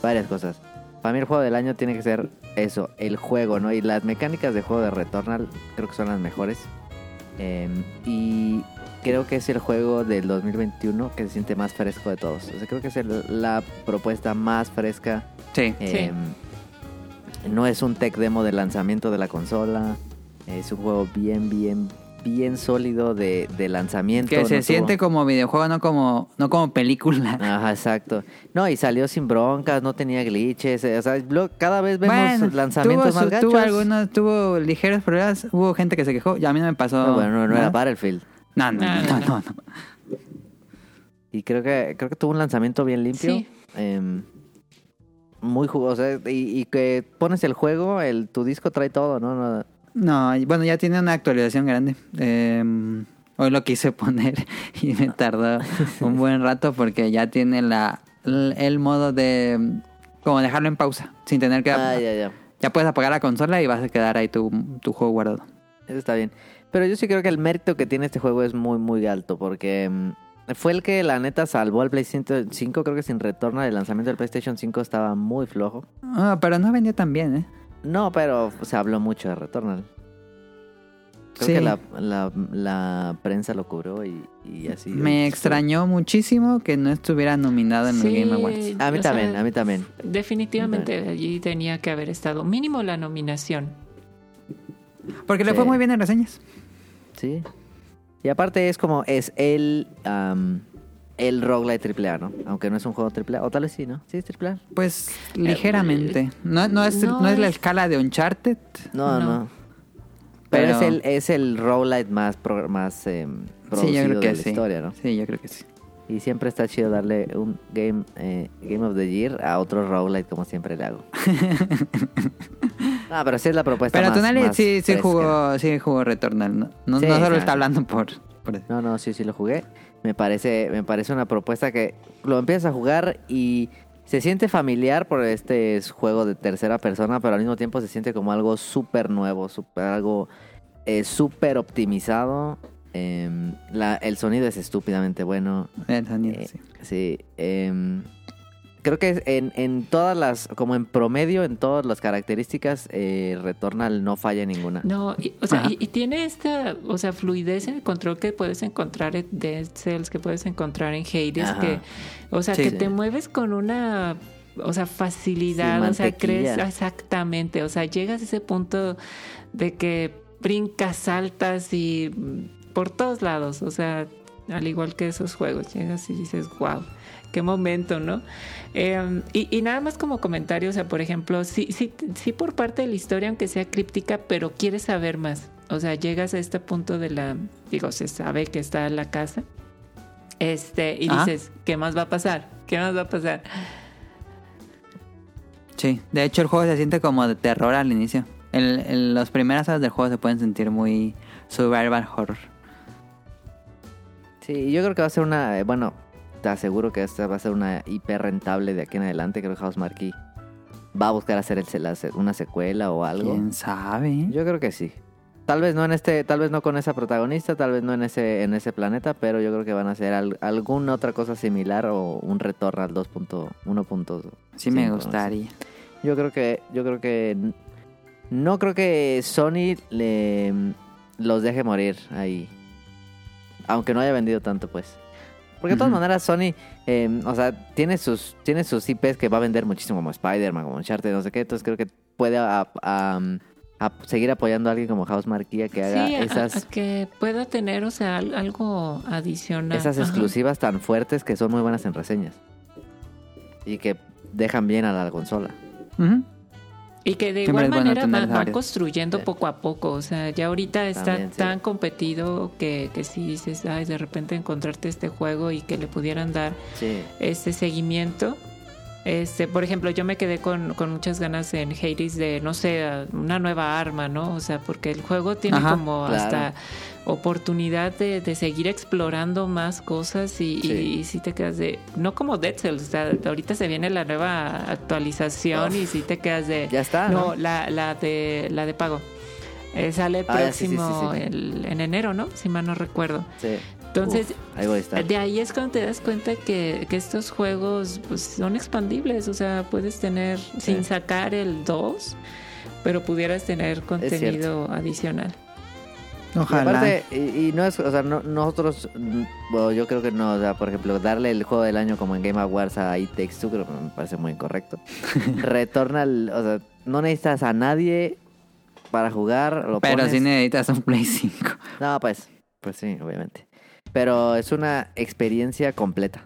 varias cosas. Para mí el juego del año tiene que ser eso, el juego, ¿no? Y las mecánicas de juego de Returnal creo que son las mejores. Em, y creo que es el juego del 2021 que se siente más fresco de todos. O sea, creo que es la propuesta más fresca. Sí. Em, no es un tech demo de lanzamiento de la consola. Es un juego bien, bien, bien sólido de, lanzamiento. Que se siente como videojuego, no como, no como película. (laughs) Ajá, exacto. No, y salió sin broncas, no tenía glitches. O sea, cada vez vemos lanzamientos más gachos. Tuvo algunos, tuvo ligeros problemas. Hubo gente que se quejó. Ya a mí no me pasó. No, bueno, no, no, era Battlefield. No, no, no, no, Y creo que creo que tuvo un lanzamiento bien limpio. Em, muy jugoso. Y, que pones el juego, el tu disco trae todo, ¿no? No, bueno, ya tiene una actualización grande. Em, hoy lo quise (laughs) poner y me tardó un buen rato porque ya tiene la el modo de como dejarlo en pausa sin tener que ah, ya, ya. ya puedes apagar la consola y vas a quedar ahí tu, tu juego guardado. Eso está bien. Pero yo sí creo que el mérito que tiene este juego es muy, muy alto. Porque mm, fue el que la neta salvó al PlayStation 5. Creo que sin retorno del lanzamiento del PlayStation 5 estaba muy flojo. Ah, pero no vendió tan bien, ¿eh? No, pero se habló mucho de Returnal. Creo que la, la, prensa lo cubrió y, así. Me extrañó muchísimo que no estuviera nominado en el Game Awards. A mí también, a mí también. Definitivamente allí tenía que haber estado. Mínimo la nominación. Porque le fue muy bien en reseñas. Sí. Y aparte es como, es el, el roguelite AAA, ¿no? Aunque no es un juego AAA, o tal vez sí, ¿no? Sí, es AAA. Pues ligeramente. No, no, es, no, es, la escala de Uncharted. No, no. Pero, es el, es el roguelite más, más eh, producido sí, yo creo que de la historia, ¿no? Sí, yo creo que sí. Y siempre está chido darle un game, eh, game of the Year a otro roguelite como siempre le hago. (laughs) ah, pero sí es la propuesta Pero más, sí, sí jugó, sí jugó Returnal, ¿no? No, solo está hablando por, por No, no, sí, sí lo jugué. Me parece, me parece una propuesta que lo empiezas a jugar y se siente familiar por este es juego de tercera persona, pero al mismo tiempo se siente como algo súper nuevo, super, algo eh, súper optimizado. Em, la- el sonido es estúpidamente bueno. El sonido, Eh, sí. Sí. Creo que en, en todas las, como en promedio, en todas las características, eh, Returnal no falla en ninguna. No, y, o sea, y, y tiene esta, o sea, fluidez en el control que puedes encontrar en Dead Cells, que puedes encontrar en Hades, Ajá. que, o sea, Sí, que sí. te mueves con una, o sea, facilidad, Sí, o sea, crees exactamente, o sea, llegas a ese punto de que brincas, saltas y mm, por todos lados, o sea, al igual que esos juegos, llegas y dices, wow, qué momento, ¿no? Eh, y, y nada más como comentario, o sea, por ejemplo, sí, sí, sí por parte de la historia, aunque sea críptica, pero quieres saber más. O sea, llegas a este punto de la, digo, se sabe que está en la casa, este, y Ajá. dices, ¿qué más va a pasar? ¿Qué más va a pasar? Sí, de hecho el juego se siente como de terror al inicio. En, en las primeras horas del juego se pueden sentir muy survival horror. Sí, yo creo que va a ser una. eh, Bueno, te aseguro que esta va a ser una hiper rentable de aquí en adelante. Creo que Housemarque va a buscar hacer el, una secuela o algo. ¿Quién sabe? Yo creo que sí. Tal vez no en este, tal vez no con esa protagonista, tal vez no en ese, en ese planeta, pero yo creo que van a hacer al- alguna otra cosa similar o un retorno al 2.1. Sí me no gustaría. Yo creo que, yo creo que no creo que Sony le los deje morir ahí. Aunque no haya vendido tanto, pues. Porque de todas maneras Sony, eh, o sea, tiene sus, tiene sus IPs que va a vender muchísimo como Spider-Man, como Uncharted, no sé qué. Entonces creo que puede a- a- a seguir apoyando a alguien como House Marquía que haga Sí, esas, a, que pueda tener, o sea, al- algo adicional. esas Ajá. exclusivas tan fuertes que son muy buenas en reseñas. Y que dejan bien a la consola. Y que de Siempre igual bueno manera van, construyendo Sí. poco a poco. O sea, ya ahorita está También, sí. tan competido que, que si dices, ay, de repente encontrarte este juego y que le pudieran dar Sí. este seguimiento. Este, por ejemplo, yo me quedé con, con muchas ganas en Hades de, no sé, una nueva arma, ¿no? O sea, porque el juego tiene Ajá, como claro. hasta oportunidad de, de seguir explorando más cosas y, Sí. y, y si te quedas de, no como Dead Cells, o sea, ahorita se viene la nueva actualización y si te quedas de, Ya está, no, ¿no? la, la de la de pago. Eh, sale Ah, sí, sí, próximo sí. el- en enero, ¿no? Si mal no recuerdo. Sí. Entonces, Uf, ahí voy a estar. de ahí es cuando te das cuenta que, que estos juegos pues, son expandibles, o sea, puedes tener, sin sacar el 2, pero pudieras tener contenido adicional. Y Ojalá. aparte, y, y no es, o sea, no- nosotros, bueno, yo creo que no, o sea, por ejemplo, darle el juego del año como en Game Awards a It Takes Two, creo que me parece muy incorrecto. (laughs) Retorna, al- o sea, no necesitas a nadie para jugar, lo Pero pones- si necesitas un Play 5. No, pues, pues sí, obviamente. Pero es una experiencia completa.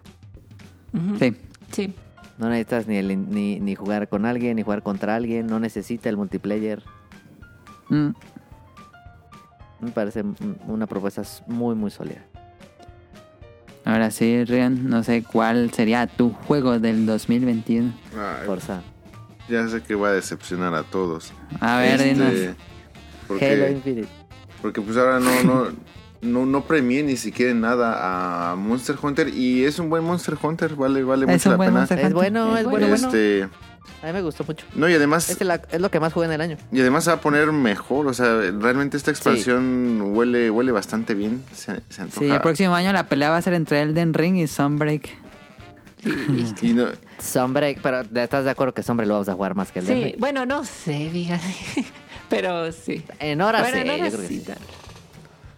Sí. Sí. No necesitas ni, el- ni, ni jugar con alguien, ni jugar contra alguien, no necesita el multiplayer. Mm. Me parece una propuesta muy, muy sólida. Ahora sí, Rian, no sé cuál sería tu juego del 2021. Ay, Forza. ya sé que va a decepcionar a todos. A ver, Este, dinos. Halo Porque, Infinite. porque pues ahora no, no, no, no premié ni siquiera en nada a Monster Hunter. Y es un buen Monster Hunter, vale, vale Es mucho la pena. Monster Es bueno, Es bueno, este, A mí me gustó mucho. no, y además, Es, la- es lo que más jugué en el año. y además se va a poner mejor. O sea, realmente esta expansión huele, huele bastante bien. Se, se antoja. Sí, el próximo año la pelea va a ser entre Elden Ring y Sunbreak. (laughs) Y no- Sunbreak, pero ¿estás de acuerdo que Sunbreak lo vamos a jugar más que el Sí, bueno, no sé, fíjate. (laughs) Pero sí. En horas Bueno, sí, no yo creo que sí.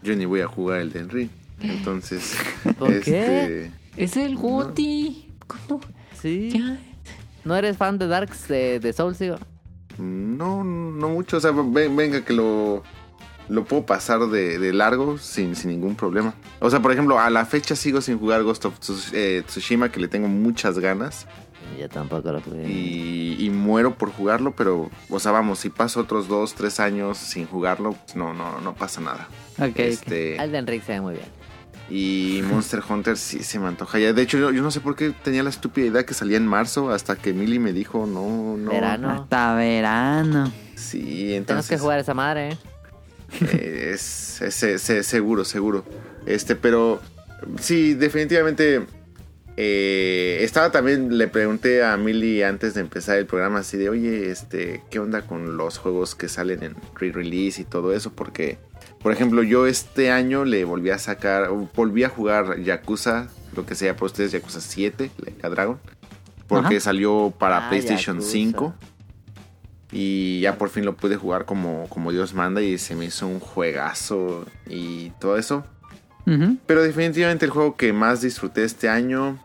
Yo ni voy a jugar el Den Ring. Entonces, (laughs) ¿Por este, Es el Guti. ¿Cómo? Sí. Ya. ¿No eres fan de Darks de, de Souls, digo? No, no mucho. O sea, ven- venga que lo, lo puedo pasar de, de largo sin, sin ningún problema. O sea, por ejemplo, a la fecha sigo sin jugar Ghost of Tsush- eh, Tsushima, que le tengo muchas ganas. Yo tampoco lo jugué. Y, y muero por jugarlo, pero, o sea, vamos, si paso otros dos, tres años sin jugarlo, pues no, no, no pasa nada. Ok. Este, Elden Ring se ve muy bien. y Monster Hunter sí se me antoja ya. De hecho, yo, yo no sé por qué tenía la estúpida idea que salía en marzo hasta que Millie me dijo, no, no. Verano. Hasta verano. Sí, Tenemos entonces. que jugar esa madre, ¿eh? Eh, es, es- es- es seguro, seguro. Este, pero sí, definitivamente eh, estaba también, le pregunté a Millie antes de empezar el programa así de, oye, este, ¿qué onda con los juegos que salen en re-release y todo eso? Porque, por ejemplo, yo este año le volví a sacar, volví a jugar Yakuza, lo que sea para ustedes, Yakuza 7, Like Dragon, porque Ajá. salió para Ah, PlayStation Yakuza. 5. Y ya por fin lo pude jugar como, como Dios manda y se me hizo un juegazo y todo eso. Pero definitivamente el juego que más disfruté este año,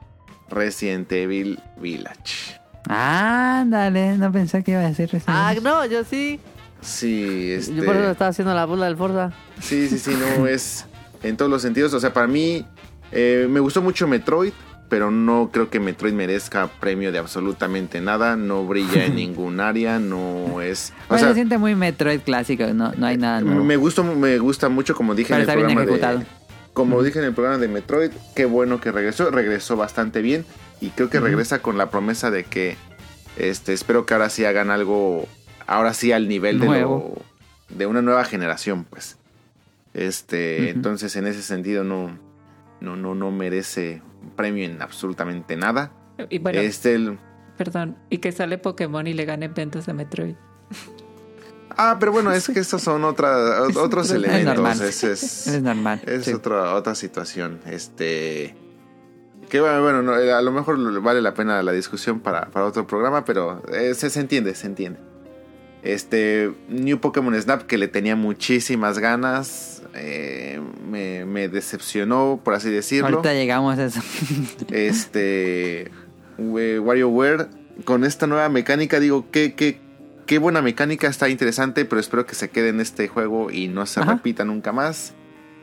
Resident Evil Village. Ándale, no pensé que iba a decir Resident Ah, Evil. no, yo sí. Sí, este, Yo por eso estaba haciendo la burla del Forza. sí, sí, sí, no (laughs) es en todos los sentidos. O sea, para mí eh, me gustó mucho Metroid, pero no creo que Metroid merezca premio de absolutamente nada. No brilla en (laughs) ningún área, no es. O Bueno, sea, se siente muy Metroid clásico, no, no hay nada nuevo. me gusta, me gusta mucho como dije Pero en el está bien programa ejecutado. de, como dije en el programa de Metroid, qué bueno que regresó, regresó bastante bien y creo que regresa con la promesa de que este espero que ahora sí hagan algo ahora sí al nivel de lo- de una nueva generación, pues. Este, entonces en ese sentido no no no no merece premio en absolutamente nada. Y bueno, Este el- perdón, y que sale Pokémon y le gane ventas a Metroid. Ah, pero bueno, es que estos son otra, (laughs) otros Es elementos. normal. ese es, (laughs) Es normal. Es sí. otra, otra situación. Este. Que bueno, bueno, no, a lo mejor vale la pena la discusión para, para otro programa, pero eh, se, se entiende, se entiende. Este. New Pokémon Snap, que le tenía muchísimas ganas. eh, me, me decepcionó, por así decirlo. Ahorita llegamos a eso. (laughs) Este. WarioWare. Con esta nueva mecánica, digo, qué, qué, qué buena mecánica, está interesante, pero espero que se quede en este juego y no se Ajá. repita nunca más.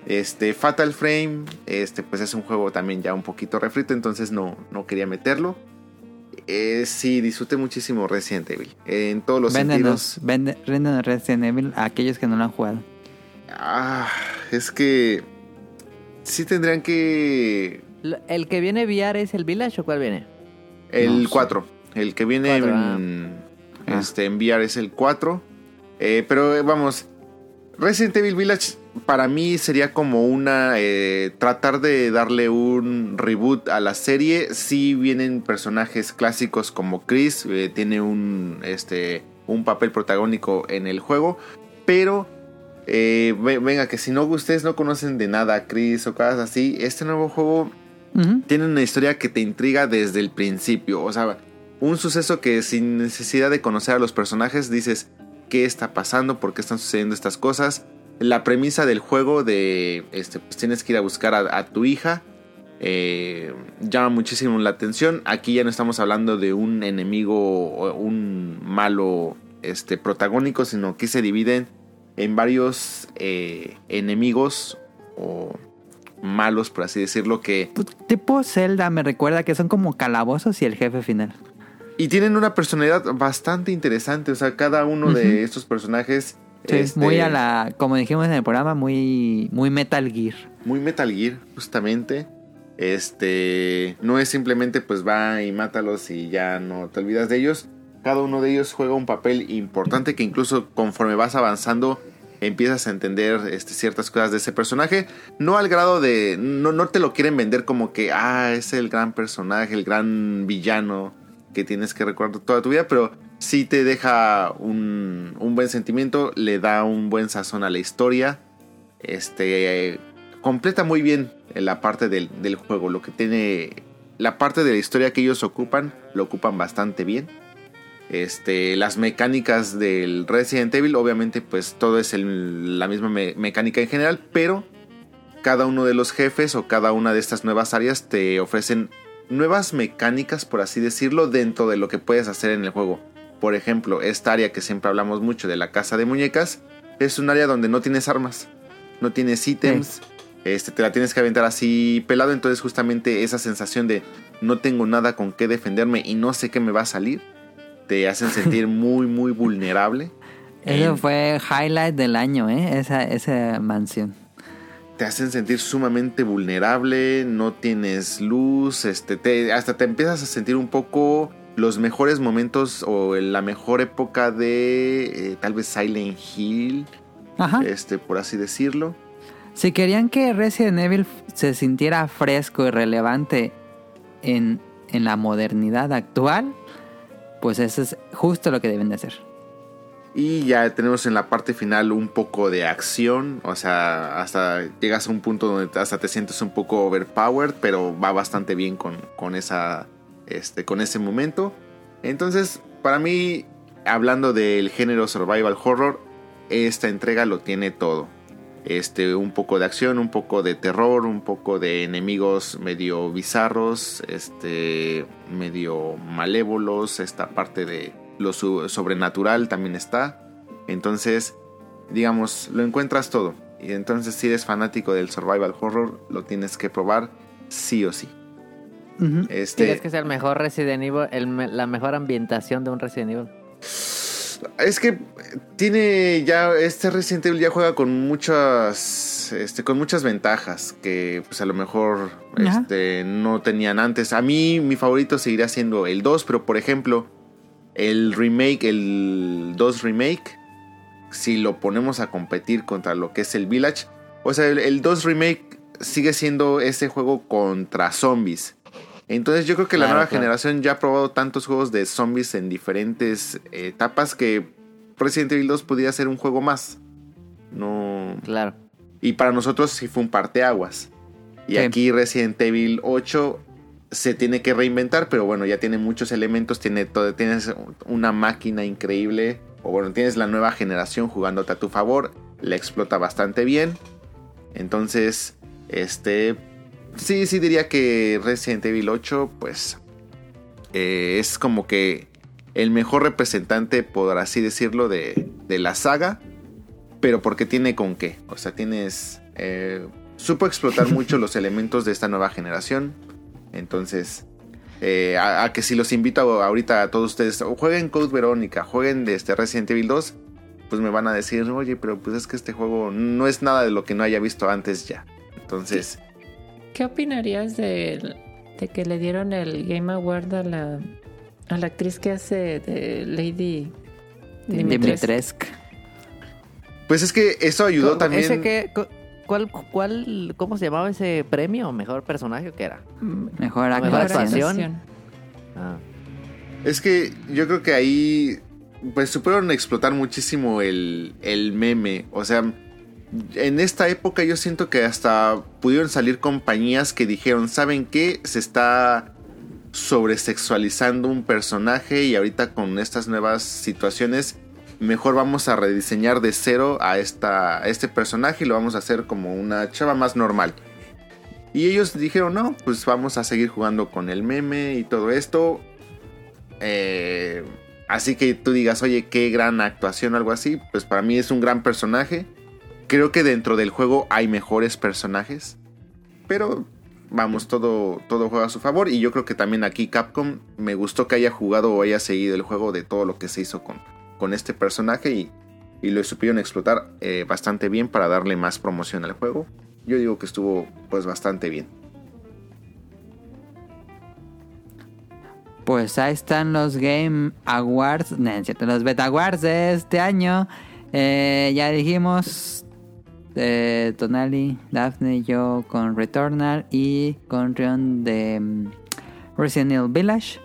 Este, Fatal Frame, este, pues es un juego también ya un poquito refrito, entonces no, no quería meterlo. Eh, sí, disfruté muchísimo Resident Evil. En todos los Véndenos, sentidos. vende, véndenos Resident Evil a aquellos que no lo han jugado. Ah, es que. Sí tendrían que. ¿El que viene VR es el Village o cuál viene? El No sé. 4. El que viene Cuatro, ah. en, Ah. este, en VR es el 4. Eh, pero eh, vamos. Resident Evil Village para mí sería como una. eh, tratar de darle un reboot a la serie. Si vienen personajes clásicos como Chris. eh, tiene un. Este. Un papel protagónico en el juego. Pero. eh, ve- venga, que si no ustedes no conocen de nada a Chris o cosas así. Este nuevo juego tiene una historia que te intriga desde el principio. O sea, un suceso que sin necesidad de conocer a los personajes dices qué está pasando, por qué están sucediendo estas cosas. La premisa del juego de, este, pues tienes que ir a buscar a, a tu hija. eh, llama muchísimo la atención. Aquí ya no estamos hablando de un enemigo o un malo este, protagónico, sino que se dividen en varios eh, enemigos o malos, por así decirlo, que Pues, tipo Zelda me recuerda que son como calabozos y el jefe final. Y tienen una personalidad bastante interesante. O sea, cada uno de estos personajes. Sí, este, muy a la, como dijimos en el programa, muy, muy Metal Gear. Muy Metal Gear, justamente. Este. No es simplemente pues va y mátalos y ya no te olvidas de ellos. Cada uno de ellos juega un papel importante que incluso conforme vas avanzando empiezas a entender este, ciertas cosas de ese personaje. No al grado de... No, no te lo quieren vender como que, ah, es el gran personaje, el gran villano que tienes que recordar toda tu vida, pero sí te deja un, un buen sentimiento, le da un buen sazón a la historia. Este... completa muy bien la parte del, del juego, lo que tiene... La parte de la historia que ellos ocupan, lo ocupan bastante bien. Este, las mecánicas del Resident Evil, obviamente, pues todo es la misma me- mecánica en general, pero cada uno de los jefes o cada una de estas nuevas áreas te ofrecen nuevas mecánicas, por así decirlo, dentro de lo que puedes hacer en el juego. Por ejemplo, esta área que siempre hablamos mucho de la casa de muñecas, es un área donde no tienes armas, no tienes ítems, este, te la tienes que aventar así pelado, entonces justamente esa sensación de no tengo nada con qué defenderme y no sé qué me va a salir, te hacen (laughs) sentir muy, muy vulnerable. Eso fue highlight del año, ¿eh? Esa, esa mansión. Te hacen sentir sumamente vulnerable, no tienes luz, este, te, hasta te empiezas a sentir un poco los mejores momentos o en la mejor época de eh, tal vez Silent Hill, Ajá. este, por así decirlo. Si querían que Resident Evil se sintiera fresco y relevante en, en la modernidad actual, pues eso es justo lo que deben de hacer. Y ya tenemos en la parte final un poco de acción. O sea, hasta llegas a un punto donde hasta te sientes un poco overpowered. Pero va bastante bien con, con esa. Este, con ese momento. Entonces, para mí, hablando del género survival horror, esta entrega lo tiene todo. Este, un poco de acción, un poco de terror, un poco de enemigos medio bizarros, este, medio malévolos, esta parte de lo su- sobrenatural también está. Entonces, digamos, lo encuentras todo. Y entonces, si eres fanático del survival horror, lo tienes que probar sí o sí. Este, ¿Crees que sea el mejor Resident Evil, el me- la mejor ambientación de un Resident Evil? Es que tiene ya este Resident Evil ya juega con muchas este con muchas ventajas que pues a lo mejor este no tenían antes. A mí mi favorito seguirá siendo el 2, pero por ejemplo, el remake, el 2 remake si lo ponemos a competir contra lo que es el Village, o sea, el, el 2 remake sigue siendo ese juego contra zombies. Entonces yo creo que la Claro, nueva claro. generación ya ha probado tantos juegos de zombies en diferentes etapas que Resident Evil 2 podría ser un juego más. No. Claro. Y para nosotros sí fue un parteaguas. Y Sí. aquí Resident Evil 8 se tiene que reinventar, pero bueno, ya tiene muchos elementos, tiene todo, tienes una máquina increíble, o bueno, tienes la nueva generación jugándote a tu favor, la explota bastante bien. Entonces, este, sí, sí diría que Resident Evil 8, pues, eh, es como que el mejor representante, por así decirlo, de, de la saga, pero porque tiene con qué. O sea, tienes... eh, supo explotar (laughs) mucho los elementos de esta nueva generación. Entonces, eh, a, a que si los invito a- ahorita a todos ustedes, o jueguen Code Verónica, jueguen de este Resident Evil 2, pues me van a decir, oye, pero pues es que este juego no es nada de lo que no haya visto antes ya. Entonces, ¿Qué opinarías de, de que le dieron el Game Award a la, a la actriz que hace de Lady Dimitrescu? Dimitrescu. pues es que eso ayudó también. ¿Ese cu- cuál, cuál, ¿Cómo se llamaba ese premio? ¿Mejor personaje o qué era? Mejor Mejor actuación. actuación. Ah. Es que yo creo que ahí pues supieron explotar muchísimo el, el meme. O sea, en esta época yo siento que hasta pudieron salir compañías que dijeron, ¿saben qué? Se está sobresexualizando un personaje y ahorita con estas nuevas situaciones mejor vamos a rediseñar de cero a, esta, este personaje y lo vamos a hacer como una chava más normal. Y ellos dijeron, no, pues vamos a seguir jugando con el meme y todo esto. Eh, así que tú digas, oye, qué gran actuación o algo así. Pues para mí es un gran personaje. Creo que dentro del juego hay mejores personajes. Pero vamos, todo, todo juega a su favor. Y yo creo que también aquí Capcom me gustó que haya jugado o haya seguido el juego de todo lo que se hizo con, con este personaje. Y, y lo supieron explotar eh, bastante bien para darle más promoción al juego. Yo digo que estuvo pues bastante bien. Pues ahí están los Game Awards, no, es cierto, los Beta Awards de este año. Eh, ya dijimos, eh, Tonali, Daphne, yo con Returnal y con Rion de mm, Resident Evil Village.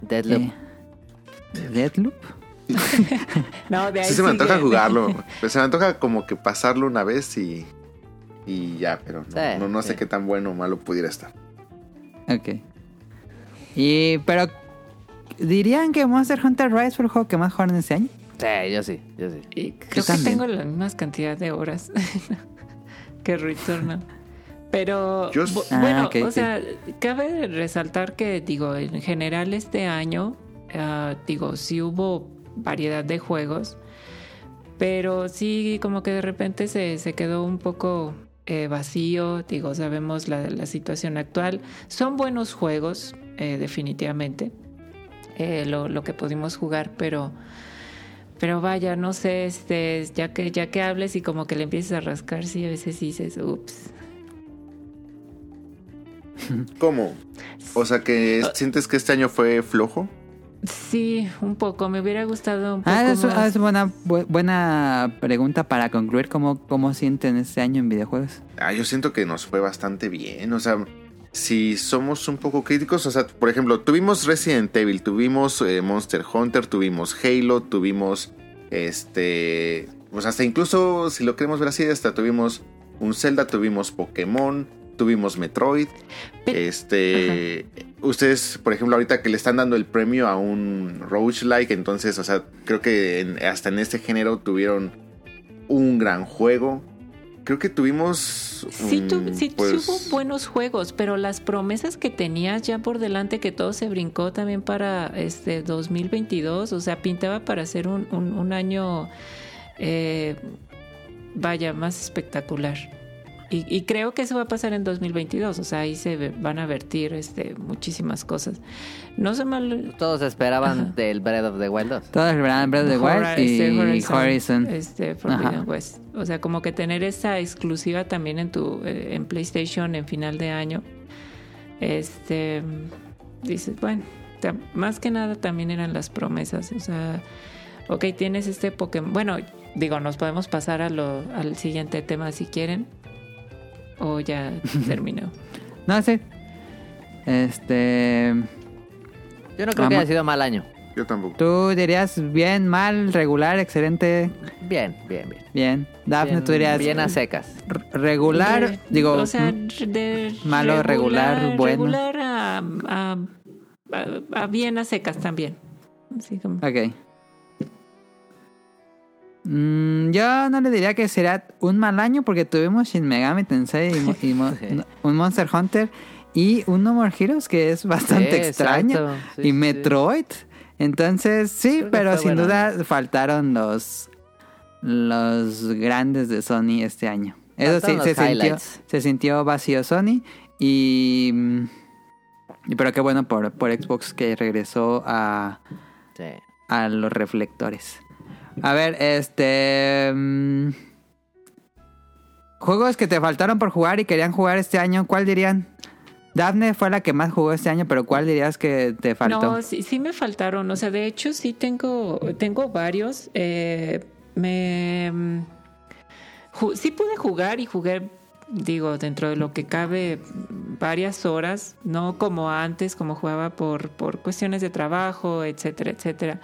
Deadloop. Eh, Deadloop. No, de ahí Sí se me antoja sigue. jugarlo. Pues se me antoja como que pasarlo una vez y. Y ya, pero no, Sí, no, no sé sí. qué tan bueno o malo pudiera estar. Ok. Y, pero, ¿dirían que Monster Hunter Rise fue el juego que más jugaron este año? Sí, yo sí, yo sí. Y creo que tengo la misma cantidad de horas (laughs) que Returnal. Pero Yo- Ah, bueno, o sí. sea, cabe resaltar que digo, en general este año, ah, digo, sí hubo variedad de juegos, pero sí como que de repente se, se quedó un poco eh, vacío, digo, sabemos la, la situación actual. Son buenos juegos, eh, definitivamente, eh, lo, lo que pudimos jugar, pero... Pero vaya, no sé, este, ya que ya que hables y como que le empieces a rascar, sí, a veces dices, ups. ¿Cómo? O sea que sientes que este año fue flojo. Sí, un poco, me hubiera gustado un poco Ah, es, más. es buena, bu- buena pregunta para concluir cómo, cómo sienten este año en videojuegos. Ah, yo siento que nos fue bastante bien. O sea, si somos un poco críticos, o sea, por ejemplo, tuvimos Resident Evil, tuvimos eh, Monster Hunter, tuvimos Halo, tuvimos este, pues hasta incluso si lo queremos ver así, hasta tuvimos un Zelda, tuvimos Pokémon, tuvimos Metroid. Pe- este, ustedes, por ejemplo, ahorita que le están dando el premio a un roguelike, entonces, o sea, creo que en- hasta en este género tuvieron un gran juego. Creo que tuvimos Sí, tu- sí, sí pues, hubo buenos juegos, pero las promesas que tenías ya por delante, que todo se brincó también para este 2022, o sea, pintaba para ser un, un- un año, eh, vaya, más espectacular. Y, y creo que eso va a pasar en 2022, o sea, ahí se van a vertir este, muchísimas cosas. No sé mal... Todos esperaban Ajá. del Breath of the Wild 2. Todos esperaban Breath of the Wild Hora- y este, Horizon. Este, Forbidden. West. O sea, como que tener esa exclusiva también en tu eh, en PlayStation en final de año. Este dices, bueno, más que nada también eran las promesas. O sea, ok, tienes este Pokémon. Bueno, digo, nos podemos pasar a lo, al siguiente tema si quieren. O ya (laughs) terminó. No sé. Este. Yo no creo que haya sido mal año. Yo tampoco. ¿Tú dirías bien, mal, regular, excelente? Bien, bien, bien. Bien. Dafne, bien, tú dirías. bien a secas. regular, De- digo. o sea, mm, de malo, regular, bueno. Regular a, a- a- a bien a secas también. Así como- Ok. Mm, yo no le diría que será un mal año porque tuvimos Shin Megami Tensei y, mo- y mo- (laughs) Sí. no, un Monster Hunter y un No More Heroes que es bastante Sí, extraño. Sí, y. Metroid. Entonces, sí, Creo pero sin bueno. duda faltaron los los grandes de Sony este año. Eso sí, se sintió, se sintió vacío Sony y, pero qué bueno por, por Xbox que regresó a, a los reflectores. A ver, este... mm, Juegos que te faltaron por jugar y querían jugar este año, ¿cuál dirían? Daphne fue la que más jugó este año, pero ¿cuál dirías que te faltó? No, sí, sí me faltaron. O sea, de hecho sí tengo, tengo varios. Eh, me mm, sí pude jugar y jugué, digo, dentro de lo que cabe varias horas, no como antes, como jugaba por, por cuestiones de trabajo, etcétera, etcétera.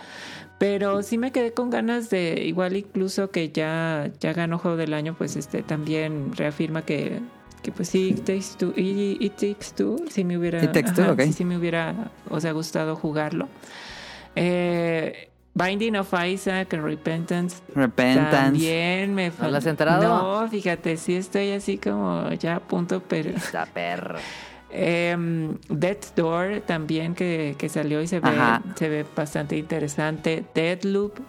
Pero sí me quedé con ganas de, igual incluso que ya, ya ganó Juego del Año, pues este también reafirma que, que pues sí, It Takes Two, It, It Takes Two, sí me hubiera, It Takes Two, ok. sí, sí me hubiera, o sea, gustado jugarlo. Eh, Binding of Isaac, Repentance, Repentance. también me ¿No lo has enterado? No, fíjate, sí estoy así como ya a punto, pero... Está perro. Em, Death's Door también que, que salió y se ve, Ajá. se ve bastante interesante. Deadloop,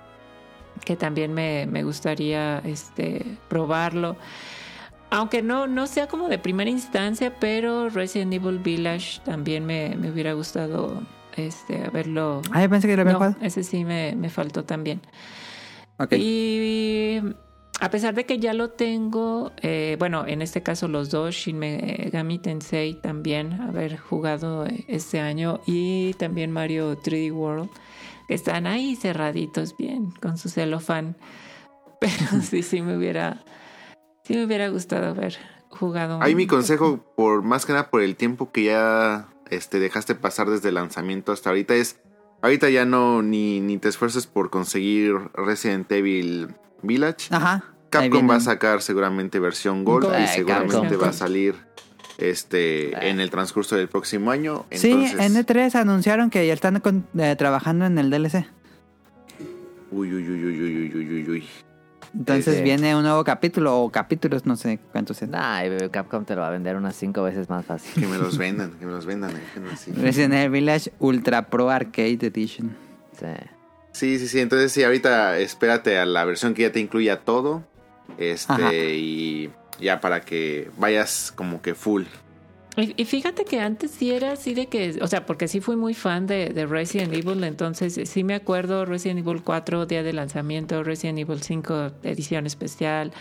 que también me, me gustaría este, probarlo. Aunque no, no sea como de primera instancia, pero Resident Evil Village también me, me hubiera gustado este, haberlo. Ah, yo pensé que lo había No, ese sí me, me faltó también. Ok. Y a pesar de que ya lo tengo, eh, bueno, en este caso los dos, Shin Megami Tensei también, haber jugado eh, este año y también Mario 3D World, que están ahí cerraditos bien con su celofán. (laughs) Pero sí, sí me hubiera, sí me hubiera gustado haber jugado. Ahí mi consejo, por más que nada por el tiempo que ya este, dejaste pasar desde el lanzamiento hasta ahorita, es ahorita ya no ni, ni te esfuerces por conseguir Resident Evil Village. Ajá. Capcom va a sacar seguramente versión Gold y seguramente Capcom. va a salir este Ay. en el transcurso del próximo año. Sí, Entonces, en E3 anunciaron que ya están con- eh, trabajando en el DLC. uy, uy, uy, uy, uy, uy, uy, uy. Entonces Sí. viene un nuevo capítulo o capítulos, no sé cuántos sean. Nah, Capcom te lo va a vender unas cinco veces más fácil. Que me los vendan, que me los vendan. déjenme así. Resident Evil Village Ultra Pro Arcade Edition. Sí. Sí, sí, sí. Entonces sí, ahorita espérate a la versión que ya te incluya todo. Este, Ajá. y ya para que vayas como que full. Y, y fíjate que antes sí era así de que, o sea, porque sí fui muy fan de, de Resident Evil, entonces sí me acuerdo Resident Evil 4 día de lanzamiento, Resident Evil 5 edición especial,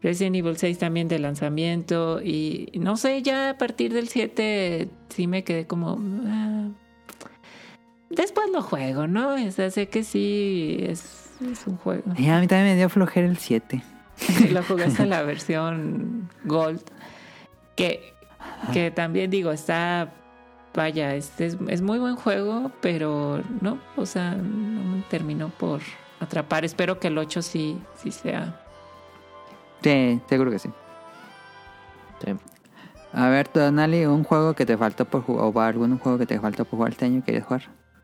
Resident Evil 6 también de lanzamiento y no sé, ya a partir del 7 sí me quedé como... ah, después lo juego, ¿no? O sea, sé que sí es, es un juego. Y a mí también me dio flojera el 7. (laughs) lo jugué hasta la versión Gold, que que también digo, está, vaya, este es, es muy buen juego, pero no, o sea, no me terminó por atrapar. Espero que el 8 sí, sí sea. Sí, seguro que sí. Sí. A ver, Tonali, un juego que te faltó por jugar, o algún juego que te faltó por jugar este año, ¿quieres jugar?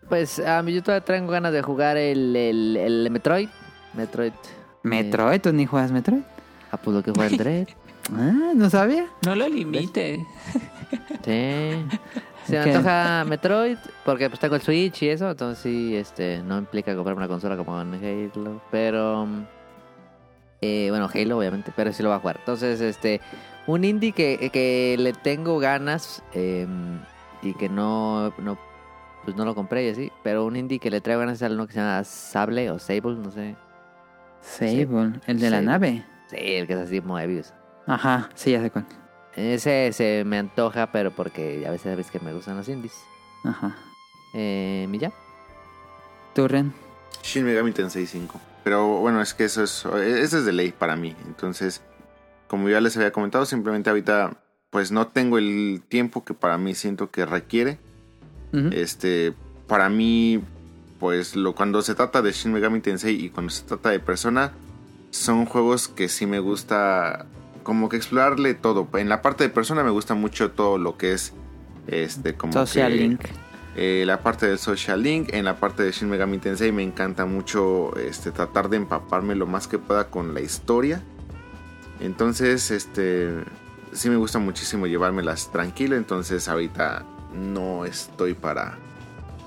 Pues a mí yo todavía tengo ganas de jugar el, el, el Metroid. Metroid. Metroid, ¿tú ni juegas Metroid? Ah, pues lo que juega el (laughs) Dread. Ah, no sabía. No lo limite. Sí. Se me antoja Metroid porque pues tengo el Switch y eso, entonces sí, este, no implica comprarme una consola como en Halo, pero eh, bueno, Halo obviamente, pero sí lo va a jugar. Entonces, este, un indie que, que le tengo ganas eh, y que no, no, pues no lo compré y así, pero un indie que le traigo ganas es al uno que se llama Sable o Sable, no sé. Sable, el de la Sable. nave. Sí, el que es así Moebius. Ajá, sí, ya sé cuál. Ese se me antoja, pero porque a veces sabes que me gustan los indies. Ajá. Eh, ¿y ya? ¿Tú, Ren? Shin Megami Tensei 5. Pero bueno, es que eso es, eso es de ley para mí. Entonces, como ya les había comentado, simplemente ahorita pues no tengo el tiempo que para mí siento que requiere. Este, para mí, pues lo, cuando se trata de Shin Megami Tensei y cuando se trata de Persona, son juegos que sí me gusta como que explorarle todo. En la parte de Persona me gusta mucho todo lo que es este como Social que- Link. eh, la parte del Social Link, en la parte de Shin Megami Tensei me encanta mucho este, tratar de empaparme lo más que pueda con la historia. Entonces, este, sí me gusta muchísimo llevármelas tranquilo, entonces ahorita no estoy para,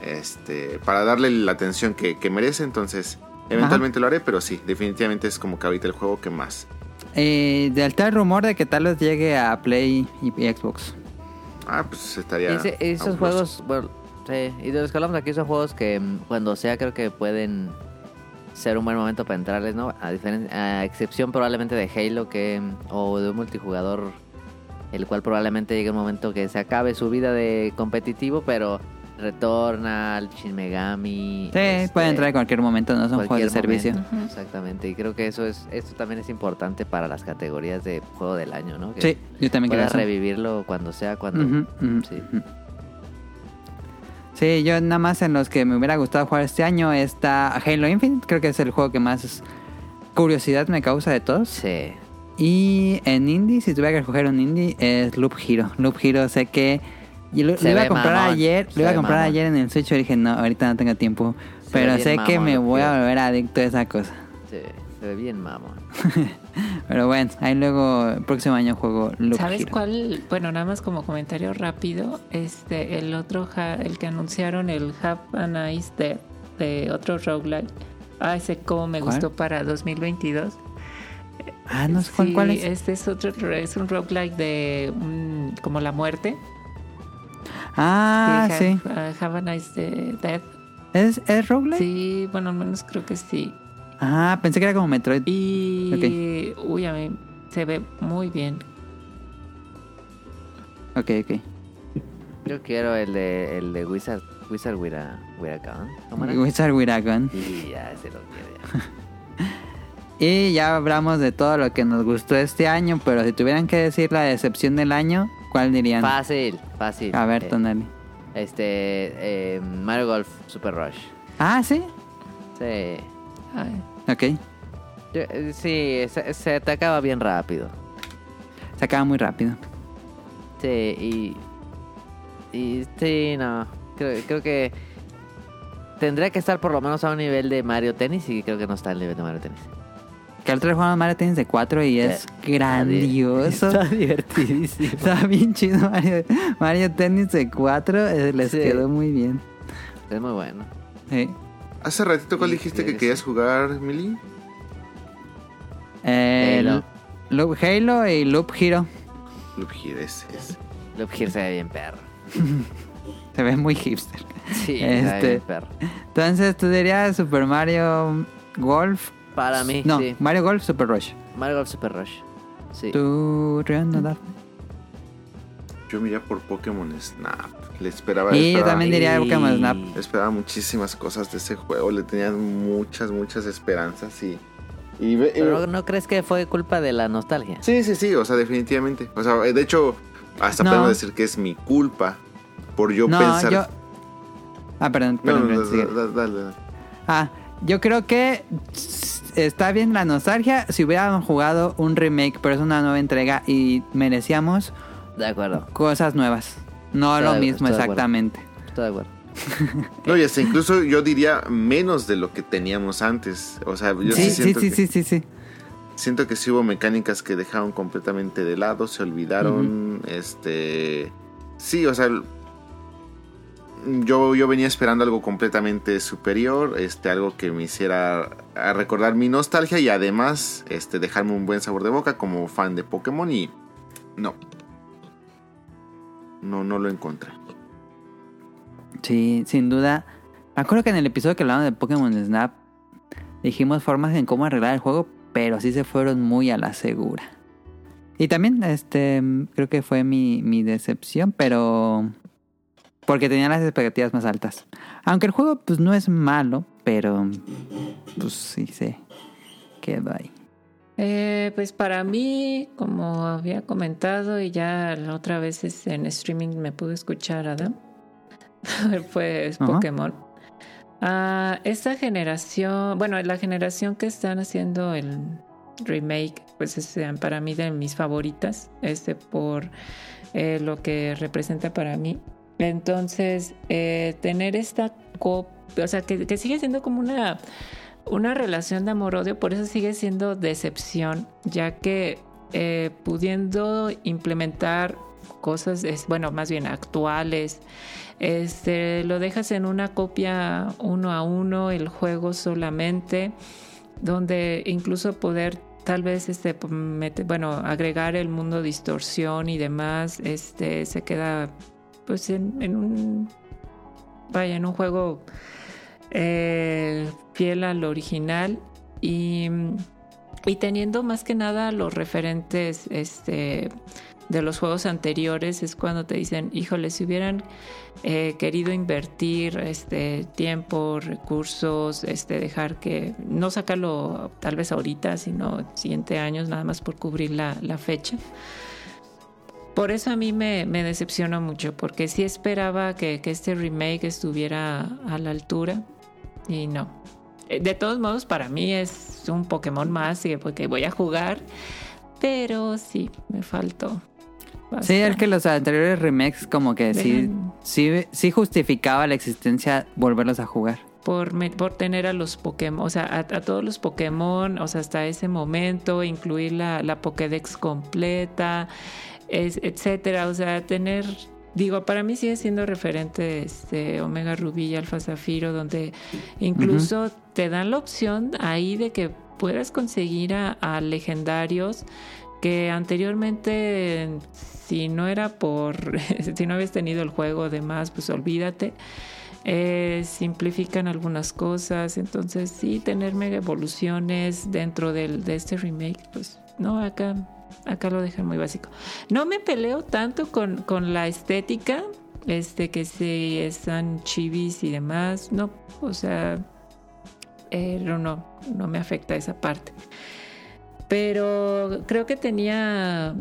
este, para darle la atención que, que merece, entonces eventualmente lo haré, pero sí, definitivamente es como que ahorita el juego que más. Eh, del tal rumor de que tal vez llegue a Play y, y Xbox. Ah, pues estaría... Ese- esos juegos, bueno, sí, y de los que hablamos aquí son juegos que mm, cuando sea creo que pueden ser un buen momento para entrarles, ¿no? A, a excepción probablemente de Halo que mm, o de un multijugador el cual probablemente llegue un momento que se acabe su vida de competitivo, pero Returnal, Shin Megami. Sí, este, puede entrar en cualquier momento, no son juegos de servicio. Exactamente, y creo que eso es esto también es importante para las categorías de juego del año, ¿no? Que Sí, yo también creo revivirlo cuando sea, cuando sí. Sí, yo nada más en los que me hubiera gustado jugar este año está Halo Infinite, creo que es el juego que más curiosidad me causa de todos. Sí. Y en indie, si tuviera que escoger un indie, es Loop Hero. Loop Hero sé que... y lo, iba a comprar mamón, ayer, se lo iba a comprar mamón. ayer en el Switch y dije, no, ahorita no tengo tiempo. Se Pero sé que me voy a volver adicto a esa cosa. Sí, se ve bien, mamón. (laughs) Pero bueno, ahí luego el próximo año juego Loop ¿Sabes Hero. cuál? Bueno, nada más como comentario rápido, este, el otro, ha- el que anunciaron, el Have a Nice Death, de otro roguelike. Ah, ese como me ¿Cuál? gustó para 2022. Ah, no sé cuál, Sí, cuál es. Este es otro, es un roguelike de mm, como la muerte. Ah, Sí, uh, Have a Nice de- Death. ¿Es, es? Sí, bueno, al menos creo que sí. Ah, pensé que era como Metroid. Y, uy, a mí se ve muy bien. Ok, ok. Yo quiero el de, el de Wizard, Wizard with a, with a gun. ¿Cómo era? Wizard with a Gun. Y ya, ese lo quiero ya. (laughs) Y ya hablamos de todo lo que nos gustó este año, pero si tuvieran que decir la decepción del año, ¿cuál dirían? Fácil, fácil. A ver, Eh, Tonali. Este, eh, Mario Golf Super Rush. Ah, sí. Sí. Ay, Ok. Yo- eh, sí, se, se te acaba bien rápido. Se acaba muy rápido. Sí, y. Y sí, no. Creo, creo que. Tendría que estar por lo menos a un nivel de Mario Tennis y creo que no está al nivel de Mario Tennis. Que el jugamos Mario Tennis de 4 y es grandioso. (laughs) Está divertidísimo. Está bien chido Mario, Mario Tennis de 4. eh, les Sí. quedó muy bien. Es muy bueno. Sí. Hace ratito, ¿cuál Sí, dijiste que sí. querías jugar, Mili? El Halo. Loop Halo y Loop Hero. Loop Hero, ese es. Loop Gear se ve bien perro. (laughs) Se ve muy hipster. Sí, se ve Este- bien perro. Entonces, ¿tú dirías Super Mario Golf? Para mí, No, sí. Mario Golf Super Rush. Mario Golf Super Rush. Sí. ¿Tú, Rion, no, Dafne? Yo me iría por Pokémon Snap. Le esperaba, Y yo esperaba- también diría Pokémon Snap. esperaba muchísimas cosas de ese juego. Le tenía muchas, muchas esperanzas y. y ve- Pero ¿no, no crees que fue culpa de la nostalgia? Sí, sí, sí, o sea, definitivamente. O sea, de hecho, hasta No. podemos decir que es mi culpa por yo no, pensar. yo... Ah, perdón, perdón, no, da- dale, dale. Ah, yo creo que está bien la nostalgia si hubieran jugado un remake, pero es una nueva entrega y merecíamos De acuerdo. cosas nuevas. No Estoy lo de- mismo estoy de exactamente. Estoy de acuerdo. (laughs) No, y hasta incluso yo diría menos de lo que teníamos antes. O sea, yo sí, Sí, sí, siento sí, que, sí, sí, sí. siento que sí hubo mecánicas que dejaron completamente de lado, se olvidaron, este, sí, o sea, yo, yo venía esperando algo completamente superior, este, algo que me hiciera a recordar mi nostalgia y además, este, dejarme un buen sabor de boca como fan de Pokémon y no, no, no lo encontré. Sí, sin duda. Me acuerdo que en el episodio que hablamos de Pokémon Snap dijimos formas en cómo arreglar el juego, pero sí se fueron muy a la segura. Y también, este, creo que fue mi, mi decepción, pero porque tenía las expectativas más altas. Aunque el juego, pues, no es malo, pero, pues, sí se quedó ahí. Eh, pues para mí, como había comentado y ya la otra vez en streaming me pude escuchar Adam, (laughs) pues Ajá. Pokémon. Ah, esta generación, bueno, la generación que están haciendo el remake, pues es eh, para mí de mis favoritas, este por eh, lo que representa para mí. Entonces, eh, tener esta copia, o sea, que, sigue siendo como una una relación de amor-odio, por eso sigue siendo decepción, ya que eh, pudiendo implementar cosas, es, bueno, más bien actuales, este, lo dejas en una copia uno a uno, el juego solamente, donde incluso poder tal vez este bueno agregar el mundo distorsión y demás este se queda pues en, en un vaya en un juego eh, fiel al original y, y teniendo más que nada los referentes este, de los juegos anteriores es cuando te dicen, híjole, si hubieran eh, querido invertir este tiempo, recursos, este dejar que no sacarlo tal vez ahorita, sino siguiente años nada más por cubrir la, la fecha. Por eso a mí me, me decepciona mucho, porque sí esperaba que, que este remake estuviera a la altura y no. Eh, De todos modos, para mí es un Pokémon más y porque voy a jugar, pero sí, me faltó. Sí, es que los anteriores remakes como que sí, sí, sí justificaba la existencia volverlos a jugar. por, me- por tener a los Pokémon, o sea, a, a todos los Pokémon, o sea, hasta ese momento, incluir la, la Pokédex completa, es, etcétera, o sea, tener, digo, para mí sigue siendo referente este Omega Rubí y Alfa Zafiro, donde incluso te dan la opción ahí de que puedas conseguir a, a legendarios que anteriormente si no era por (laughs) si no habías tenido el juego demás pues olvídate. Eh, simplifican algunas cosas. Entonces sí tener mega evoluciones dentro del, de este remake pues no acá acá lo dejan muy básico no me peleo tanto con, con la estética este que si están chivis y demás no o sea eh, no, no me afecta esa parte pero creo que tenía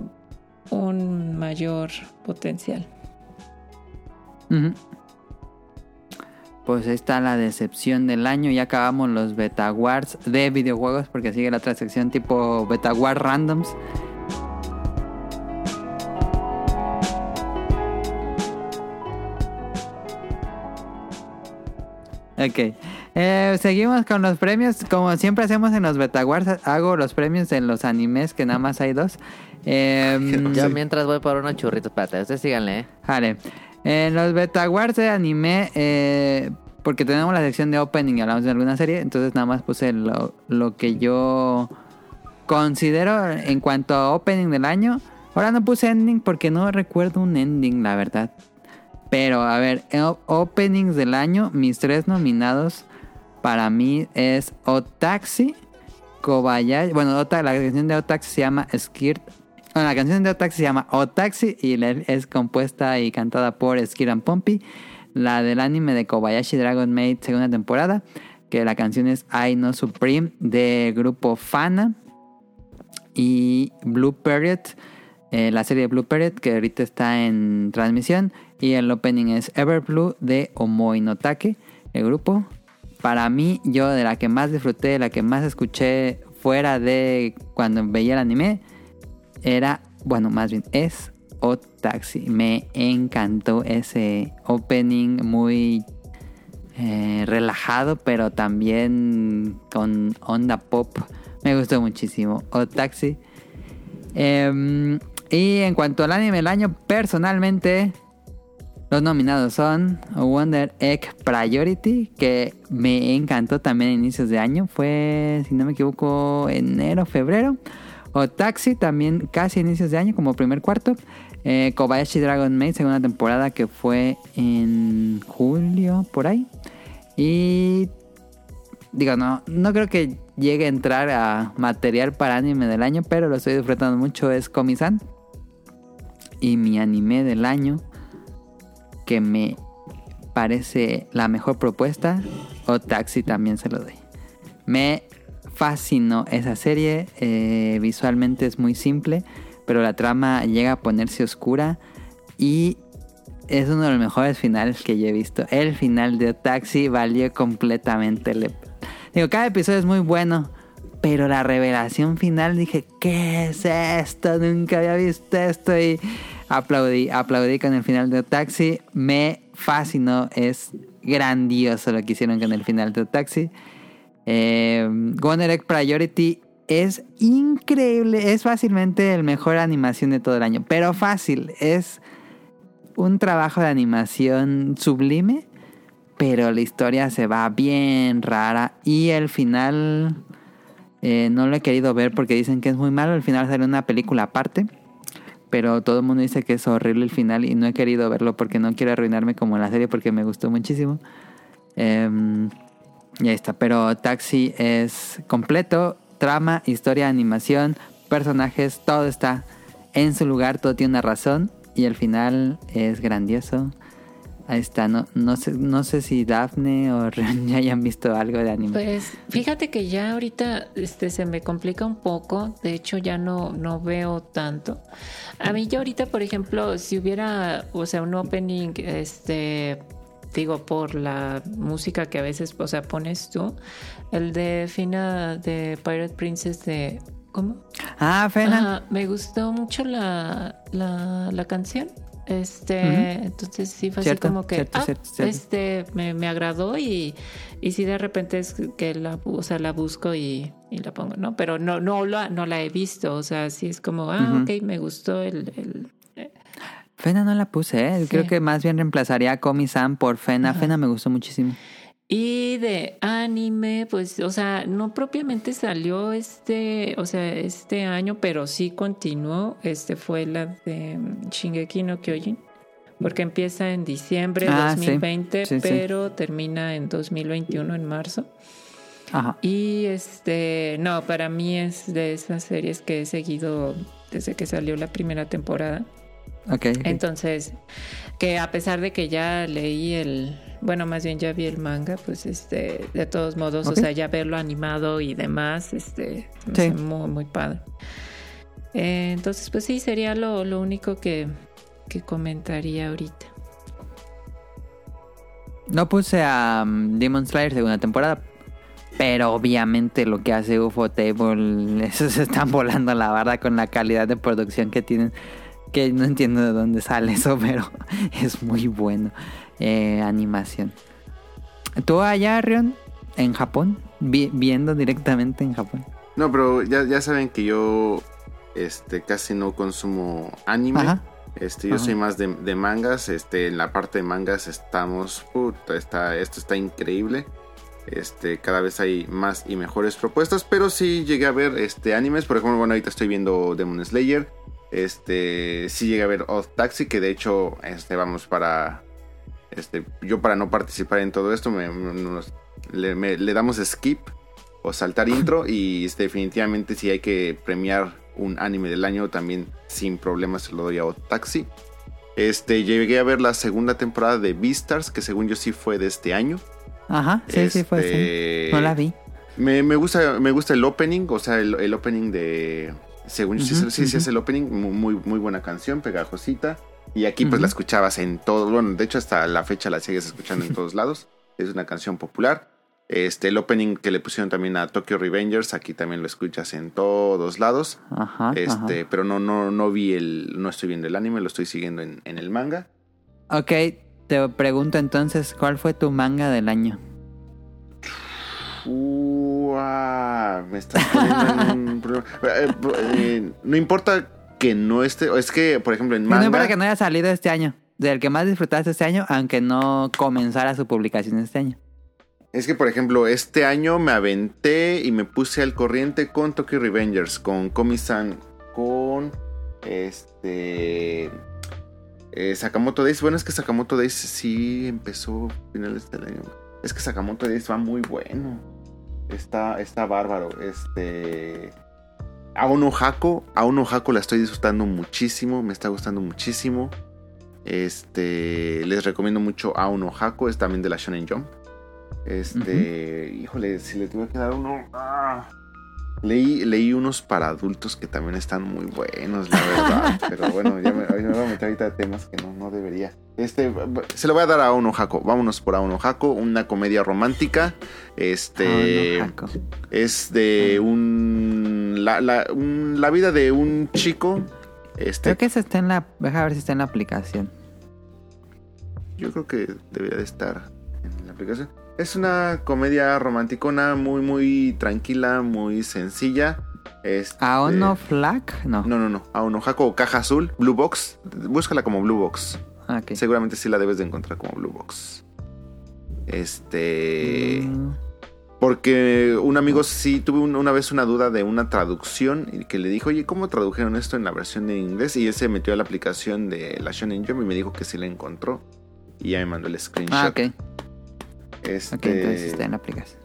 un mayor potencial. Pues ahí está la decepción del año. Ya acabamos los Beta Wars de videojuegos porque sigue la otra sección tipo Beta Wars Randoms. Ok. Eh, seguimos con los premios. Como siempre hacemos en los Beta Wars, hago los premios en los animes, que nada más hay dos. Em, (laughs) Yo mientras voy por unos churritos, espérate, ustedes síganle, ¿eh? Vale. En los Beta Wars de anime, eh, porque tenemos la sección de opening y hablamos de alguna serie, entonces nada más puse lo, lo que yo considero en cuanto a opening del año. Ahora no puse ending porque no recuerdo un ending, la verdad. Pero a ver, o- openings del año, mis tres nominados para mí es Otaxi, Kobayashi. Bueno, la canción de Otaxi se llama Skirt. Bueno, la canción de Otaxi se llama Otaxi y es compuesta y cantada por Skir and Pompey. La del anime de Kobayashi Dragon Maid segunda temporada, que la canción es I No Supreme de grupo Fana. Y Blue Period eh, la serie Blue Parrot, que ahorita está en transmisión. Y el opening es Everblue de Omoi no Take, el grupo. Para mí, yo de la que más disfruté, de la que más escuché fuera de cuando veía el anime, era, bueno, más bien es O Taxi. Me encantó ese opening muy eh, relajado, pero también con onda pop. Me gustó muchísimo. O Taxi. Em, y en cuanto al anime del año, personalmente, los nominados son Wonder Egg Priority, que me encantó también a inicios de año. Fue, si no me equivoco, enero, febrero. O Taxi, también casi a inicios de año, como primer cuarto. Eh, Kobayashi Dragon Maid, segunda temporada, que fue en julio, por ahí. Y digo, no, no creo que llegue a entrar a material para anime del año, pero lo estoy disfrutando mucho, es Komi-san. Y mi anime del año, que me parece la mejor propuesta, o Taxi también se lo doy. Me fascinó esa serie, eh, visualmente es muy simple, pero la trama llega a ponerse oscura y es uno de los mejores finales que yo he visto. El final de Taxi valió completamente. Le... Digo, cada episodio es muy bueno, pero la revelación final dije, ¿qué es esto? Nunca había visto esto y aplaudí, aplaudí con el final de Taxi. Me fascinó, es grandioso lo que hicieron con el final de Taxi. Eh, Wonder Egg Priority es increíble, es fácilmente el mejor animación de todo el año, pero fácil, es un trabajo de animación sublime, pero la historia se va bien rara y el final eh, no lo he querido ver porque dicen que es muy malo, el final sale una película aparte. Pero todo el mundo dice que es horrible el final y no he querido verlo porque no quiero arruinarme como la serie porque me gustó muchísimo. Em, y ahí está. Pero Taxi es completo. Trama, historia, animación, personajes, todo está en su lugar, todo tiene una razón. Y el final es grandioso. Ahí está, no, no, sé, no sé si Daphne o (laughs) Ren ya hayan visto algo de anime. Pues fíjate que ya ahorita este, se me complica un poco, de hecho ya no, no veo tanto. A mí ya ahorita, por ejemplo, si hubiera, o sea, un opening, este, digo, por la música que a veces, o sea, pones tú, el de Fina de Pirate Princess de... ¿Cómo? Ah, Fena. Ajá, me gustó mucho la, la, la canción. Este, entonces sí fue Cierto, así como que cierto, ah, cierto, este me, me agradó y, y sí de repente es que la, o sea, la busco y, y la pongo, ¿no? Pero no, no la, no la he visto, o sea, sí es como, ah, Ujú. ok, me gustó el, el- Fena no la puse, ¿eh? Sí. Creo que más bien reemplazaría a Komi-san por Fena. Ajá. Fena me gustó muchísimo. Y de anime, pues, o sea, no propiamente salió este, o sea, este año, pero sí continuó. Este fue la de mm, Shingeki no Kyojin, porque empieza en diciembre de Ah, sí. 2020, Sí, sí. pero termina en 2021, en marzo. Ajá. Y este, no, para mí es de esas series que he seguido desde que salió la primera temporada. Entonces, que a pesar de que ya leí el, bueno, más bien ya vi el manga, pues este, de todos modos, o sea, ya verlo animado y demás, este, Sí. muy, muy padre. Eh, entonces, pues sí, sería lo, lo único que, que comentaría ahorita. No puse a um, Demon Slayer segunda temporada. Pero obviamente lo que hace UFO Table, (laughs) eso se están volando la barda con la calidad de producción que tienen. Que no entiendo de dónde sale eso, (laughs) pero es muy bueno. Eh, animación. ¿Tú allá, Rion? ¿En Japón? Vi- viendo directamente en Japón. No, pero ya, ya saben que yo este, casi no consumo anime. Ajá. Este, yo Ajá. soy más de, de mangas. Este, en la parte de mangas estamos. Puta, está, esto está increíble. Este, cada vez hay más y mejores propuestas. Pero sí llegué a ver este, animes. Por ejemplo, bueno, ahorita estoy viendo Demon Slayer. Este, sí llegué a ver Odd Taxi. Que de hecho, este, vamos para. Este, yo para no participar en todo esto, me, nos- le, me- le damos skip o saltar (laughs) intro. y este, definitivamente, si hay que premiar un anime del año, también sin problemas se lo doy a Odd Taxi. Este, llegué a ver la segunda temporada de Beastars, que según yo sí fue de este año. Ajá, sí, sí, fue Este, sí. No la vi. Me, me gusta, me gusta el opening, o sea, el, el opening de, Según sí, sí, ujú. es el opening, mu- muy, muy buena canción, pegajosita. Y aquí pues la escuchabas en todo, bueno, de hecho hasta la fecha la sigues escuchando en todos lados. (laughs) Es una canción popular. Este, el opening que le pusieron también a Tokyo Revengers, aquí también lo escuchas en todos lados. Ajá. Este, ajá. pero no, no, no vi el, no estoy viendo el anime, lo estoy siguiendo en, en el manga. Ok, te pregunto entonces, ¿cuál fue tu manga del año? Uah, me estás poniendo en un (laughs) problema. Eh, eh, no importa que no esté, es que, por ejemplo, en No manga. importa que no haya salido este año, del que más disfrutaste este año, aunque no comenzara su publicación este año. Es que, por ejemplo, este año me aventé y me puse al corriente con Tokyo Revengers, con Komi-san, con este. eh, Sakamoto Days. Bueno, es que Sakamoto Days sí empezó a finales del año. Es que Sakamoto Days va muy bueno. Está, está bárbaro. Este. Aono Hako. Aono Hako la estoy disfrutando muchísimo. Me está gustando muchísimo. Este. Les recomiendo mucho Aono Hako. Es también de la Shonen Jump. Este. Híjole, si le tuve que dar uno. ah. Leí, leí unos para adultos que también están muy buenos, la verdad. (laughs) pero bueno, ya me, me voy a meter ahorita a temas que no, no debería. Este, se lo voy a dar a Ono Hako. Vámonos por Ono Hako, una comedia romántica. Este. No, Jaco. Es de un la, la, un- la vida de un chico. Este, Creo que eso está en la... Deja ver si está en la aplicación. yo creo que debería de estar en la aplicación. Es una comedia romanticona muy, muy tranquila, muy sencilla. Este, ¿Aono Flag? No. No, no, no. Aono Hako o Caja Azul, Blue Box. Búscala como Blue Box. Ah, ok. Seguramente sí la debes de encontrar como Blue Box. Este. Mm, Porque un amigo sí tuve un- una vez una duda de una traducción y que le dijo, oye, ¿cómo tradujeron esto en la versión en inglés? Y él se metió a la aplicación de la Shonen Jump y me dijo que sí la encontró. Y ya me mandó el screenshot. Ah, ok. Este, Ok, entonces está en la aplicación.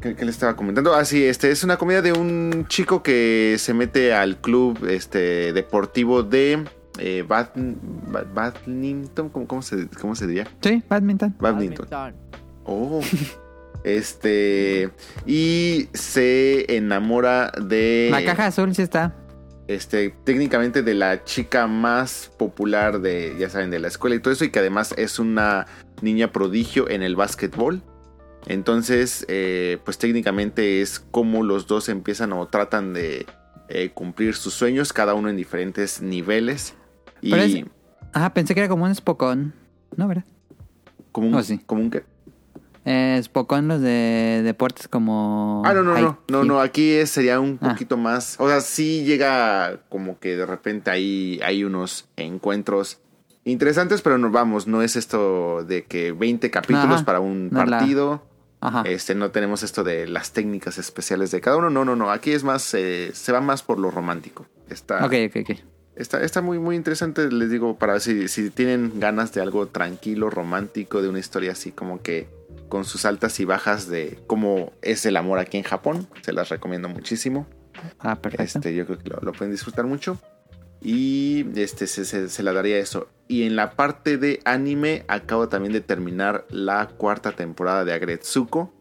¿qué, qué le estaba comentando? Ah, sí, este es una comedia de un chico que se mete al club este, deportivo de eh, bad- bad- badminton, ¿cómo, cómo se, ¿cómo se diría? Sí, badminton. Badminton. Oh. (laughs) Este. Y se enamora de. La caja azul sí está. Este. Técnicamente de la chica más popular de. Ya saben, de la escuela y todo eso. Y que además es una niña prodigio en el básquetbol. Entonces, eh, pues técnicamente es como los dos empiezan o tratan de eh, cumplir sus sueños, cada uno en diferentes niveles. Y Pero es- Ah, pensé que era como un Spokon. No, ¿verdad? como un, oh, sí. como un qué? Eh, Spokon los de deportes como... Ah, no, no, no, no, no, aquí es- sería un Ah. poquito más, o sea, sí llega como que de repente ahí hay unos encuentros interesantes, pero no, vamos, no es esto de que 20 capítulos Ajá, para un no es la- partido, Ajá. este, no tenemos esto de las técnicas especiales de cada uno, no, no, no, aquí es más, eh, se va más por lo romántico, está, Ok, ok, ok. está, está muy, muy interesante, les digo, para si, si tienen ganas de algo tranquilo, romántico, de una historia así como que con sus altas y bajas de cómo es el amor aquí en Japón. Se las recomiendo muchísimo. Ah, perfecto. Este, yo creo que lo, lo pueden disfrutar mucho. Y este se, se- se la daría eso. Y en la parte de anime, acabo también de terminar la cuarta temporada de Agretsuko.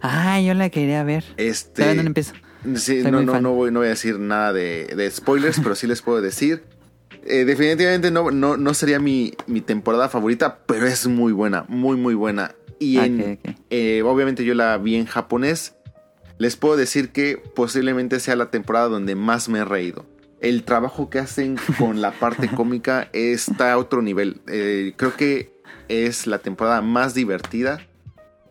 Ah, yo la quería ver. Este, no empiezo. Sí, no, no, no, voy, no voy a decir nada de, de spoilers, pero sí les puedo decir. Eh, definitivamente no, no, no sería mi, mi temporada favorita, pero es muy buena, muy, muy buena. Y en, Ok, ok. eh, obviamente yo la vi en japonés. Les puedo decir que posiblemente sea la temporada donde más me he reído. El trabajo que hacen con la parte (laughs) cómica está a otro nivel. Eh, creo que es la temporada más divertida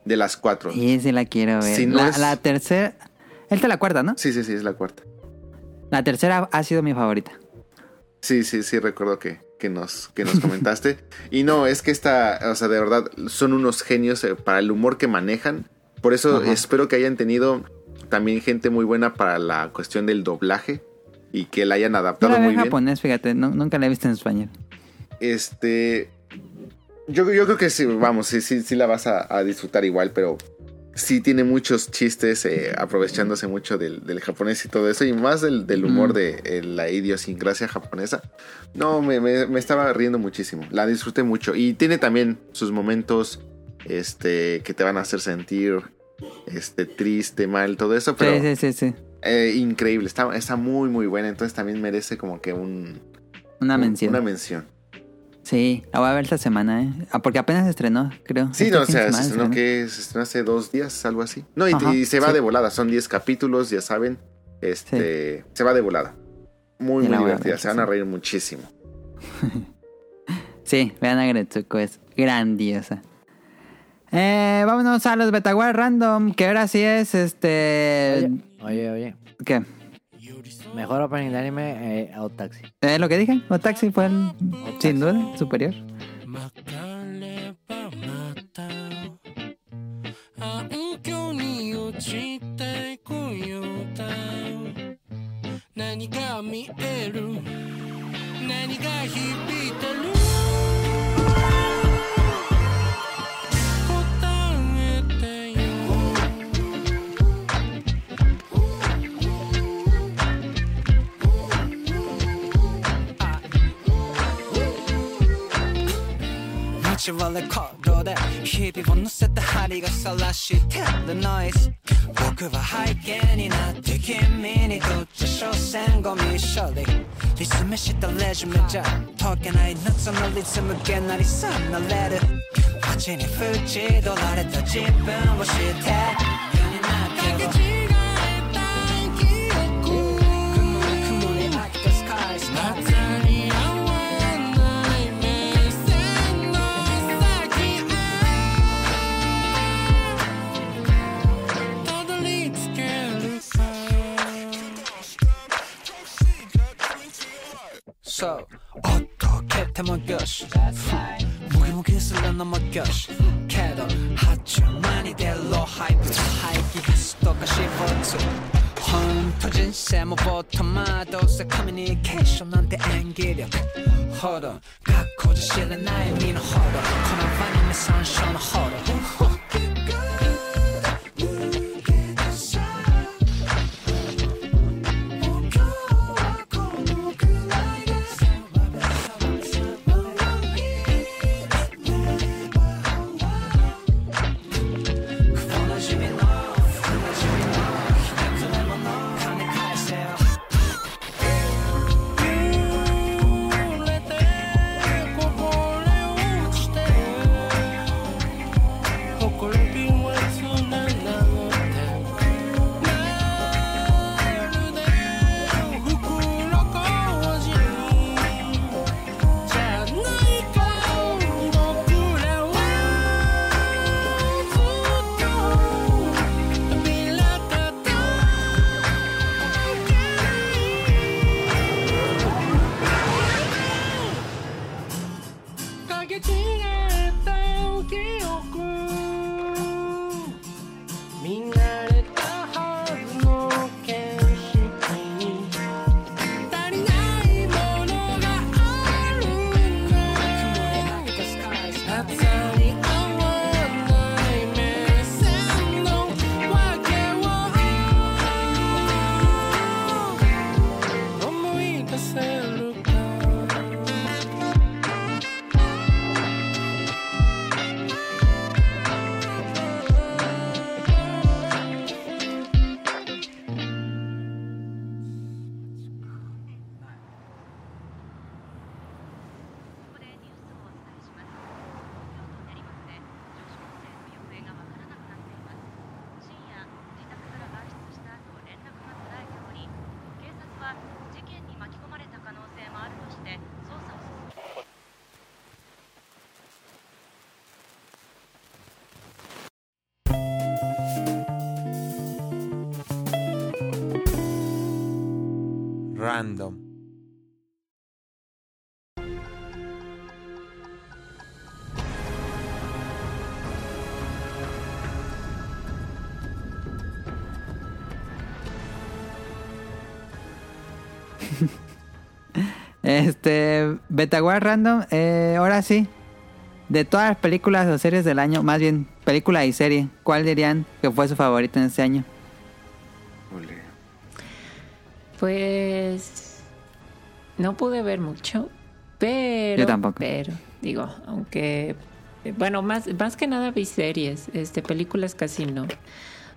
de las cuatro. Sí, sí la quiero ver. Si no la, es- la tercera... Esta es la cuarta, ¿no? Sí, sí, sí, es la cuarta. La tercera ha sido mi favorita. Sí, sí, sí, recuerdo que, que nos, que nos comentaste. y no, es que esta, o sea, de verdad, son unos genios eh, para el humor que manejan. Por eso Ajá. espero que hayan tenido también gente muy buena para la cuestión del doblaje y que la hayan adaptado la muy en bien. japonés, fíjate. no- nunca la he visto en español. Este. Yo, yo creo que sí, vamos, sí, sí, sí la vas a, a disfrutar igual, pero sí tiene muchos chistes, eh, aprovechándose mucho del, del japonés y todo eso, y más del, del humor Mm. de eh, la idiosincrasia japonesa. No, me, me- me estaba riendo muchísimo, la disfruté mucho. Y tiene también sus momentos este, que te van a hacer sentir este, triste, mal, todo eso, pero Sí, sí, sí, sí. eh, increíble, está, está muy muy buena, entonces también merece como que un... Una un- mención. Una mención. Sí, la voy a ver esta semana, ¿eh? Ah, porque apenas se estrenó, creo. Sí, Este no, o sea, se estrenó que se estrenó hace dos días, algo así. No, y, Ajá, y se va sí. de volada, son 10 capítulos, ya saben. Este, se va de volada. Muy, muy divertida, ver, se van a reír muchísimo. (laughs) Sí, vean a Gretsuko, es grandiosa. Eh, vámonos a los Betaware Random, que ahora sí es este... Oye, oye. ¿Qué? Mejor opening de anime, eh, Out Taxi. ¿Es lo que dije? O Taxi fue el, sin duda, superior. まかればまた暗渠に落ちていくようだ何が見える何が響いてる 道はレコードで日々を乗せた針が晒してるノイズ僕は背景になって君にとって所詮ゴミ処理。リズムしたレジュメじゃ解けない夏のリズムげなりさなれる街に縁取られた自分を知って。世になかけ そうおっと蹴ってもよしもぎもぎするのもよしけど発注間に出ろ廃物排気ガスとか CO2 ほんと人生もボットマどうせコミュニケーションなんて演技力ほど学校じゃ知れない身のほどこ (laughs) Este, Betaware Random, eh, ahora sí. De todas las películas o series del año, más bien película y serie, ¿cuál dirían que fue su favorito en este año? Pues no pude ver mucho, pero Yo tampoco. Pero digo, aunque bueno, más más que nada vi series, este películas casi no.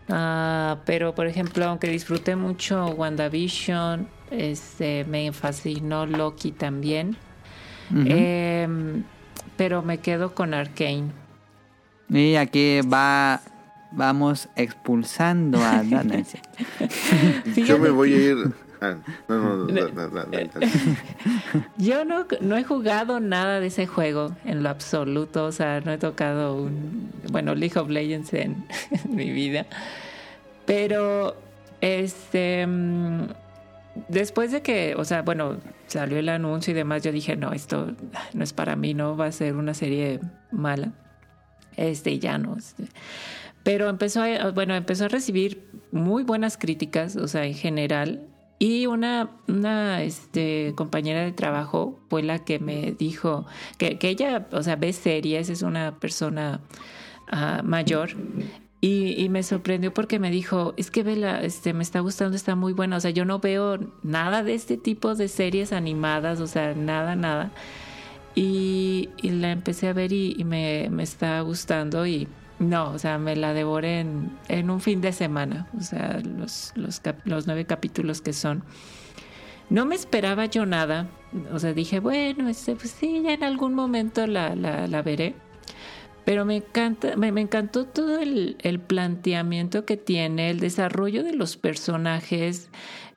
Ah, pero, por ejemplo, aunque disfruté mucho WandaVision, este, me fascinó Loki también. Em, pero me quedo con Arkane. Y aquí va, vamos expulsando a (laughs) Nancy. Yo me voy a ir. Yo no, no he jugado nada de ese juego en lo absoluto, o sea, no he tocado un, League of Legends (laughs) en, mi vida, pero este, mm, después de que, o sea, bueno, salió el anuncio y demás, yo dije, no, esto no es para mí, no va a ser una serie mala, este, ya no. Este". Pero empezó a, bueno, empezó a recibir muy buenas críticas, o sea, en general, y una, una este, compañera de trabajo fue la que me dijo que, que ella, o sea, ve series, es una persona ah, mayor. Y, me sorprendió porque me dijo, es que Vela, este, me está gustando, está muy buena. O sea, yo no veo nada de este tipo de series animadas, o sea, nada, nada. Y, y la empecé a ver y, y me, me está gustando y no, o sea, me la devoré en, un fin de semana, o sea, los, los, los nueve capítulos que son. No me esperaba yo nada, o sea, dije, bueno, este, pues sí, ya en algún momento la, la, la veré. Pero me encanta, me, me encantó todo el, el planteamiento que tiene, el desarrollo de los personajes,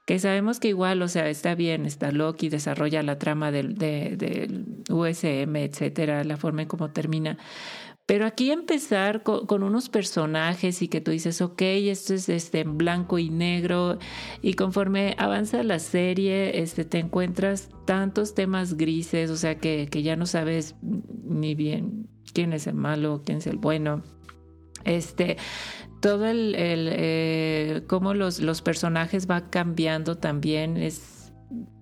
que sabemos que igual, o sea, está bien, está Loki, desarrolla la trama del, de- del USM, etcétera, la forma en cómo termina. Pero aquí empezar con, unos personajes y que tú dices, ok, esto es este, en blanco y negro, y conforme avanza la serie, este, te encuentras tantos temas grises, o sea, que, que ya no sabes ni bien quién es el malo, quién es el bueno. Este, todo el, el eh, cómo los, los personajes va cambiando también es,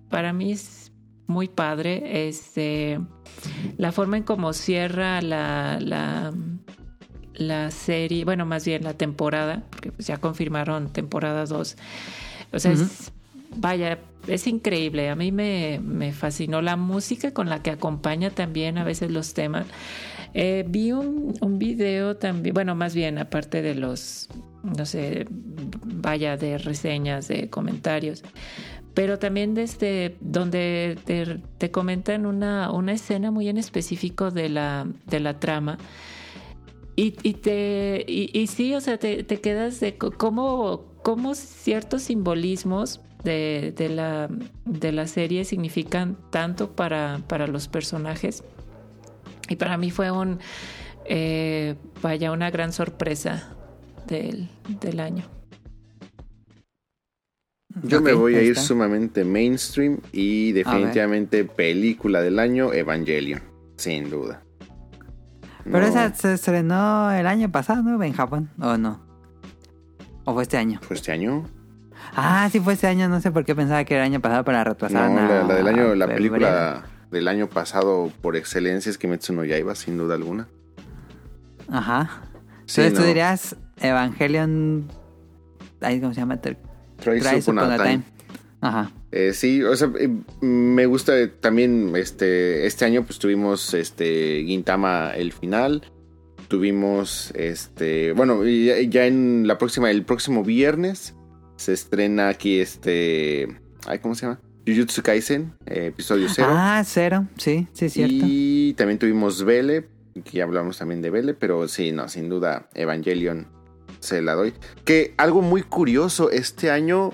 para mí es muy padre. Este, la forma en cómo cierra la, la, la serie, bueno, más bien la temporada, porque pues ya confirmaron temporada 2. O sea, es, vaya, es increíble. A mí me, me fascinó la música con la que acompaña también a veces los temas. Eh, vi un, un video también, bueno, más bien aparte de los, no sé, vaya, de reseñas, de comentarios, pero también desde donde te, comentan una, una escena muy en específico de la, de la trama. Y, y te y, y sí, o sea, te, te quedas de cómo, cómo ciertos simbolismos de, de, la, de la serie significan tanto para, para los personajes. Y para mí fue un, eh, vaya, una gran sorpresa del, del año. Yo me voy a ir está. sumamente mainstream y definitivamente película del año Evangelion, sin duda. Pero No, esa se estrenó el año pasado, ¿no? En Japón, ¿o no? ¿O fue este año? ¿Fue este año? Ah, sí fue este año, no sé por qué pensaba que era el año pasado para No, retrasar. la, la del año, la película del año pasado por excelencia es Kimetsu no Yaiba, sin duda alguna. Ajá. Sí, Entonces tú no. dirías Evangelion... ¿Cómo se llama? Thrice Thrice Upon a Time. Ajá. Eh, sí, o sea, eh, me gusta también este este año pues tuvimos este Gintama el final. Tuvimos este, bueno, ya, ya en la próxima el próximo viernes se estrena aquí este, ay, ¿cómo se llama? Jujutsu Kaisen, eh, episodio 0. Ah, cero. Sí, sí, es cierto. y también tuvimos Vele, que ya hablamos también de Vele, pero sí, no, sin duda Evangelion se la doy. Que algo muy curioso, este año,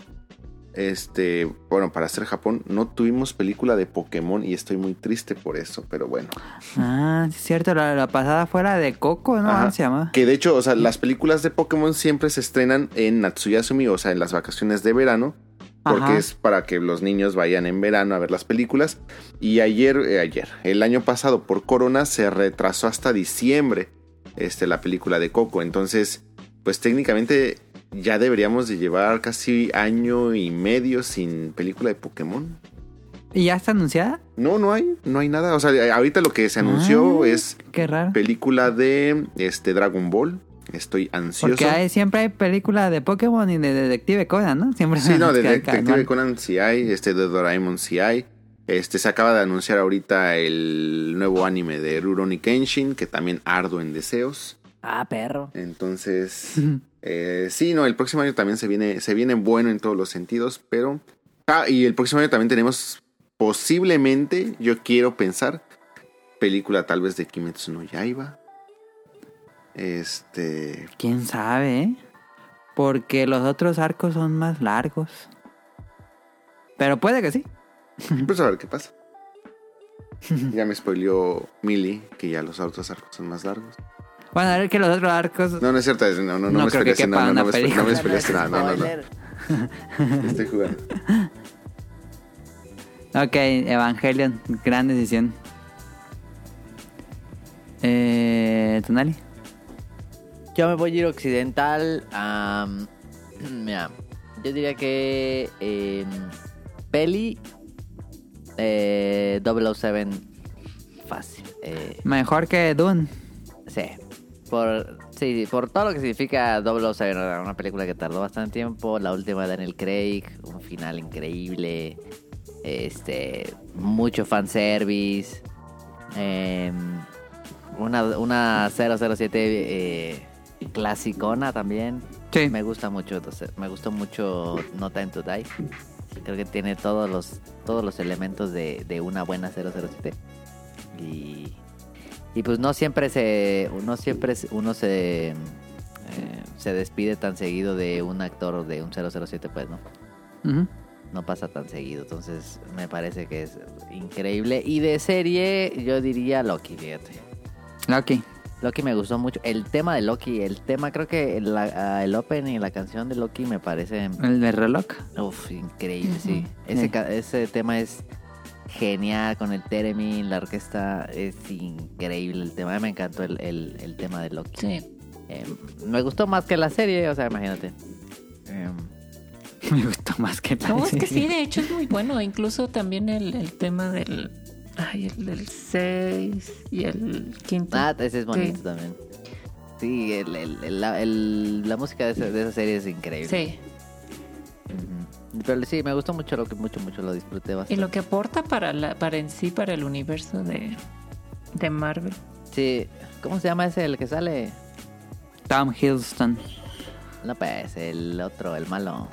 este, bueno, para ser Japón, no tuvimos película de Pokémon y estoy muy triste por eso, pero bueno. Ah, es cierto. La, la pasada fue la de Coco, ¿no? Ajá. ¿Cómo se llama? Que de hecho, o sea, las películas de Pokémon siempre se estrenan en Natsuyasumi, o sea, en las vacaciones de verano. Porque Ajá. es para que los niños vayan en verano a ver las películas. Y ayer, eh, ayer, el año pasado por Corona se retrasó hasta diciembre este, la película de Coco. Entonces, pues técnicamente ya deberíamos de llevar casi año y medio sin película de Pokémon. ¿Y ya está anunciada? No, no hay, no hay nada. O sea, ahorita lo que se anunció Ah, es Qué raro. película de este Dragon Ball. Estoy ansioso. Porque hay, siempre hay película de Pokémon y de Detective Conan, ¿no? Siempre Sí, no, (laughs) de Detective. Conan sí hay, este de Doraemon sí hay. Este se acaba de anunciar ahorita el nuevo anime de Rurouni Kenshin, que también ardo en deseos. Ah, perro. Entonces, Eh, sí, no, el próximo año también se viene, se viene bueno en todos los sentidos, pero... Ah, y el próximo año también tenemos posiblemente, yo quiero pensar, película tal vez de Kimetsu no Yaiba. Este... ¿Quién sabe, eh? Porque los otros arcos son más largos. Pero puede que sí. (laughs) Pues a ver qué pasa. (laughs) Ya me spoileó Millie que ya los otros arcos son más largos. Bueno, a ver que los otros arcos... No, no es cierto, no, no, no, No me creo que spoileaste quepa nada, no, una me no me spoileaste nada, no, no, no. (laughs) Estoy jugando. Ok, Evangelion, gran decisión. Eh, ¿Tonali? Yo me voy a ir occidental. am, (clears throat) mira, yo diría que em, Peli eh, 007 fácil. Eh, Mejor que Dune. sí, por, sí, por todo lo que significa 007, ¿no? una película que tardó bastante tiempo. La última de Daniel Craig, un final increíble. Este, mucho fanservice. em, una, una 007 eh, clasicona también. Sí. Me gusta mucho, entonces, me gustó mucho No Time to Die. Creo que tiene todos los todos los elementos de, de una buena 007. Y, y pues no siempre se no siempre uno se eh, se despide tan seguido de un actor de un 007, pues no. No pasa tan seguido, entonces me parece que es increíble. Y de serie, yo diría Loki, fíjate. Loki. Loki me gustó mucho. El tema de Loki, el tema, creo que la- ah, el open y la canción de Loki me parece El de reloj. uf, increíble, sí. Ese, Sí. ese tema es genial con el Theremin, la orquesta es increíble el tema. Me encantó el, el- el tema de Loki. Sí. Eh, me gustó más que la serie, o sea, imagínate. Eh, (laughs) Me gustó más que la No, es que serie. sí, de hecho es muy bueno. Incluso también el, el tema del. Ay, el del 6 y el quinto. ah, ese es bonito Sí. también. Sí, el- el- el- la, el- la música de esa, de esa serie es increíble. Sí. Ujú. Pero sí, me gustó mucho, lo que mucho, mucho lo disfruté Y bastante. lo que aporta para la, para en sí, para el universo de, de Marvel. Sí, ¿cómo se llama ese el que sale? Tom Hiddleston. No, pues, el otro, el malo.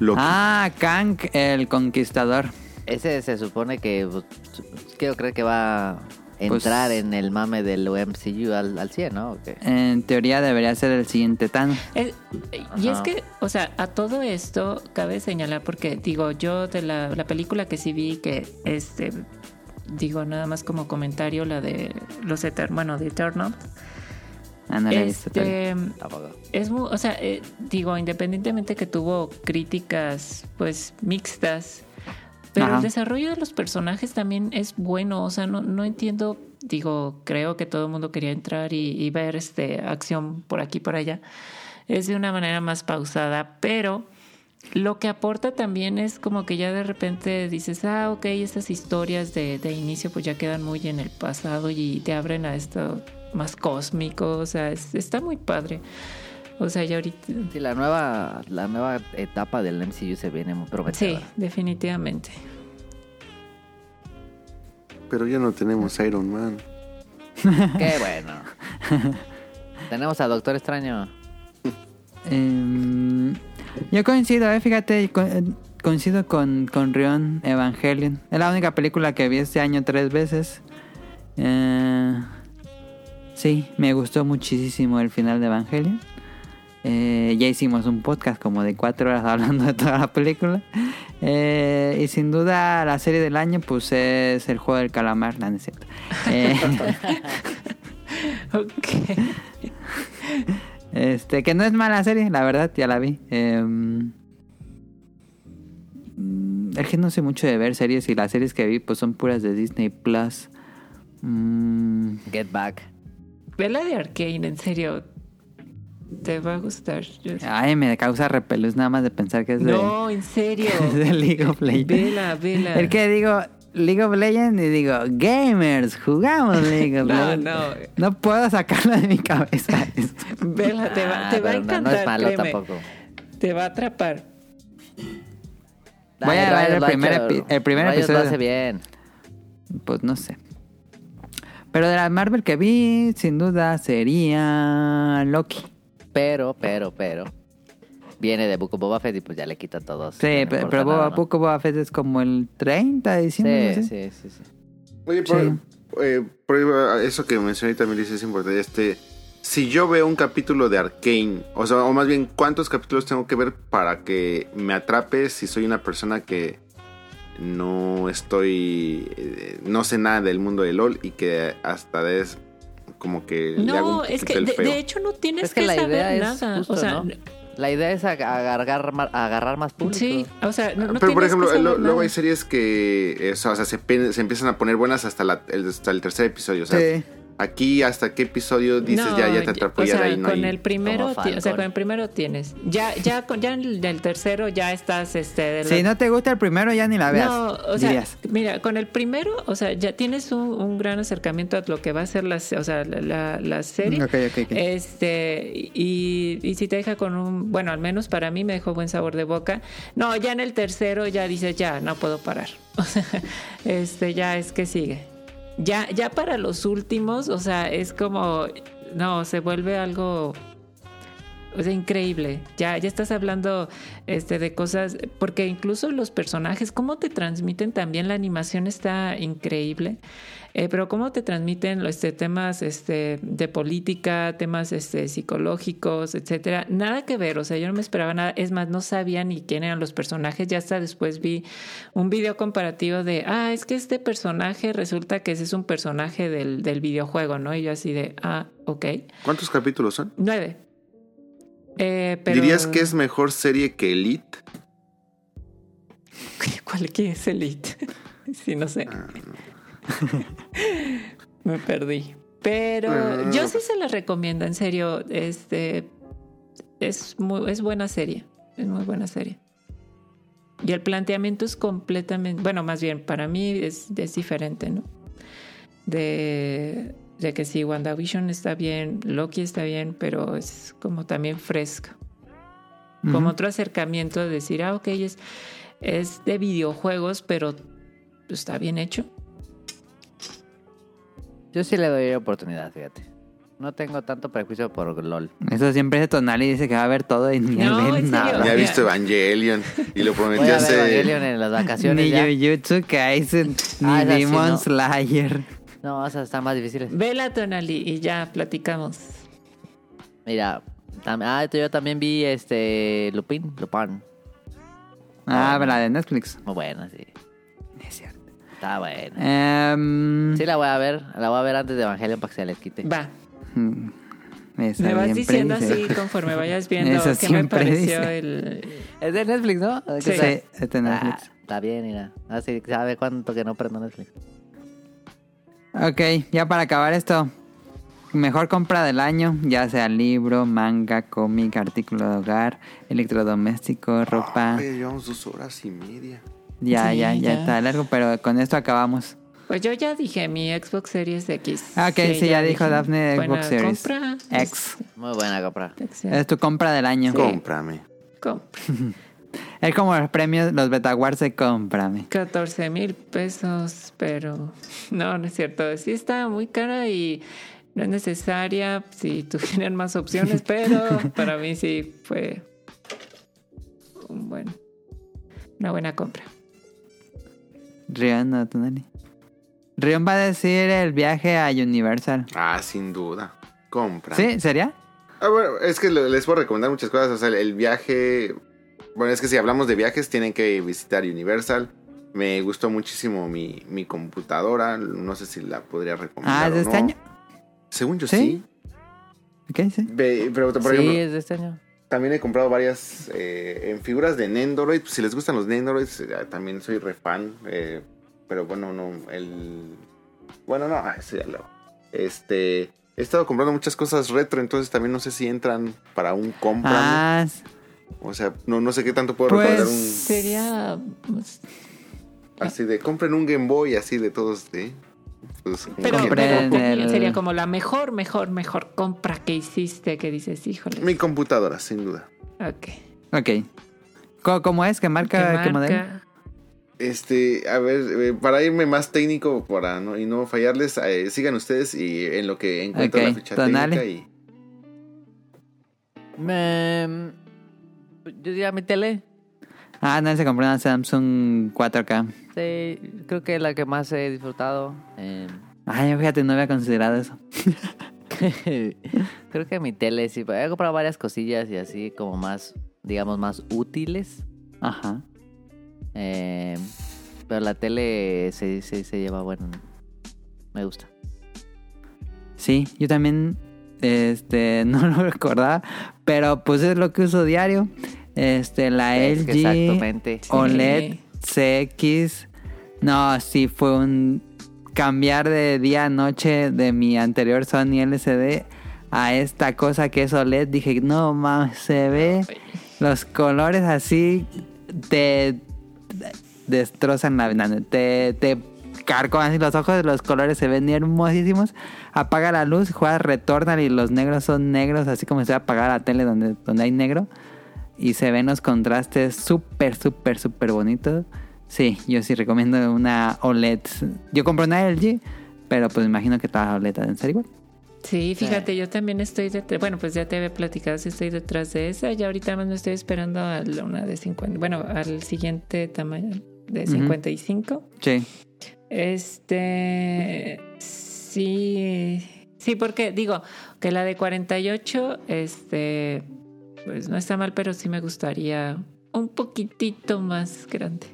Loki. Ah, Kang, el conquistador. Ese se supone que pues, quiero creer que va entrar Pues- en el mame del MCU al, al 100, ¿no? En teoría debería ser el siguiente Thanos. Eh, y es que, o sea, a todo esto cabe señalar, porque digo, yo de la, la película que sí vi, que este, digo nada más como comentario, la de los Eter bueno, de Eternal, Ah, no este, es muy, o sea, eh, digo, independientemente que tuvo críticas, pues, mixtas, pero Ajá. el desarrollo de los personajes también es bueno, o sea, no, no entiendo, digo, creo que todo el mundo quería entrar y, y ver este acción por aquí por allá. Es de una manera más pausada, pero lo que aporta también es como que ya de repente dices, ah, ok, estas historias de, de inicio pues ya quedan muy en el pasado y te abren a esto más cósmico, o sea, es- está muy padre. O sea, ya ahorita... Sí, la nueva, la nueva etapa del MCU se viene muy Sí, prometedora. definitivamente. Pero ya no tenemos Iron Man. Qué bueno. (laughs) Tenemos a Doctor Extraño. Em, yo coincido, eh, fíjate, eh, coincido con, con Rion Evangelion. Es la única película que vi este año tres veces. Eh, sí, me gustó muchísimo el final de Evangelion. Eh, ya hicimos un podcast como de cuatro horas (laughs) hablando de toda la película. Eh, y sin duda la serie del año pues es el juego del calamar, no, no es cierto. (laughs) Eh, Ok. (laughs) Este, que no es mala serie, la verdad, ya la vi. Em, mm, es que no sé mucho de ver series y las series que vi pues son puras de Disney Plus. Mm, Get Back. Ve la de Arkane, en serio. Te va a gustar. Ay, me causa repelús nada más de pensar que es de, No, en serio. (laughs) es de League of Legends. Vela, vela. El que digo League of Legends y digo gamers, jugamos League of (laughs) No, Legends. no. No puedo sacarlo de mi cabeza. (laughs) Vela, te va, Ah, te va a pero no- encantar. No es malo créeme. tampoco. Te va a atrapar. Voy a ver el primer epi- el primer Rayos episodio. lo hace bien. Pues no sé. Pero de la Marvel que vi, sin duda sería Loki. Pero, pero, pero. Viene de of Boba Fett y pues ya le quita todos. Sí, no pero nada, Boba, of Boba Fett es como el 30 de diciembre. Sí, ¿sí? sí, sí, sí. Oye, por, Sí. eh, por eso que mencioné también dice es importante. Este, si yo veo un capítulo de Arkane, o sea, o más bien, ¿cuántos capítulos tengo que ver para que me atrape si soy una persona que no estoy, eh, no sé nada del mundo de LOL y que hasta es como que le hago No, un es que el de, feo? de hecho no tienes Es que que, la saber idea es nada. justo, o sea, ¿no? La idea es ag- agarrar, agarrar más público. sí, o sea, no, no Pero por ejemplo, que saber lo- luego hay series que eh, o sea, se, se empiezan a poner buenas hasta, la- el, hasta el tercer episodio. O sea, Sí. Aquí hasta qué episodio dices No, ya, ya te atrapó, o ahí no con hay- el primero, o sea, con el primero tienes. Ya, ya, con, ya en el del tercero ya estás, este, de la- Si no te gusta el primero, ya ni la veas. No, o sea, dirías. mira, con el primero, o sea, ya tienes un, un gran acercamiento a lo que va a ser la, o sea, la, la- la serie. Ok, ok, ok. Este, y, y si te deja con un, bueno, al menos para mí me dejó buen sabor de boca. No, ya en el tercero ya dices, ya, no puedo parar. (laughs) O sea, este, ya es que sigue. Ya, ya para los últimos, o sea, es como, no, se vuelve algo increíble. Ya, ya estás hablando este, de cosas, porque incluso los personajes, cómo te transmiten también la animación está increíble. Eh, pero cómo te transmiten este, temas este, de política, temas este, psicológicos, etcétera. Nada que ver, o sea, yo no me esperaba nada. Es más, no sabía ni quién eran los personajes. Ya hasta después vi un video comparativo de, ah, es que este personaje resulta que ese es un personaje del, del videojuego, ¿no? Y yo así de, ah, ok. ¿Cuántos capítulos son? Nueve. Eh, pero... ¿Dirías que es mejor serie que Elite? (laughs) ¿Cuál que es Elite? (laughs) sí, no sé. (laughs) Me perdí. Pero Ah. yo sí se la recomiendo, en serio. Este es muy, es buena serie. Es muy buena serie. Y el planteamiento es completamente, bueno, más bien para mí es, es diferente, ¿no? De, de que sí, WandaVision está bien, Loki está bien, pero es como también fresca. Como otro acercamiento de decir, ah, ok, es, es de videojuegos, pero está bien hecho. Yo sí le doy oportunidad, fíjate. No tengo tanto prejuicio por LOL. Eso siempre es Tonali y dice que va a ver todo y ni No, ve nada. Ya Mira. visto Evangelion y lo ver hace... Evangelion en las vacaciones Ni ya. Jujutsu Kaisen, ni Ah, esa sí, Demon no. Slayer. No, esas están más difíciles. Vela, Tonali, y ya platicamos. Mira, tam- ah, yo también vi este Lupin, Lupin. Ah, la de Netflix. Muy buena, sí. Es cierto. Está buena. Em, Sí la voy a ver, la voy a ver antes de Evangelion para que se les quite. Va, mm, me vas diciendo dice. así conforme vayas (laughs) viendo Eso qué me siempre pareció dice. el... Es de Netflix, ¿no? ¿Qué Sí. Sí, es de Netflix. Ah, está bien, mira. Así sabe cuánto que no prendo Netflix. Ok, ya para acabar esto. Mejor compra del año, ya sea libro, manga, cómic, artículo de hogar, electrodoméstico, ropa. Llevamos dos horas y media. Ya, Sí, ya, ya, ya. está largo, pero con esto acabamos. Pues yo ya dije mi Xbox Series X. Ah, ok, sí, ya dijo. Daphne Buena Xbox Series compra. X. Muy buena compra. Es tu compra del año. Cómprame. Compra. (laughs) Es como los premios, los Betaguards de cómprame. 14 mil pesos, pero (laughs) no, no es cierto. Sí está muy cara y no es necesaria si tuvieran más opciones, pero (laughs) para mí sí fue un buen, una buena compra. Rion, no, Tonali. Rion va a decir el viaje a Universal. Ah, sin duda. Cómprame. ¿Sí? ¿Sería? Ah, bueno, es que le- les puedo recomendar muchas cosas. O sea, el, viaje. Bueno, es que si hablamos de viajes, tienen que visitar Universal. Me gustó muchísimo mi, mi computadora. No sé si la podría recomendar. Ah, o ¿de este no. año? Según yo ¿Sí? sí. ¿Qué sí? Ve- pero, por sí, ejemplo, es de este año. También he comprado varias eh, en figuras de Nendoroid. Si les gustan los Nendoroids, eh, también soy re fan. eh, pero bueno, no, el. Bueno, no, ah, lo. Este. He estado comprando muchas cosas retro, entonces también no sé si entran para un compra. Ah, O sea, no, no sé qué tanto puedo Pues, un. Sería pues, Así de compren un Game Boy, así de todos, ¿sí? Pues, pero, sería como la mejor, mejor, mejor compra que hiciste que dices, híjole. Mi computadora, sin duda. Ok. ok. ¿Cómo es? ¿Qué marca? ¿Qué, modelo? Este, a ver, eh, para irme más técnico para no, y no fallarles, eh, sigan ustedes y en lo que encuentro Ok, la ficha tonale. técnica y. Me- yo diría mi tele. Ah, no, se compró una Samsung 4K. Sí, creo que la que más he disfrutado. eh, Ay, fíjate, no había considerado eso. (laughs) creo que mi tele sí. He comprado varias cosillas y así como más, digamos, más útiles. Ajá. Eh, pero la tele se, se, se lleva bueno. Me gusta. Sí, yo también este (laughs) no lo recordaba, pero pues es lo que uso diario. Este, la Es LG. OLED CX. No, sí fue un cambiar de día a noche de mi anterior Sony LCD a esta cosa que es OLED. Dije, no mames, se ve los colores así te destrozan la ventana. Te, te así los ojos, los colores se ven hermosísimos. Apaga la luz, juega Returnal y los negros son negros, así como si fuera apagar la tele donde, donde hay negro. Y se ven los contrastes súper, súper, súper bonitos. Sí, yo sí recomiendo una OLED. Yo compré una LG, pero pues imagino que todas las OLED deben ser igual. Sí, fíjate, yo también estoy detrás. Bueno, pues ya te había platicado si estoy detrás de esa. Ya ahorita más me estoy esperando a la- una de 50. Bueno, al siguiente tamaño de Ujú. 55. Sí. Este. Sí. Sí, porque digo que la de 48, este. Pues no está mal, pero sí me gustaría un poquitito más grande.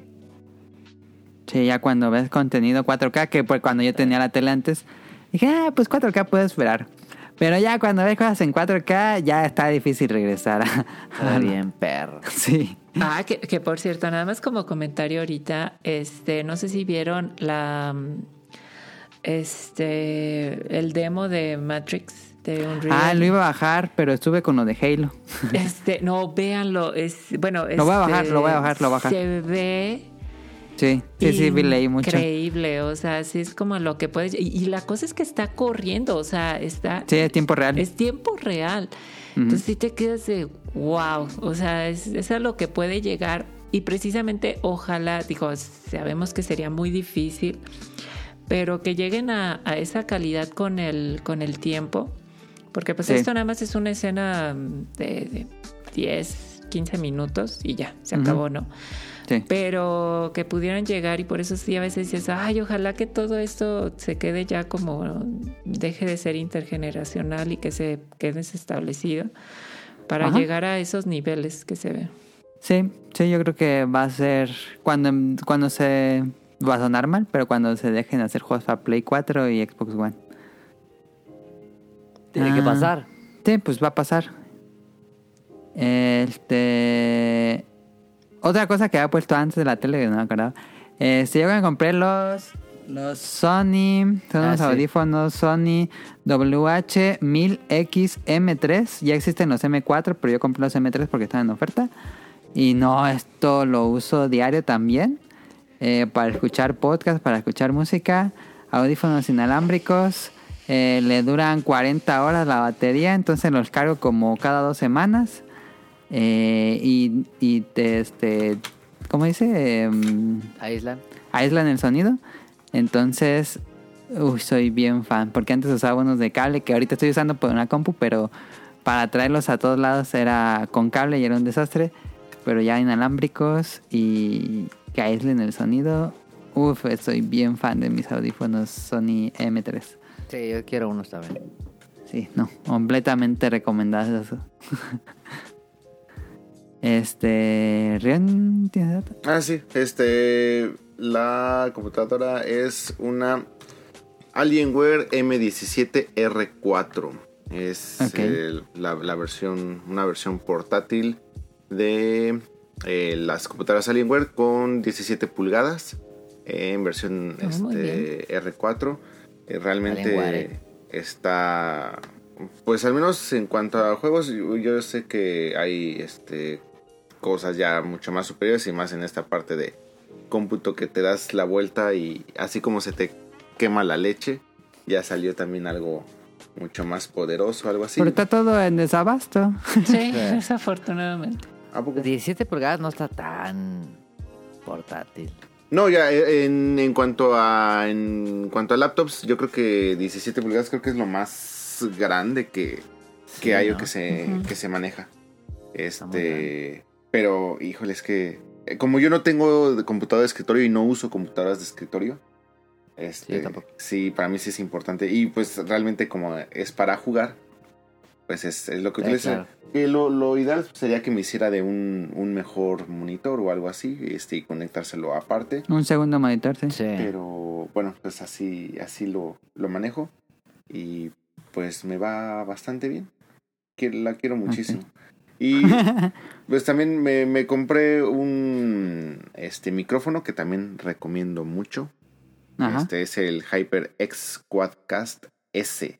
Sí, ya cuando ves contenido 4K, que pues cuando yo tenía la tele antes, dije, ah, pues 4K puedo esperar. Pero ya cuando ves cosas en 4K, ya está difícil regresar. a- Está bien, perro. (laughs) Sí. Ah, que, que por cierto, nada más como comentario ahorita, este, no sé si vieron la este el demo de Matrix de Unreal. Ah, lo iba a bajar, pero estuve con lo de Halo. Este, no, véanlo, es bueno, Lo voy a este, bajar, lo voy a bajar, lo voy a bajar. Se ve Sí, sí, sí, vi- leí mucho. increíble, o sea, sí es como lo que puedes y, y la cosa es que está corriendo, o sea, está Sí, es tiempo real. es tiempo real. Entonces sí te quedas de wow. O sea, es, es a lo que puede llegar. Y precisamente, ojalá, digo, sabemos que sería muy difícil, pero que lleguen a, a esa calidad con el, con el tiempo. Porque pues Sí. esto nada más es una escena de, de 10, 15 minutos y ya, se acabó, ¿no? Sí. pero que pudieran llegar y por eso sí a veces dices, ay, ojalá que todo esto se quede ya como deje de ser intergeneracional y que se quede establecido para Ajá. llegar a esos niveles que se ven. Sí, sí, yo creo que va a ser cuando, cuando se... Va a sonar mal, pero cuando se dejen hacer juegos para Play 4 y Xbox One. Tiene que Ah. pasar. Sí, pues va a pasar. Este. Otra cosa que había puesto antes de la tele que no me acordaba. Este, yo me compré los. Los Sony. Son Ah, unos sí. audífonos Sony WH-1000X-M3. Ya existen los M4, pero yo compré los M3 porque están en oferta. Y no, esto lo uso diario también. eh, para escuchar podcast, para escuchar música. Audífonos inalámbricos. eh, le duran 40 horas la batería. Entonces los cargo como cada dos semanas. Eh, y, y te, este. ¿Cómo dice? Em, Aislan. aíslan el sonido. Entonces, uy, soy bien fan. Porque antes usaba unos de cable que ahorita estoy usando por una compu, pero para traerlos a todos lados era con cable y era un desastre. Pero ya inalámbricos y que aíslen el sonido. Uf, soy bien fan de mis audífonos Sony M3. Sí, yo quiero unos también. Sí, no, completamente recomendados. (laughs) este, Rion, ¿tienes datos? Ah, sí. Este. La computadora es una Alienware M17R4. Es el- la, la versión, una versión portátil de eh, las computadoras Alienware con 17 pulgadas en versión Ah, este, R4. Eh, realmente Alienware. está, pues al menos en cuanto a juegos, yo, yo sé que hay este cosas ya mucho más superiores y más en esta parte de cómputo que te das la vuelta y así como se te quema la leche, ya salió también algo mucho más poderoso, algo así. Pero está todo en desabasto. Sí, (laughs) desafortunadamente. ¿A poco? 17 pulgadas no está tan portátil. No, ya eh, en, en cuanto a en cuanto a laptops, yo creo que 17 pulgadas creo que es lo más grande que que hay o que se, que se maneja. muy Este, pero, híjole, es que eh, como yo no tengo computadora de escritorio y no uso computadoras de escritorio, este, Sí, tampoco. sí, para mí sí es importante. Y pues realmente como es para jugar, pues es, es lo que Sí, utilizo. claro. Lo, lo ideal sería que me hiciera de un, un mejor monitor o algo así, este, y conectárselo aparte. Un segundo monitor, sí. Sí. Pero bueno, pues así, así lo, lo manejo. Y pues me va bastante bien. Que la quiero muchísimo. Y (laughs) pues también me, me compré un este micrófono que también recomiendo mucho. Ajá. Este es el HyperX Quadcast S.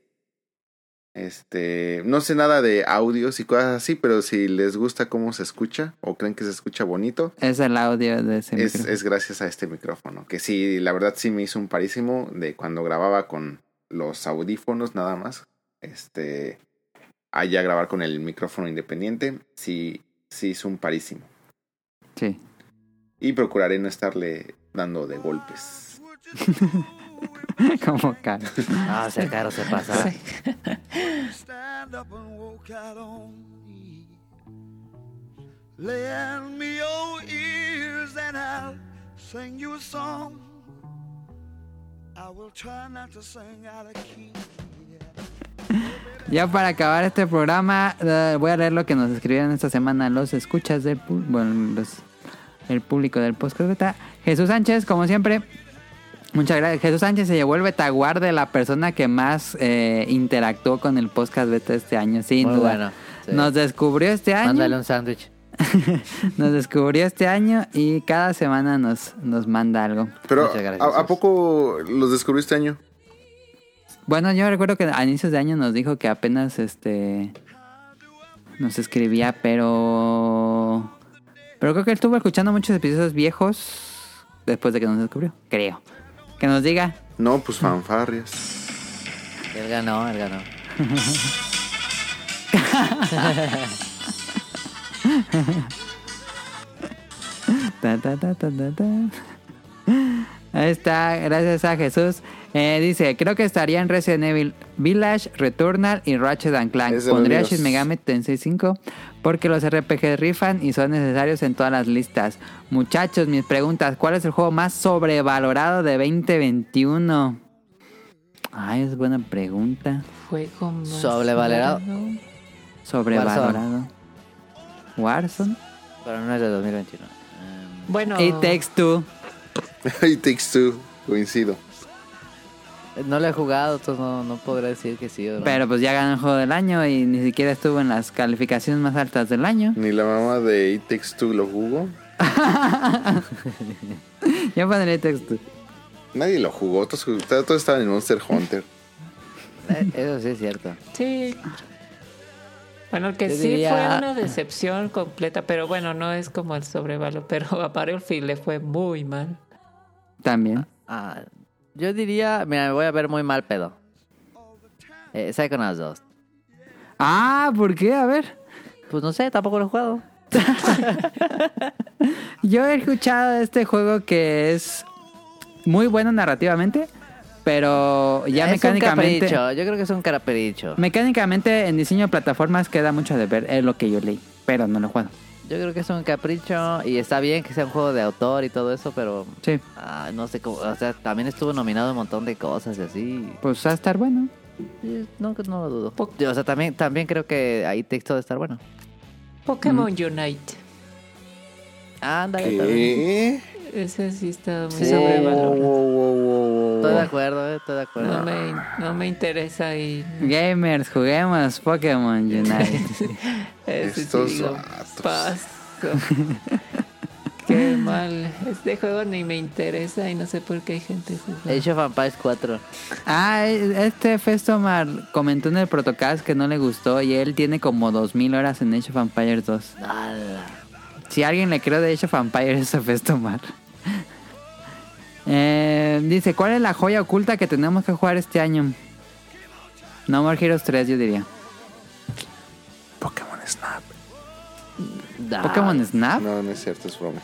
Este, no sé nada de audios y cosas así, pero si les gusta cómo se escucha o creen que se escucha bonito, Es el audio de ese es, micrófono. es gracias a este micrófono. Que sí, la verdad sí me hizo un parísimo de cuando grababa con los audífonos nada más. Este, allá grabar con el micrófono independiente, sí, sí hizo un parísimo. Sí. Y procuraré no estarle dando de golpes. (laughs) Como caro. Ah, ese caro se pasa. Stand up and walk out on me. Lend me your ears and I'll sing you a song. I will try not to sing out of key. (laughs) Ya para acabar este programa, voy a leer lo que nos escribieron esta semana los escuchas del pu- bueno, los, el público del podcast beta. Jesús Sánchez, como siempre, muchas gracias. Jesús Sánchez se llevó el betaguar de la persona que más eh, interactuó con el podcast beta este año, sin Muy duda. bueno. sí. Nos descubrió este año. Mándale un sándwich. (laughs) Nos descubrió este año y cada semana nos, nos manda algo. Pero, Muchas gracias, ¿a, poco los descubrí este año? Bueno, yo recuerdo que a inicios de año nos dijo que apenas este nos escribía, pero pero creo que él estuvo escuchando muchos episodios viejos después de que nos descubrió, creo. Que nos diga. No, pues fanfarrias. Él ganó, él ganó. (laughs) Ta, ta, ta, ta, ta, ta. Ahí está, gracias a Jesús. Eh, dice, creo que estarían Resident Evil Village, Returnal y Ratchet and Clank. Pondría Shin Megami Tensei 5 porque los RPG rifan y son necesarios en todas las listas. Muchachos, mis preguntas, ¿cuál es el juego más sobrevalorado de 2021? Ay, es buena pregunta. Juego más sobrevalorado. Sobrevalorado. Warzone. Warzone. Pero no es de 2021. Bueno. Y Text (laughs) y Takes Two, coincido. No lo he jugado, entonces no, no podré decir que sí. Pero pues ya ganó el juego del año y ni siquiera estuvo en las calificaciones más altas del año. Ni la mamá de It Takes Two lo jugó. (laughs) Yo pondré It Takes Two. Nadie lo jugó, todos, todos estaban en Monster Hunter. Eh, eso sí es cierto. Sí. Bueno, que sí fue una decepción completa, pero bueno, no es como el sobrevalo, pero a Battlefield le fue muy mal. También. Ah, yo diría, mira, me voy a ver muy mal pedo. Eh, Psychonauts 2. Ah, ¿por qué? A ver. Pues no sé, tampoco lo he jugado. (laughs) Yo he escuchado de este juego que es muy bueno narrativamente, pero ya es mecánicamente... un yo creo que es un capricho. Mecánicamente en diseño de plataformas queda mucho de ver, es lo que yo leí, pero no lo juego. Yo creo que es un capricho y está bien que sea un juego de autor y todo eso, pero Sí, ah, no sé cómo, o sea, también estuvo nominado un montón de cosas y así. pues va a estar bueno. No, no lo dudo. O sea, también, también creo que ahí texto de estar bueno. Pokémon Unite. Ándale, también. ¿Qué? Ese sí está muy Sí. sobrevalorado. Estoy de acuerdo, eh, estoy de acuerdo. No me, no me interesa y Gamers, juguemos Pokémon Unite. (laughs) Estos sí paso. (laughs) Qué mal. Este juego ni me interesa y no sé por qué hay gente jugando. Age of Empires 4. ah, este Festomar comentó en el protocast que no le gustó y él tiene como 2000 horas en Age of Empires 2. Ala. Si alguien le creo de Age of Empires es a Festomar. Eh, dice, ¿cuál es la joya oculta que tenemos que jugar este año? No More Heroes 3, yo diría. Da. ¿Pokémon Snap? No, no es cierto, es bromis.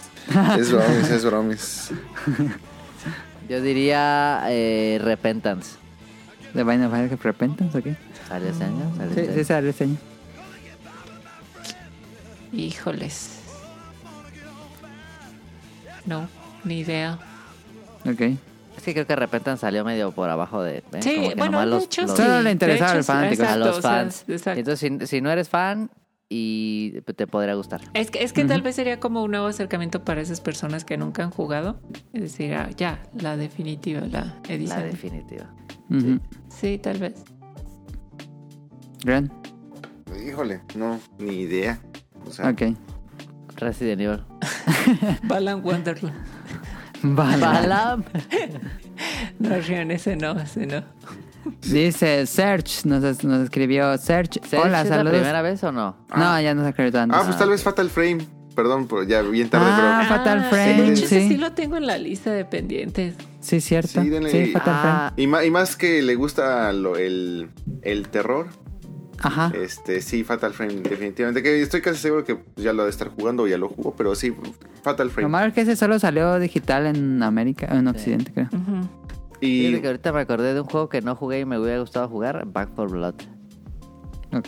Es bromis, es bromis. (laughs) Yo diría eh, Repentance. de Binding of Repentance o qué? ¿Salió ese año? ¿Salió Sí, sí sale este año. Híjoles. No, ni idea. Ok. Es que creo que de repente salió medio por abajo de... ¿eh? Sí, Como que bueno, nomás de los- hecho los- sí. Solo le interesaba al hecho, fanático. a exacto, los o sea, fans. exacto. Entonces, si, si no eres fan, y te podría gustar. Es que, es que tal vez sería como un nuevo acercamiento para esas personas que nunca han jugado. Es decir, ah, ya, la definitiva, la La edición. definitiva. Ujú. Sí, tal vez. Gran. Híjole, no, ni idea. O sea, Ok. Resident Evil. (laughs) Balan Wonderland. Vale. Balam. (laughs) No, Rion, ese no, ese no. Dice Search, nos, nos escribió Search. Hola, ¿Es la saludos. primera vez o no? No, ya nos acreditó antes. Ah, pues tal vez Fatal Frame. Perdón, pero ya bien tarde, Ah, Fatal Ah, Frame, De hecho, ese sí. sí lo tengo en la lista de pendientes. Sí, cierto. Sí, denle- Sí, Fatal Ah, pero. Y más, y más que le gusta lo- el, el terror. Frame. Ajá. Este, sí, Fatal Frame, definitivamente. Que estoy casi seguro que ya lo ha de estar jugando o ya lo jugó, pero sí, Fatal Lo Frame. malo es que ese solo salió digital en América, en Occidente, creo. Ujú. Y Fíjate que ahorita me acordé de un juego que no jugué y me hubiera gustado jugar, Back for Blood. Ok.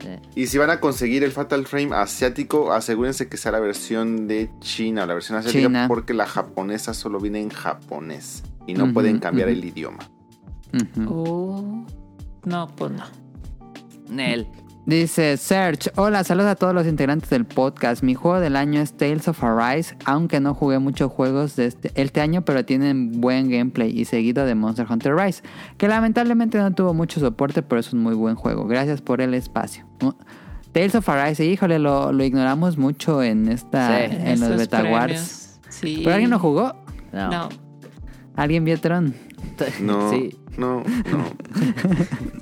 Sí. Y si van a conseguir el Fatal Frame asiático, asegúrense que sea la versión de China, la versión asiática, China. porque la japonesa solo viene en japonés y no pueden cambiar el idioma. Oh. No, pues no. Nel. Dice Search, hola, saludos a todos los integrantes del podcast. Mi juego del año es Tales of Arise, aunque no jugué muchos juegos de este, este año, pero tienen buen gameplay y seguido de Monster Hunter Rise, que lamentablemente no tuvo mucho soporte, pero es un muy buen juego. Gracias por el espacio. Tales of Arise, híjole, lo, lo ignoramos mucho en esta, Sí. en los Beta Wars. Sí. ¿Pero alguien lo jugó? No. No. ¿Alguien vio Tron? No, Sí. no, no. (laughs)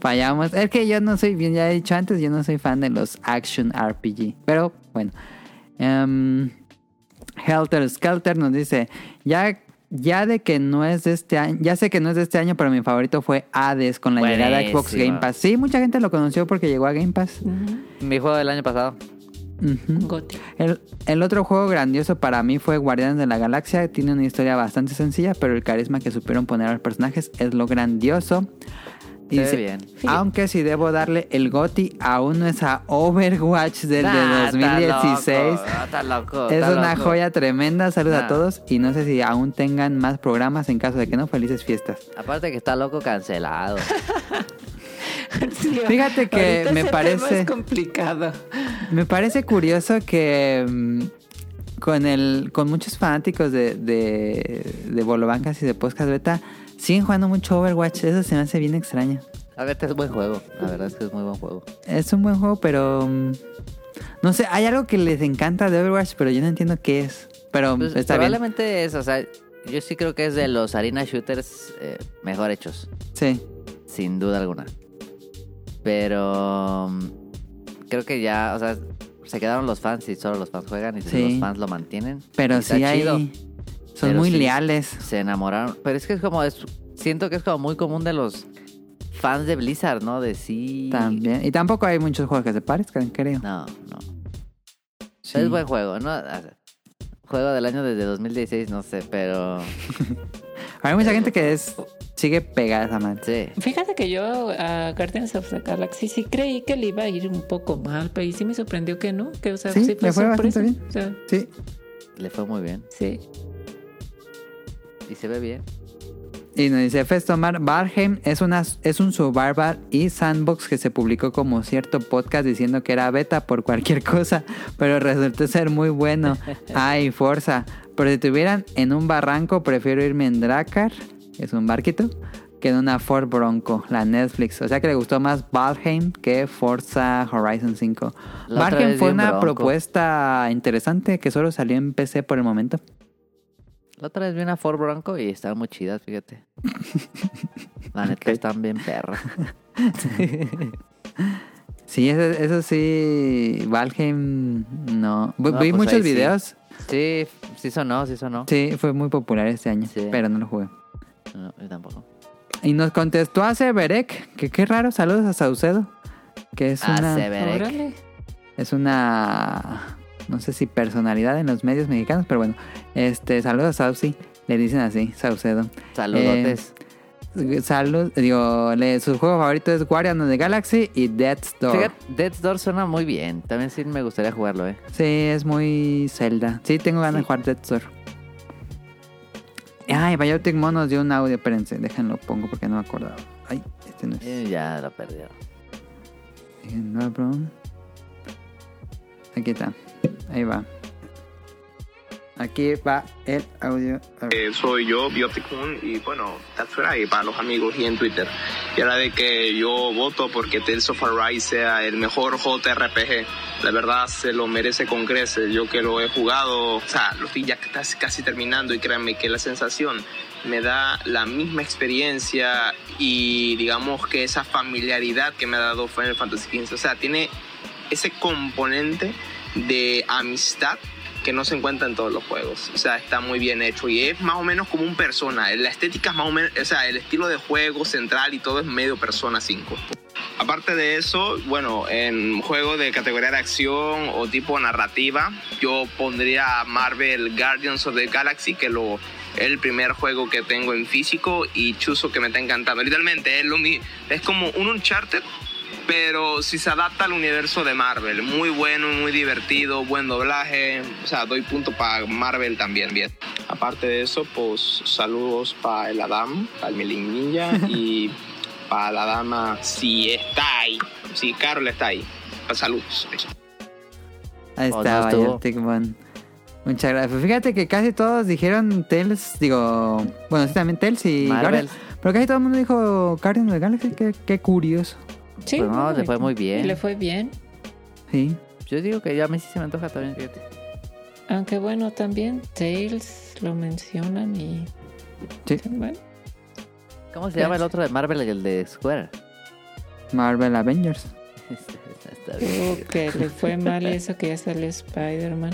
Fallamos. Es que yo no soy, bien ya he dicho antes, yo no soy fan de los action RPG. Pero bueno. Em, Helter Skelter nos dice, ya, ya de que no es de este año, ya sé que no es de este año, pero mi favorito fue Hades con la llegada a Xbox. Game Pass. Sí, mucha gente lo conoció porque llegó a Game Pass. Mi juego del año pasado. Goti. El, el otro juego grandioso para mí fue Guardianes de la Galaxia. Tiene una historia bastante sencilla, pero el carisma que supieron poner a los personajes es lo grandioso. Dice, bien. Aunque si debo darle el GOTI, aún no es a Overwatch del Nah, de está 2016. loco, Está loco. Es está una loco. joya tremenda. Saludos a todos. Y no sé si aún tengan más programas en caso de que no. Felices fiestas. Aparte que está loco cancelado. (laughs) Sí, Fíjate que me parece- Es complicado. Me parece curioso que mm, con el con muchos fanáticos de, de, de Bolobancas y de Podcast Beta siguen jugando mucho Overwatch. Eso se me hace bien extraño. A ver, este es buen juego. La verdad es que es muy buen juego. Es un buen juego, pero mm, no sé, hay algo que les encanta de Overwatch, pero yo no entiendo qué es. Pero Pues, está bien. probablemente es, o sea, yo sí creo que es de los arena shooters eh, mejor hechos. Sí. Sin duda alguna. Pero mm, creo que ya, o sea, se quedaron los fans y solo los fans juegan y Sí. los fans lo mantienen. Pero sí hay. chido. Son Pero muy sí. leales. Se enamoraron. Pero es que es como, es, siento que es como muy común de los fans de Blizzard, ¿no? De sí. También. Y tampoco hay muchos juegos que se parezcan, creo. No, no. Sí. Es buen juego, ¿no? Juego del año desde 2016, no sé, pero (laughs) Hay mucha gente que es sigue pegada a esa madre. sí. Fíjate que yo a Guardians of the Galaxy sí creí que le iba a ir un poco mal, pero y sí me sorprendió que no, que o sea, Sí, sí, fue le fue bastante bien. O sea, Sí. Le fue muy bien. sí. Y se ve bien. Y nos dice Festomar, Valheim es, una, es un survival y sandbox que se publicó como cierto podcast diciendo que era beta por cualquier (laughs) cosa, pero resultó ser muy bueno. (laughs) Ay, fuerza. Pero si tuvieran en un barranco, prefiero irme en Dracar, que es un barquito, que en una Ford Bronco, la Netflix. O sea que le gustó más Valheim que Forza Horizon 5. La otra Valheim fue un una propuesta interesante que solo salió en PC por el momento. La otra vez vi una Ford Bronco y estaban muy chidas, fíjate. (laughs) La neta Ok. están bien perras. (laughs) Sí, eso, eso sí, Valheim no. Vi No, vi pues muchos sí. videos. Sí, sí sonó, sí sonó. Sí, fue muy popular este año, Sí. pero no lo jugué. No, yo tampoco. Y nos contestó a Severek, que qué raro, saludos a Saucedo, que es una. Órale. es una no sé si personalidad en los medios mexicanos, pero bueno, este saludos a Sauci, le dicen así, Saucedo. Saludotes. salud, digo, le- su juego favorito es Guardian of the Galaxy y Death's Door. Fíjate, Death's Door suena muy bien. También sí me gustaría jugarlo, ¿eh? Sí, es muy Zelda. Sí, tengo ganas de jugar Death's Door. Ay, Biotic Mon nos dio un audio, espérense, déjenlo pongo porque no me acordaba. Ay, este no es. Eh, ya lo perdió. No, bro. Aquí está. Ahí va. Aquí va el audio. Eh, soy yo, Biotic Moon, y bueno, that's right, para los amigos y en Twitter. Y ahora de que yo voto porque Tales of Arise sea el mejor JRPG. La verdad se lo merece con creces. Yo que lo he jugado, o sea, lo estoy ya casi, casi terminando y créanme que la sensación me da la misma experiencia y digamos que esa familiaridad que me ha dado Final Fantasy XV. O sea, tiene ese componente de amistad que no se encuentra en todos los juegos. O sea, está muy bien hecho y es más o menos como un persona. La estética es más o menos, o sea, el estilo de juego central y todo es medio persona 5. Aparte de eso, bueno, en juego de categoría de acción o tipo narrativa, yo pondría Marvel Guardians of the Galaxy, que lo el primer juego que tengo en físico y chuzo que me está encantando. Literalmente es, lo, mi- es como un Uncharted, pero si se adapta al universo de Marvel. Muy bueno, muy divertido, buen doblaje. O sea, doy punto para Marvel también, bien. Aparte de eso, pues saludos para el Adam, para el Melin Ninja (laughs) y para la dama si está ahí. Si Carol está ahí. Pues, Saludos. Ahí Oh, está, no. Biotic Mon. Muchas gracias. Fíjate que casi todos dijeron Tales, digo, bueno, sí también Tales y Marvel. Guardians, pero casi todo el mundo dijo Guardians of the Galaxy, qué, qué curioso. Sí, Pues no, le fue muy bien. Le fue bien. Sí. Yo digo que ya a mí sí se me antoja también, fíjate. Aunque bueno, también Tails lo mencionan y... Sí. Bueno, ¿Cómo se llama el otro de Marvel, el de Square? Marvel Avengers. Está bien. tuvo que le fue mal eso que ya salió Spider-Man.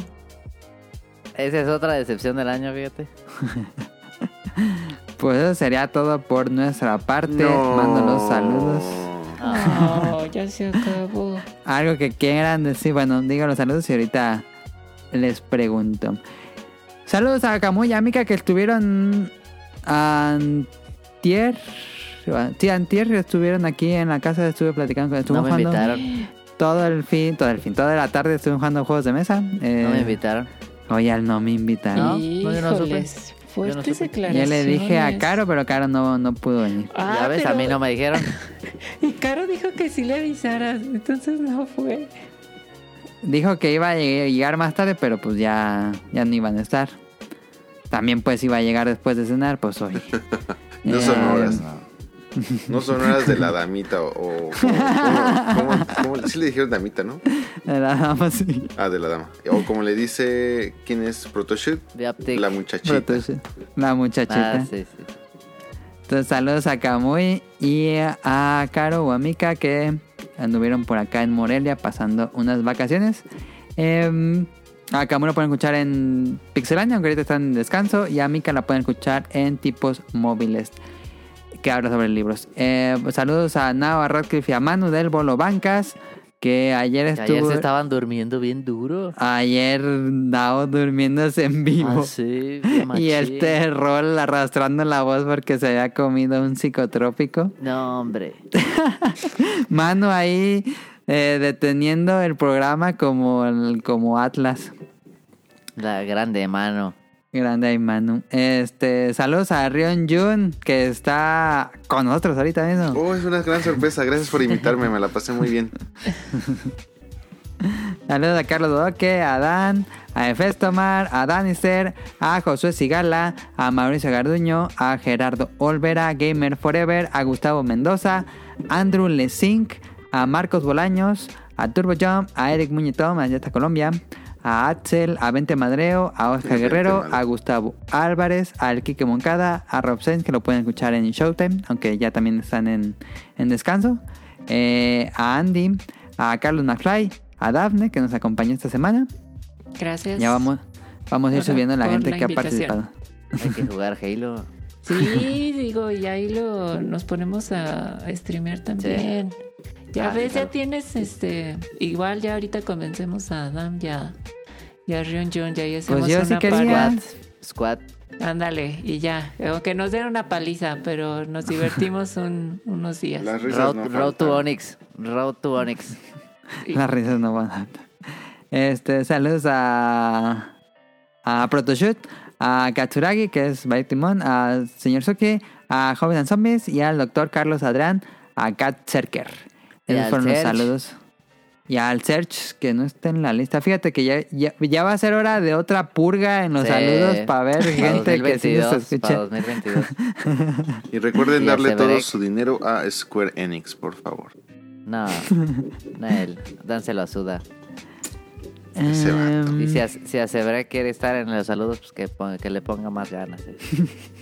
Esa es otra decepción del año, fíjate. (laughs) Pues eso sería todo por nuestra parte. Mando los saludos. Oh, ya se acabó. Algo que quieran decir, bueno, digan los saludos y ahorita les pregunto. Saludos a Camuy y a Mika que estuvieron antier. Sí, antier estuvieron aquí en la casa, estuve platicando con No me jugando invitaron. todo el fin, todo el fin, toda la tarde estuvimos jugando juegos de mesa. Eh, No me invitaron. Oye, al no me invitaron. No, no, yo no supe. Fuertes Yo no declaraciones. Ya le dije a Caro, pero Caro no, no pudo venir. Ah, ya ves, a mí no me dijeron. (laughs) Y Caro dijo que sí le avisaras, entonces no fue. Dijo que iba a lleg- llegar más tarde, pero pues ya, ya no iban a estar. También pues iba a llegar después de cenar, pues hoy. (laughs) No son Eh, horas. (laughs) No son horas de la damita o... o- ¿cómo- cómo- cómo- sí le dijeron damita, ¿no? Era nada más así. Ah, de la dama. O como le dice... ¿Quién es? Protoshoot. De. La muchachita. La muchachita. Ah, sí, sí. Entonces saludos a Kamui y a Caro o a Mika que anduvieron por acá en Morelia pasando unas vacaciones. Em, a Kamui lo pueden escuchar en Pixelania, aunque ahorita están en descanso. Y a Mika la pueden escuchar en tipos móviles que habla sobre libros. Eh, saludos a Nao, a Radcliffe y a Manu del Bolo Bancas que ayer estuvo... Ayer se estaban durmiendo bien duro. Ayer Nao durmiéndose en vivo. Ah, sí, (laughs) Y el machín. terror arrastrando la voz porque se había comido un psicotrópico. No, hombre. (laughs) Mano ahí eh, deteniendo el programa como, el- como Atlas. La grande mano. Grande ahí, Manu. Este, saludos a Rion Jun, que está con nosotros ahorita mismo. Oh, es una gran sorpresa. Gracias por invitarme. Me la pasé muy bien. (laughs) Saludos a Carlos Doque, a Dan, a Efestomar, a Danister, a Josué Sigala, a Mauricio Garduño, a Gerardo Olvera, Gamer Forever, a Gustavo Mendoza, Andrew Lesink, a Marcos Bolaños, a Turbo Jump, a Eric Muñetón, allá está Colombia, a Axel, a Vente Madreo, a Oscar Guerrero, a Gustavo Álvarez, al Quique Moncada, a Rob Sainz, que lo pueden escuchar en Showtime, aunque ya también están en, en descanso, eh, a Andy, a Carlos McFly, a Dafne, que nos acompañó esta semana. Gracias. Ya vamos, vamos a ir subiendo la por gente la que ha participado. Hay que jugar Halo. Sí, digo, y ahí lo, nos ponemos a streamear también. Ya Ah, ves, claro. ya tienes este. Igual ya ahorita convencemos a Adam ya. Y a Rion John, ya ahí hacemos Pues yo sí una quería. party. Squad. Ándale, y ya. Aunque nos den una paliza, pero nos divertimos un- unos días. Las risas Road, no Road to. Onyx. Road to Onyx. Las risas no van a Este, saludos a, a Protoshoot, a Katsuragi, que es Bayo Timón, a Señor Suki, a Joven and Zombies y al doctor Carlos Adrián, a Kat Cerker. Esos fueron los saludos. Y al Search, que no está en la lista. Fíjate que ya, ya, ya va a ser hora de otra purga en los Sí. saludos para ver Para gente que sí nos 2022, escucha. para 2022. (laughs) Y recuerden Y darle todo su dinero a Square Enix, por favor. No, (laughs) no él. Dánselo a Suda. Em, Y si, a- si a quiere estar en los saludos, pues que, ponga- que le ponga más ganas. eh.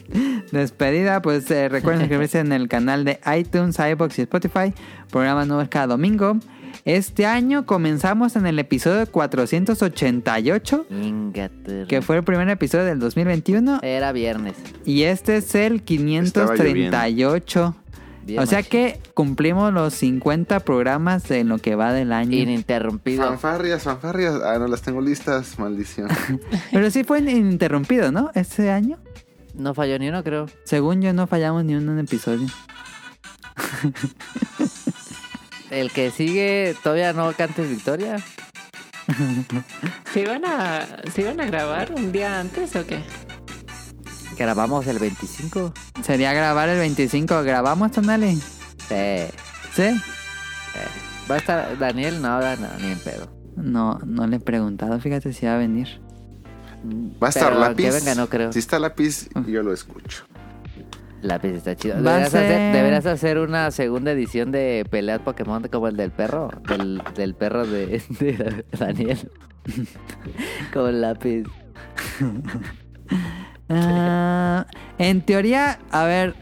(laughs) Despedida, pues eh, recuerden suscribirse en el canal de iTunes, iBox y Spotify. Programas nuevos cada domingo. Este año comenzamos en el episodio 488, Ingate. que fue el primer episodio del 2021. Era viernes. Y este es el 538. Bien, O sea que cumplimos los 50 programas en lo que va del año. Ininterrumpido. Fanfarrias, fanfarrias. Ah, no las tengo listas, maldición. (laughs) Pero sí fue ininterrumpido, ¿no? Este año. No falló ni uno, creo. Según yo no fallamos ni un episodio. (laughs) El que sigue todavía no cantes victoria. ¿Se iban, a, ¿Se iban a grabar un día antes o qué? Grabamos el 25. Sería grabar el 25. ¿Grabamos, Tonali? Sí. ¿Sí? Va a estar Daniel, no, no, ni en pedo. No, no le he preguntado. Fíjate si va a venir. ¿Va a estar Pero lápiz? que venga, no creo. Si está lápiz, yo lo escucho. Lápiz está chido. Deberías hacer, deberías hacer una segunda edición de peleas Pokémon como el del perro. Del, del perro de, (laughs) de Daniel. (laughs) Con lápiz. (laughs) Ah, en teoría, a ver,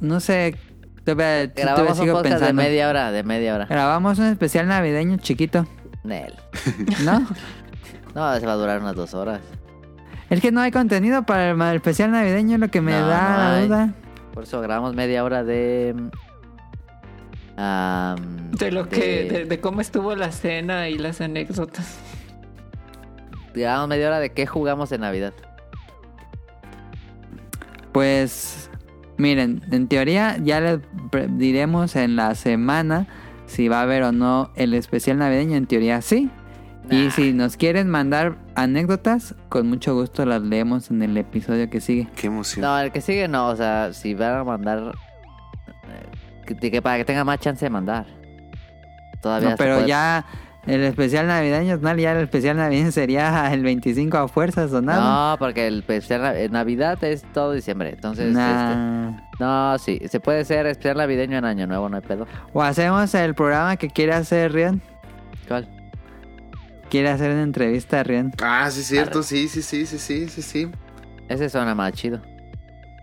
no sé. Todavía, todavía Grabamos un sigo de pensando. media hora, de media hora. Grabamos un especial navideño chiquito, Nel. ¿no? No, se va a durar unas dos horas. es que no hay contenido para el, especial navideño, lo que me No, da no la duda. Por eso grabamos media hora de... De lo de- que, de, de cómo estuvo la cena y las anécdotas. Grabamos media hora de qué jugamos en Navidad. Pues, miren, en teoría ya les diremos en la semana si va a haber o no el especial navideño. En teoría sí. Y si nos quieren mandar anécdotas, con mucho gusto las leemos en el episodio que sigue. Qué emoción. No, el que sigue no, o sea, si van a mandar... eh, Que, que para que tenga más chance de mandar. Todavía No, pero puede- ya el especial navideño, no, ya el especial navideño sería el 25 a fuerzas o nada. No, porque el especial nav- Navidad es todo diciembre. Entonces, Nah. este, no, sí, se puede ser especial navideño en Año Nuevo, no hay pedo. O hacemos el programa que quiere hacer Rian. ¿Cuál? Quiere hacer una entrevista a Rian. Ah, sí, cierto. Sí, sí, sí, sí, sí, sí, sí. Ese suena más chido.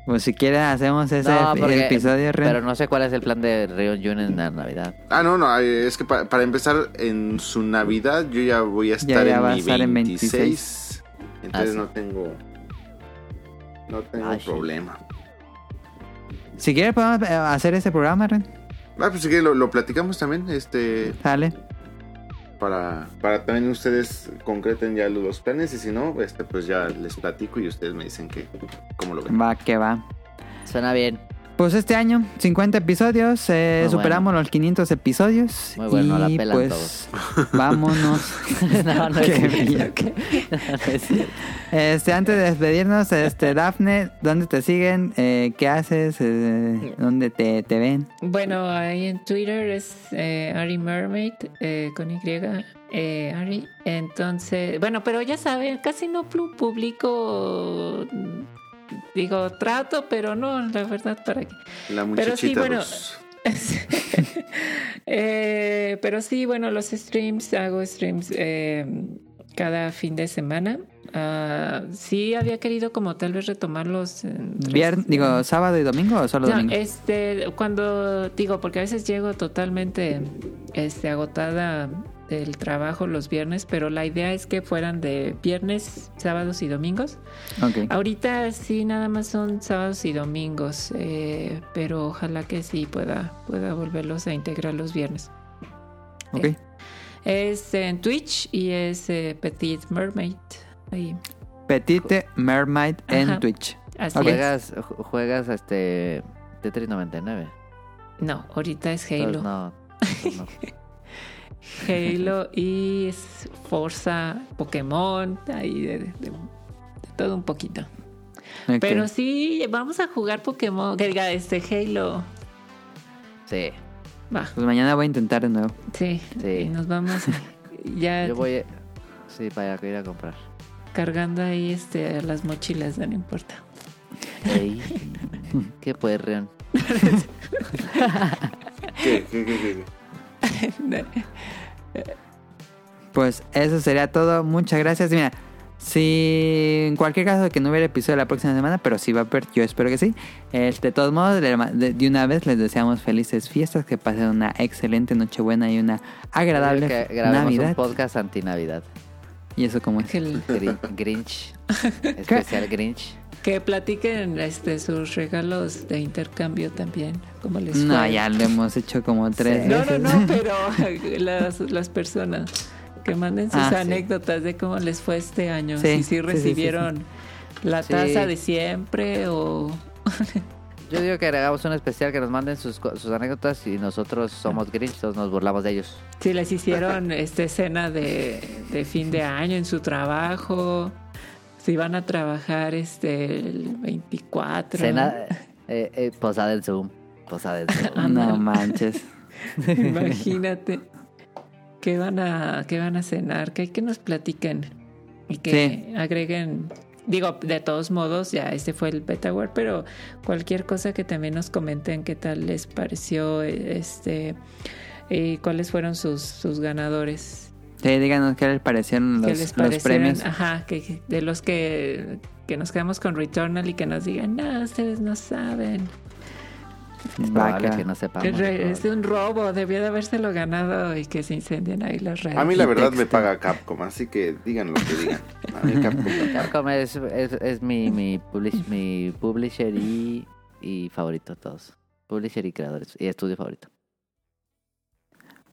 Pues si quieren hacemos ese No, porque- episodio, Rian. Pero no sé cuál es el plan de Rion Jun en la Navidad. Ah, no, no, es que pa- para empezar, en su Navidad yo ya voy a estar ya en va a mi en 26. Entonces Ah, sí. no tengo. No tengo Ah, sí. problema. Si quieres podemos eh, hacer ese programa, Rian. Ah, pues si quieren lo, lo platicamos también, este, Sale. Para, para también ustedes concreten ya los planes y si no, este, pues ya les platico y ustedes me dicen que, cómo lo ven. Va que va. Suena bien. Pues este año, 50 episodios, eh, Muy superamos los 500 episodios. Muy bueno, y la pelan pues (laughs) vámonos. (laughs) no, no es Qué cierto. bello. (laughs) No es cierto. Este, antes de despedirnos, este, Dafne, ¿dónde te siguen? Eh, ¿Qué haces? Eh, ¿Dónde te, te ven? Bueno, ahí en Twitter es eh, Ari Mermaid eh, con Y. Eh, Ari. Entonces, bueno, pero ya saben, casi no publico. Digo, trato, pero no, la verdad, para qué. La Pero sí, bueno. Rus. (laughs) Eh, pero sí, bueno, los streams, hago streams eh, cada fin de semana. Ah, sí, había querido como tal vez retomarlos. en- Vier- digo, ¿sábado y domingo o solo no, domingo? este, cuando digo, porque a veces llego totalmente este, agotada del trabajo los viernes, pero la idea es que fueran de viernes, sábados y domingos. Ahorita sí, nada más son sábados y domingos, eh, pero ojalá que sí pueda, pueda volverlos a integrar los viernes. Ok. Es en Twitch y es eh, Petit Mermaid. Ahí. Petite Mermaid en. Twitch. Así Ok. es. Juegas, ju- juegas este Tetris 99. No, ahorita es Halo. Entonces, no, no. (laughs) Halo y Forza, Pokémon, ahí de, de- de todo un poquito. Pero sí, vamos a jugar Pokémon, que diga este Halo. Sí, Va, Pues mañana voy a intentar de nuevo. sí, Sí. y nos vamos (laughs) ya yo voy. Sí, para ir a comprar. cargando ahí este las mochilas, no importa. Ey, (laughs) ¿Qué Rion? (laughs) ¿Qué, qué, qué, qué? (laughs) Pues eso sería todo. Muchas gracias. Mira, si en cualquier caso que no hubiera episodio la próxima semana, pero sí va a haber, yo espero que sí. Este, de todos modos, de, una vez les deseamos felices fiestas, que pasen una excelente Nochebuena y una agradable que Navidad. un podcast anti-Navidad. Y eso como es. El- Grin- Grinch. (laughs) Especial Grinch. Que platiquen este sus regalos de intercambio también, como les No, fue. ya lo hemos hecho como tres No, no, veces. no, (laughs) pero (laughs) las, las personas que manden sus Ah, sí. anécdotas de cómo les fue este año. Sí, si sí, sí sí, recibieron la Sí. tasa de siempre o... (laughs) Yo digo que hagamos un especial que nos manden sus, sus anécdotas y nosotros somos Grinch, todos nos burlamos de ellos. Si les hicieron este cena de, de fin de año en su trabajo, si van a trabajar este el 24. Cena, eh, eh, posada del Zoom. Posada del Zoom. (laughs) No manches. (laughs) Imagínate. ¿Qué van a, qué van a cenar? Que hay que nos platiquen y que agreguen. Digo, de todos modos, ya este fue el Betaware, pero cualquier cosa que también nos comenten qué tal les pareció, este, y cuáles fueron sus, sus ganadores. Sí, díganos qué les parecieron ¿Qué los, les los parecieron? premios. Ajá, que, de los que, que nos quedamos con Returnal y que nos digan, no, ustedes no saben. Es probable que no sepamos. Es, de un robo, debió de habérselo ganado y que se incendien ahí las redes. A mí la verdad me paga Capcom, así que digan lo que digan. A mí Capcom. Capcom es, es, es mi, mi, publish- mi publisher y, y favorito de todos. Publisher y creadores. Y estudio favorito.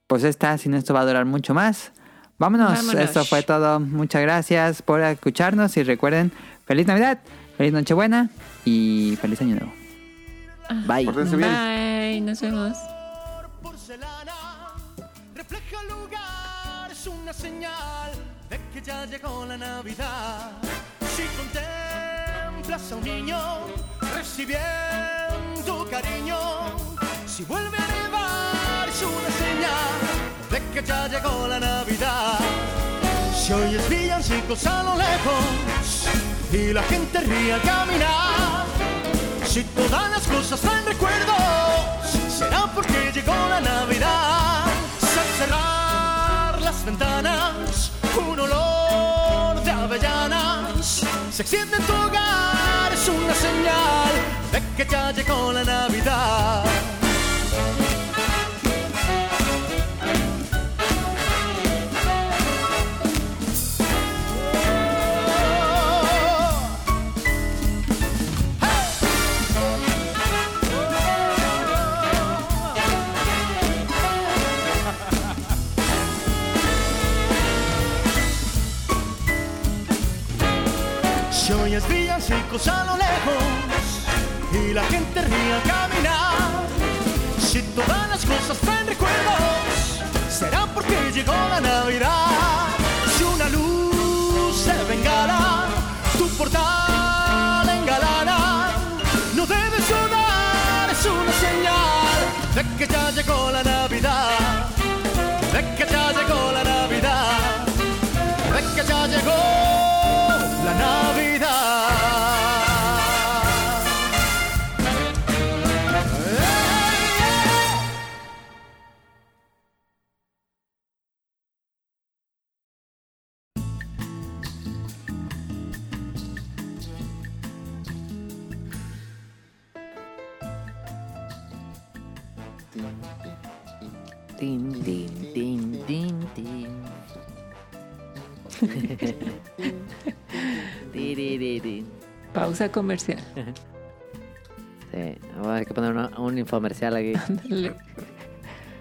Pues está, sin esto va a durar mucho más. Vámonos. Vámonos. Esto fue todo. Muchas gracias por escucharnos y recuerden, feliz Navidad, feliz Nochebuena y feliz Año Nuevo. Bye. Pórtense bien. Bye, nos vemos. porcelana refleja el lugar, es una señal de que ya llegó la Navidad. Si contemplas a un niño recibiendo cariño, si vuelve a que ya llegó la Navidad. Si oyes villancicos a lo lejos y la gente ríe al caminar. Si todas las cosas traen recuerdos, será porque llegó la Navidad. Al cerrar las ventanas, un olor de avellanas se extiende en tu hogar, es una señal de que ya llegó la Navidad. Villancicos a lo lejos y la gente ríe al caminar, si todas las cosas traen recuerdos, será porque llegó la Navidad. Si una luz de bengala tu portal engalana, no debes dudar, es una señal de que ya llegó la Navidad, Pausa comercial. Sí, vamos a que poner una- un infomercial aquí. (laughs)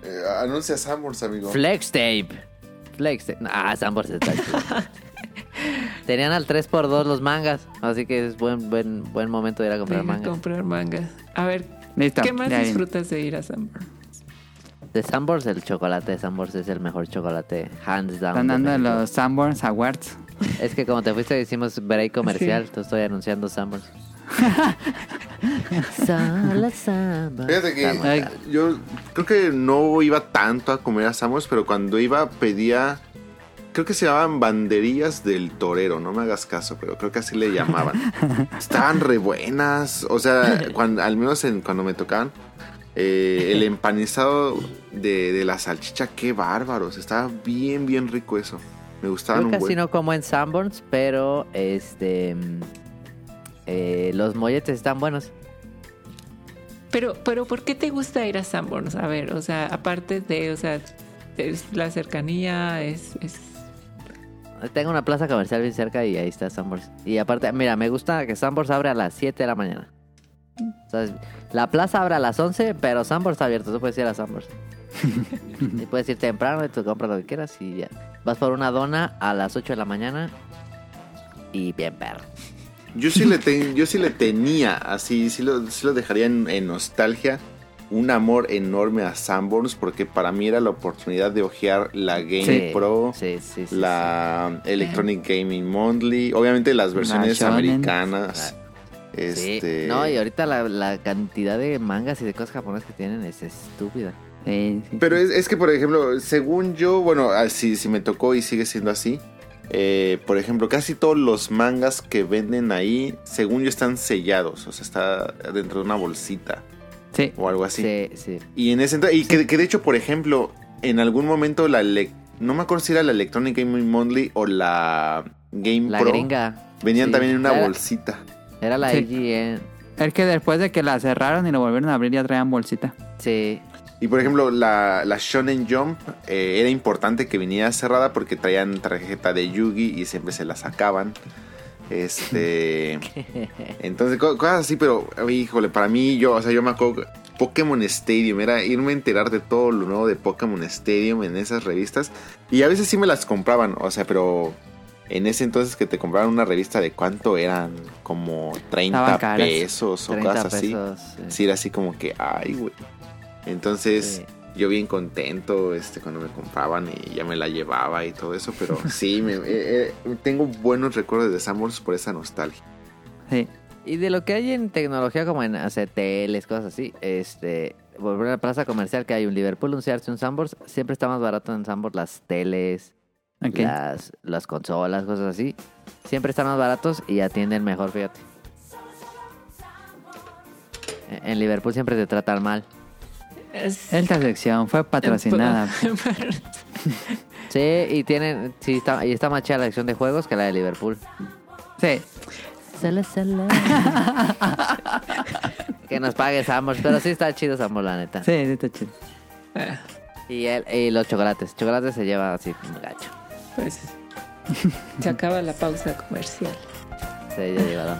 Eh, anuncia Sambors, amigo. Flex tape. Flex tape. Ah, Sambors está chido. (laughs) Tenían al 3x2 los mangas, así que es buen buen buen momento de ir a comprar Venga mangas. comprar mangas. A ver, Listo. ¿qué más ya disfrutas de ir a Sanborns? De Sanborns, el chocolate de Sanborns es el mejor chocolate, hands down. Están de dando México. los Sanborns Awards. (laughs) Es que como te fuiste hicimos break comercial, Sí. te estoy anunciando Sanborns. (laughs) Fíjate que. Ay. yo creo que no iba tanto a comer a pero cuando iba pedía, creo que se llamaban banderillas del torero, no me hagas caso, pero creo que así le llamaban. (laughs) Estaban re buenas, o sea, cuando, al menos en, cuando me tocaban, eh, el empanizado de, de la salchicha, qué bárbaros, estaba bien, bien rico eso. Me gustaban Yo un casi buen. no como en Sanborns, pero este mm, eh, los molletes están buenos. Pero, pero ¿por qué te gusta ir a Sanborns? A ver, o sea, aparte de, o sea, es la cercanía, es, es Tengo una plaza comercial bien cerca y ahí está Sanborns. Y aparte, mira, me gusta que Sanborns abre a las 7 de la mañana. O sea, la plaza abre a las 11, pero Sanborns está abierto. Tú puedes ir a Sanborns. (laughs) y puedes ir temprano y tú compras lo que quieras y ya. Vas por una dona a las 8 de la mañana y bien perro. Yo sí le, ten- yo sí le tenía, así, sí lo, sí lo dejaría en, en nostalgia, un amor enorme a Sanborns, porque para mí era la oportunidad de hojear la Game Sí, Pro, Sí, la Electronic Gaming Monthly, obviamente las versiones americanas. Ah. Este, No, y ahorita la, la cantidad de mangas y de cosas japonesas que tienen es estúpida. Sí, sí. Pero es, es que, por ejemplo, según yo, bueno, así si me tocó y sigue siendo así. eh, por ejemplo, casi todos los mangas que venden ahí, según yo, están sellados. O sea, está dentro de una bolsita Sí. o algo así. Sí, sí. Y en ese y que, que de hecho, por ejemplo, en algún momento la no me acuerdo si era la Electronic Gaming Monthly o la Game La Pro. gringa. Venían Sí. también en una Era- bolsita. Era la Sí. IGN. Es que después de que la cerraron y lo volvieron a abrir ya traían bolsita. Sí. Y por ejemplo, la, la Shonen Jump eh, era importante que viniera cerrada porque traían tarjeta de Yugi y siempre se la sacaban. Este. (laughs) entonces, co- cosas así, pero híjole, para mí, yo, o sea, yo me acuerdo. Pokémon Stadium era irme a enterar de todo lo nuevo de Pokémon Stadium en esas revistas. Y a veces sí me las compraban, o sea, pero en ese entonces que te compraban una revista de cuánto eran, como 30 Estaban caras. pesos o 30 cosas así. pesos. sí. Sí, era así como que, ay, güey. Entonces, Sí. yo bien contento este, cuando me compraban y ya me la llevaba y todo eso, pero (laughs) sí, me- eh, eh, tengo buenos recuerdos de Samuels por esa nostalgia. Sí. Y de lo que hay en tecnología, como en hacer teles, cosas así, este, volver a la plaza comercial que hay un Liverpool, un Sears y un Sanborns, siempre está más barato en Sanborns las teles, Ok. las, las consolas, cosas así. Siempre están más baratos y atienden mejor, fíjate. En- En Liverpool siempre te tratan mal. Es- Esta sección fue patrocinada. (laughs) Sí, y tienen, sí, está, y está más chida la sección de juegos que la de Liverpool. Sí. Sala, sala. (laughs) que nos pague Sanborns, pero sí está chido Sanborns, la neta. Sí, sí, está chido. Ah, Y, el, y los chocolates. Chocolates se lleva así un gacho. pues se acaba la pausa comercial. Se ya llevaron.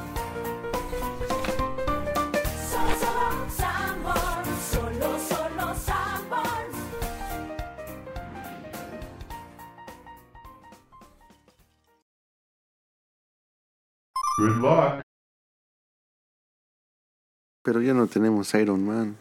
Pero ya no tenemos Iron Man.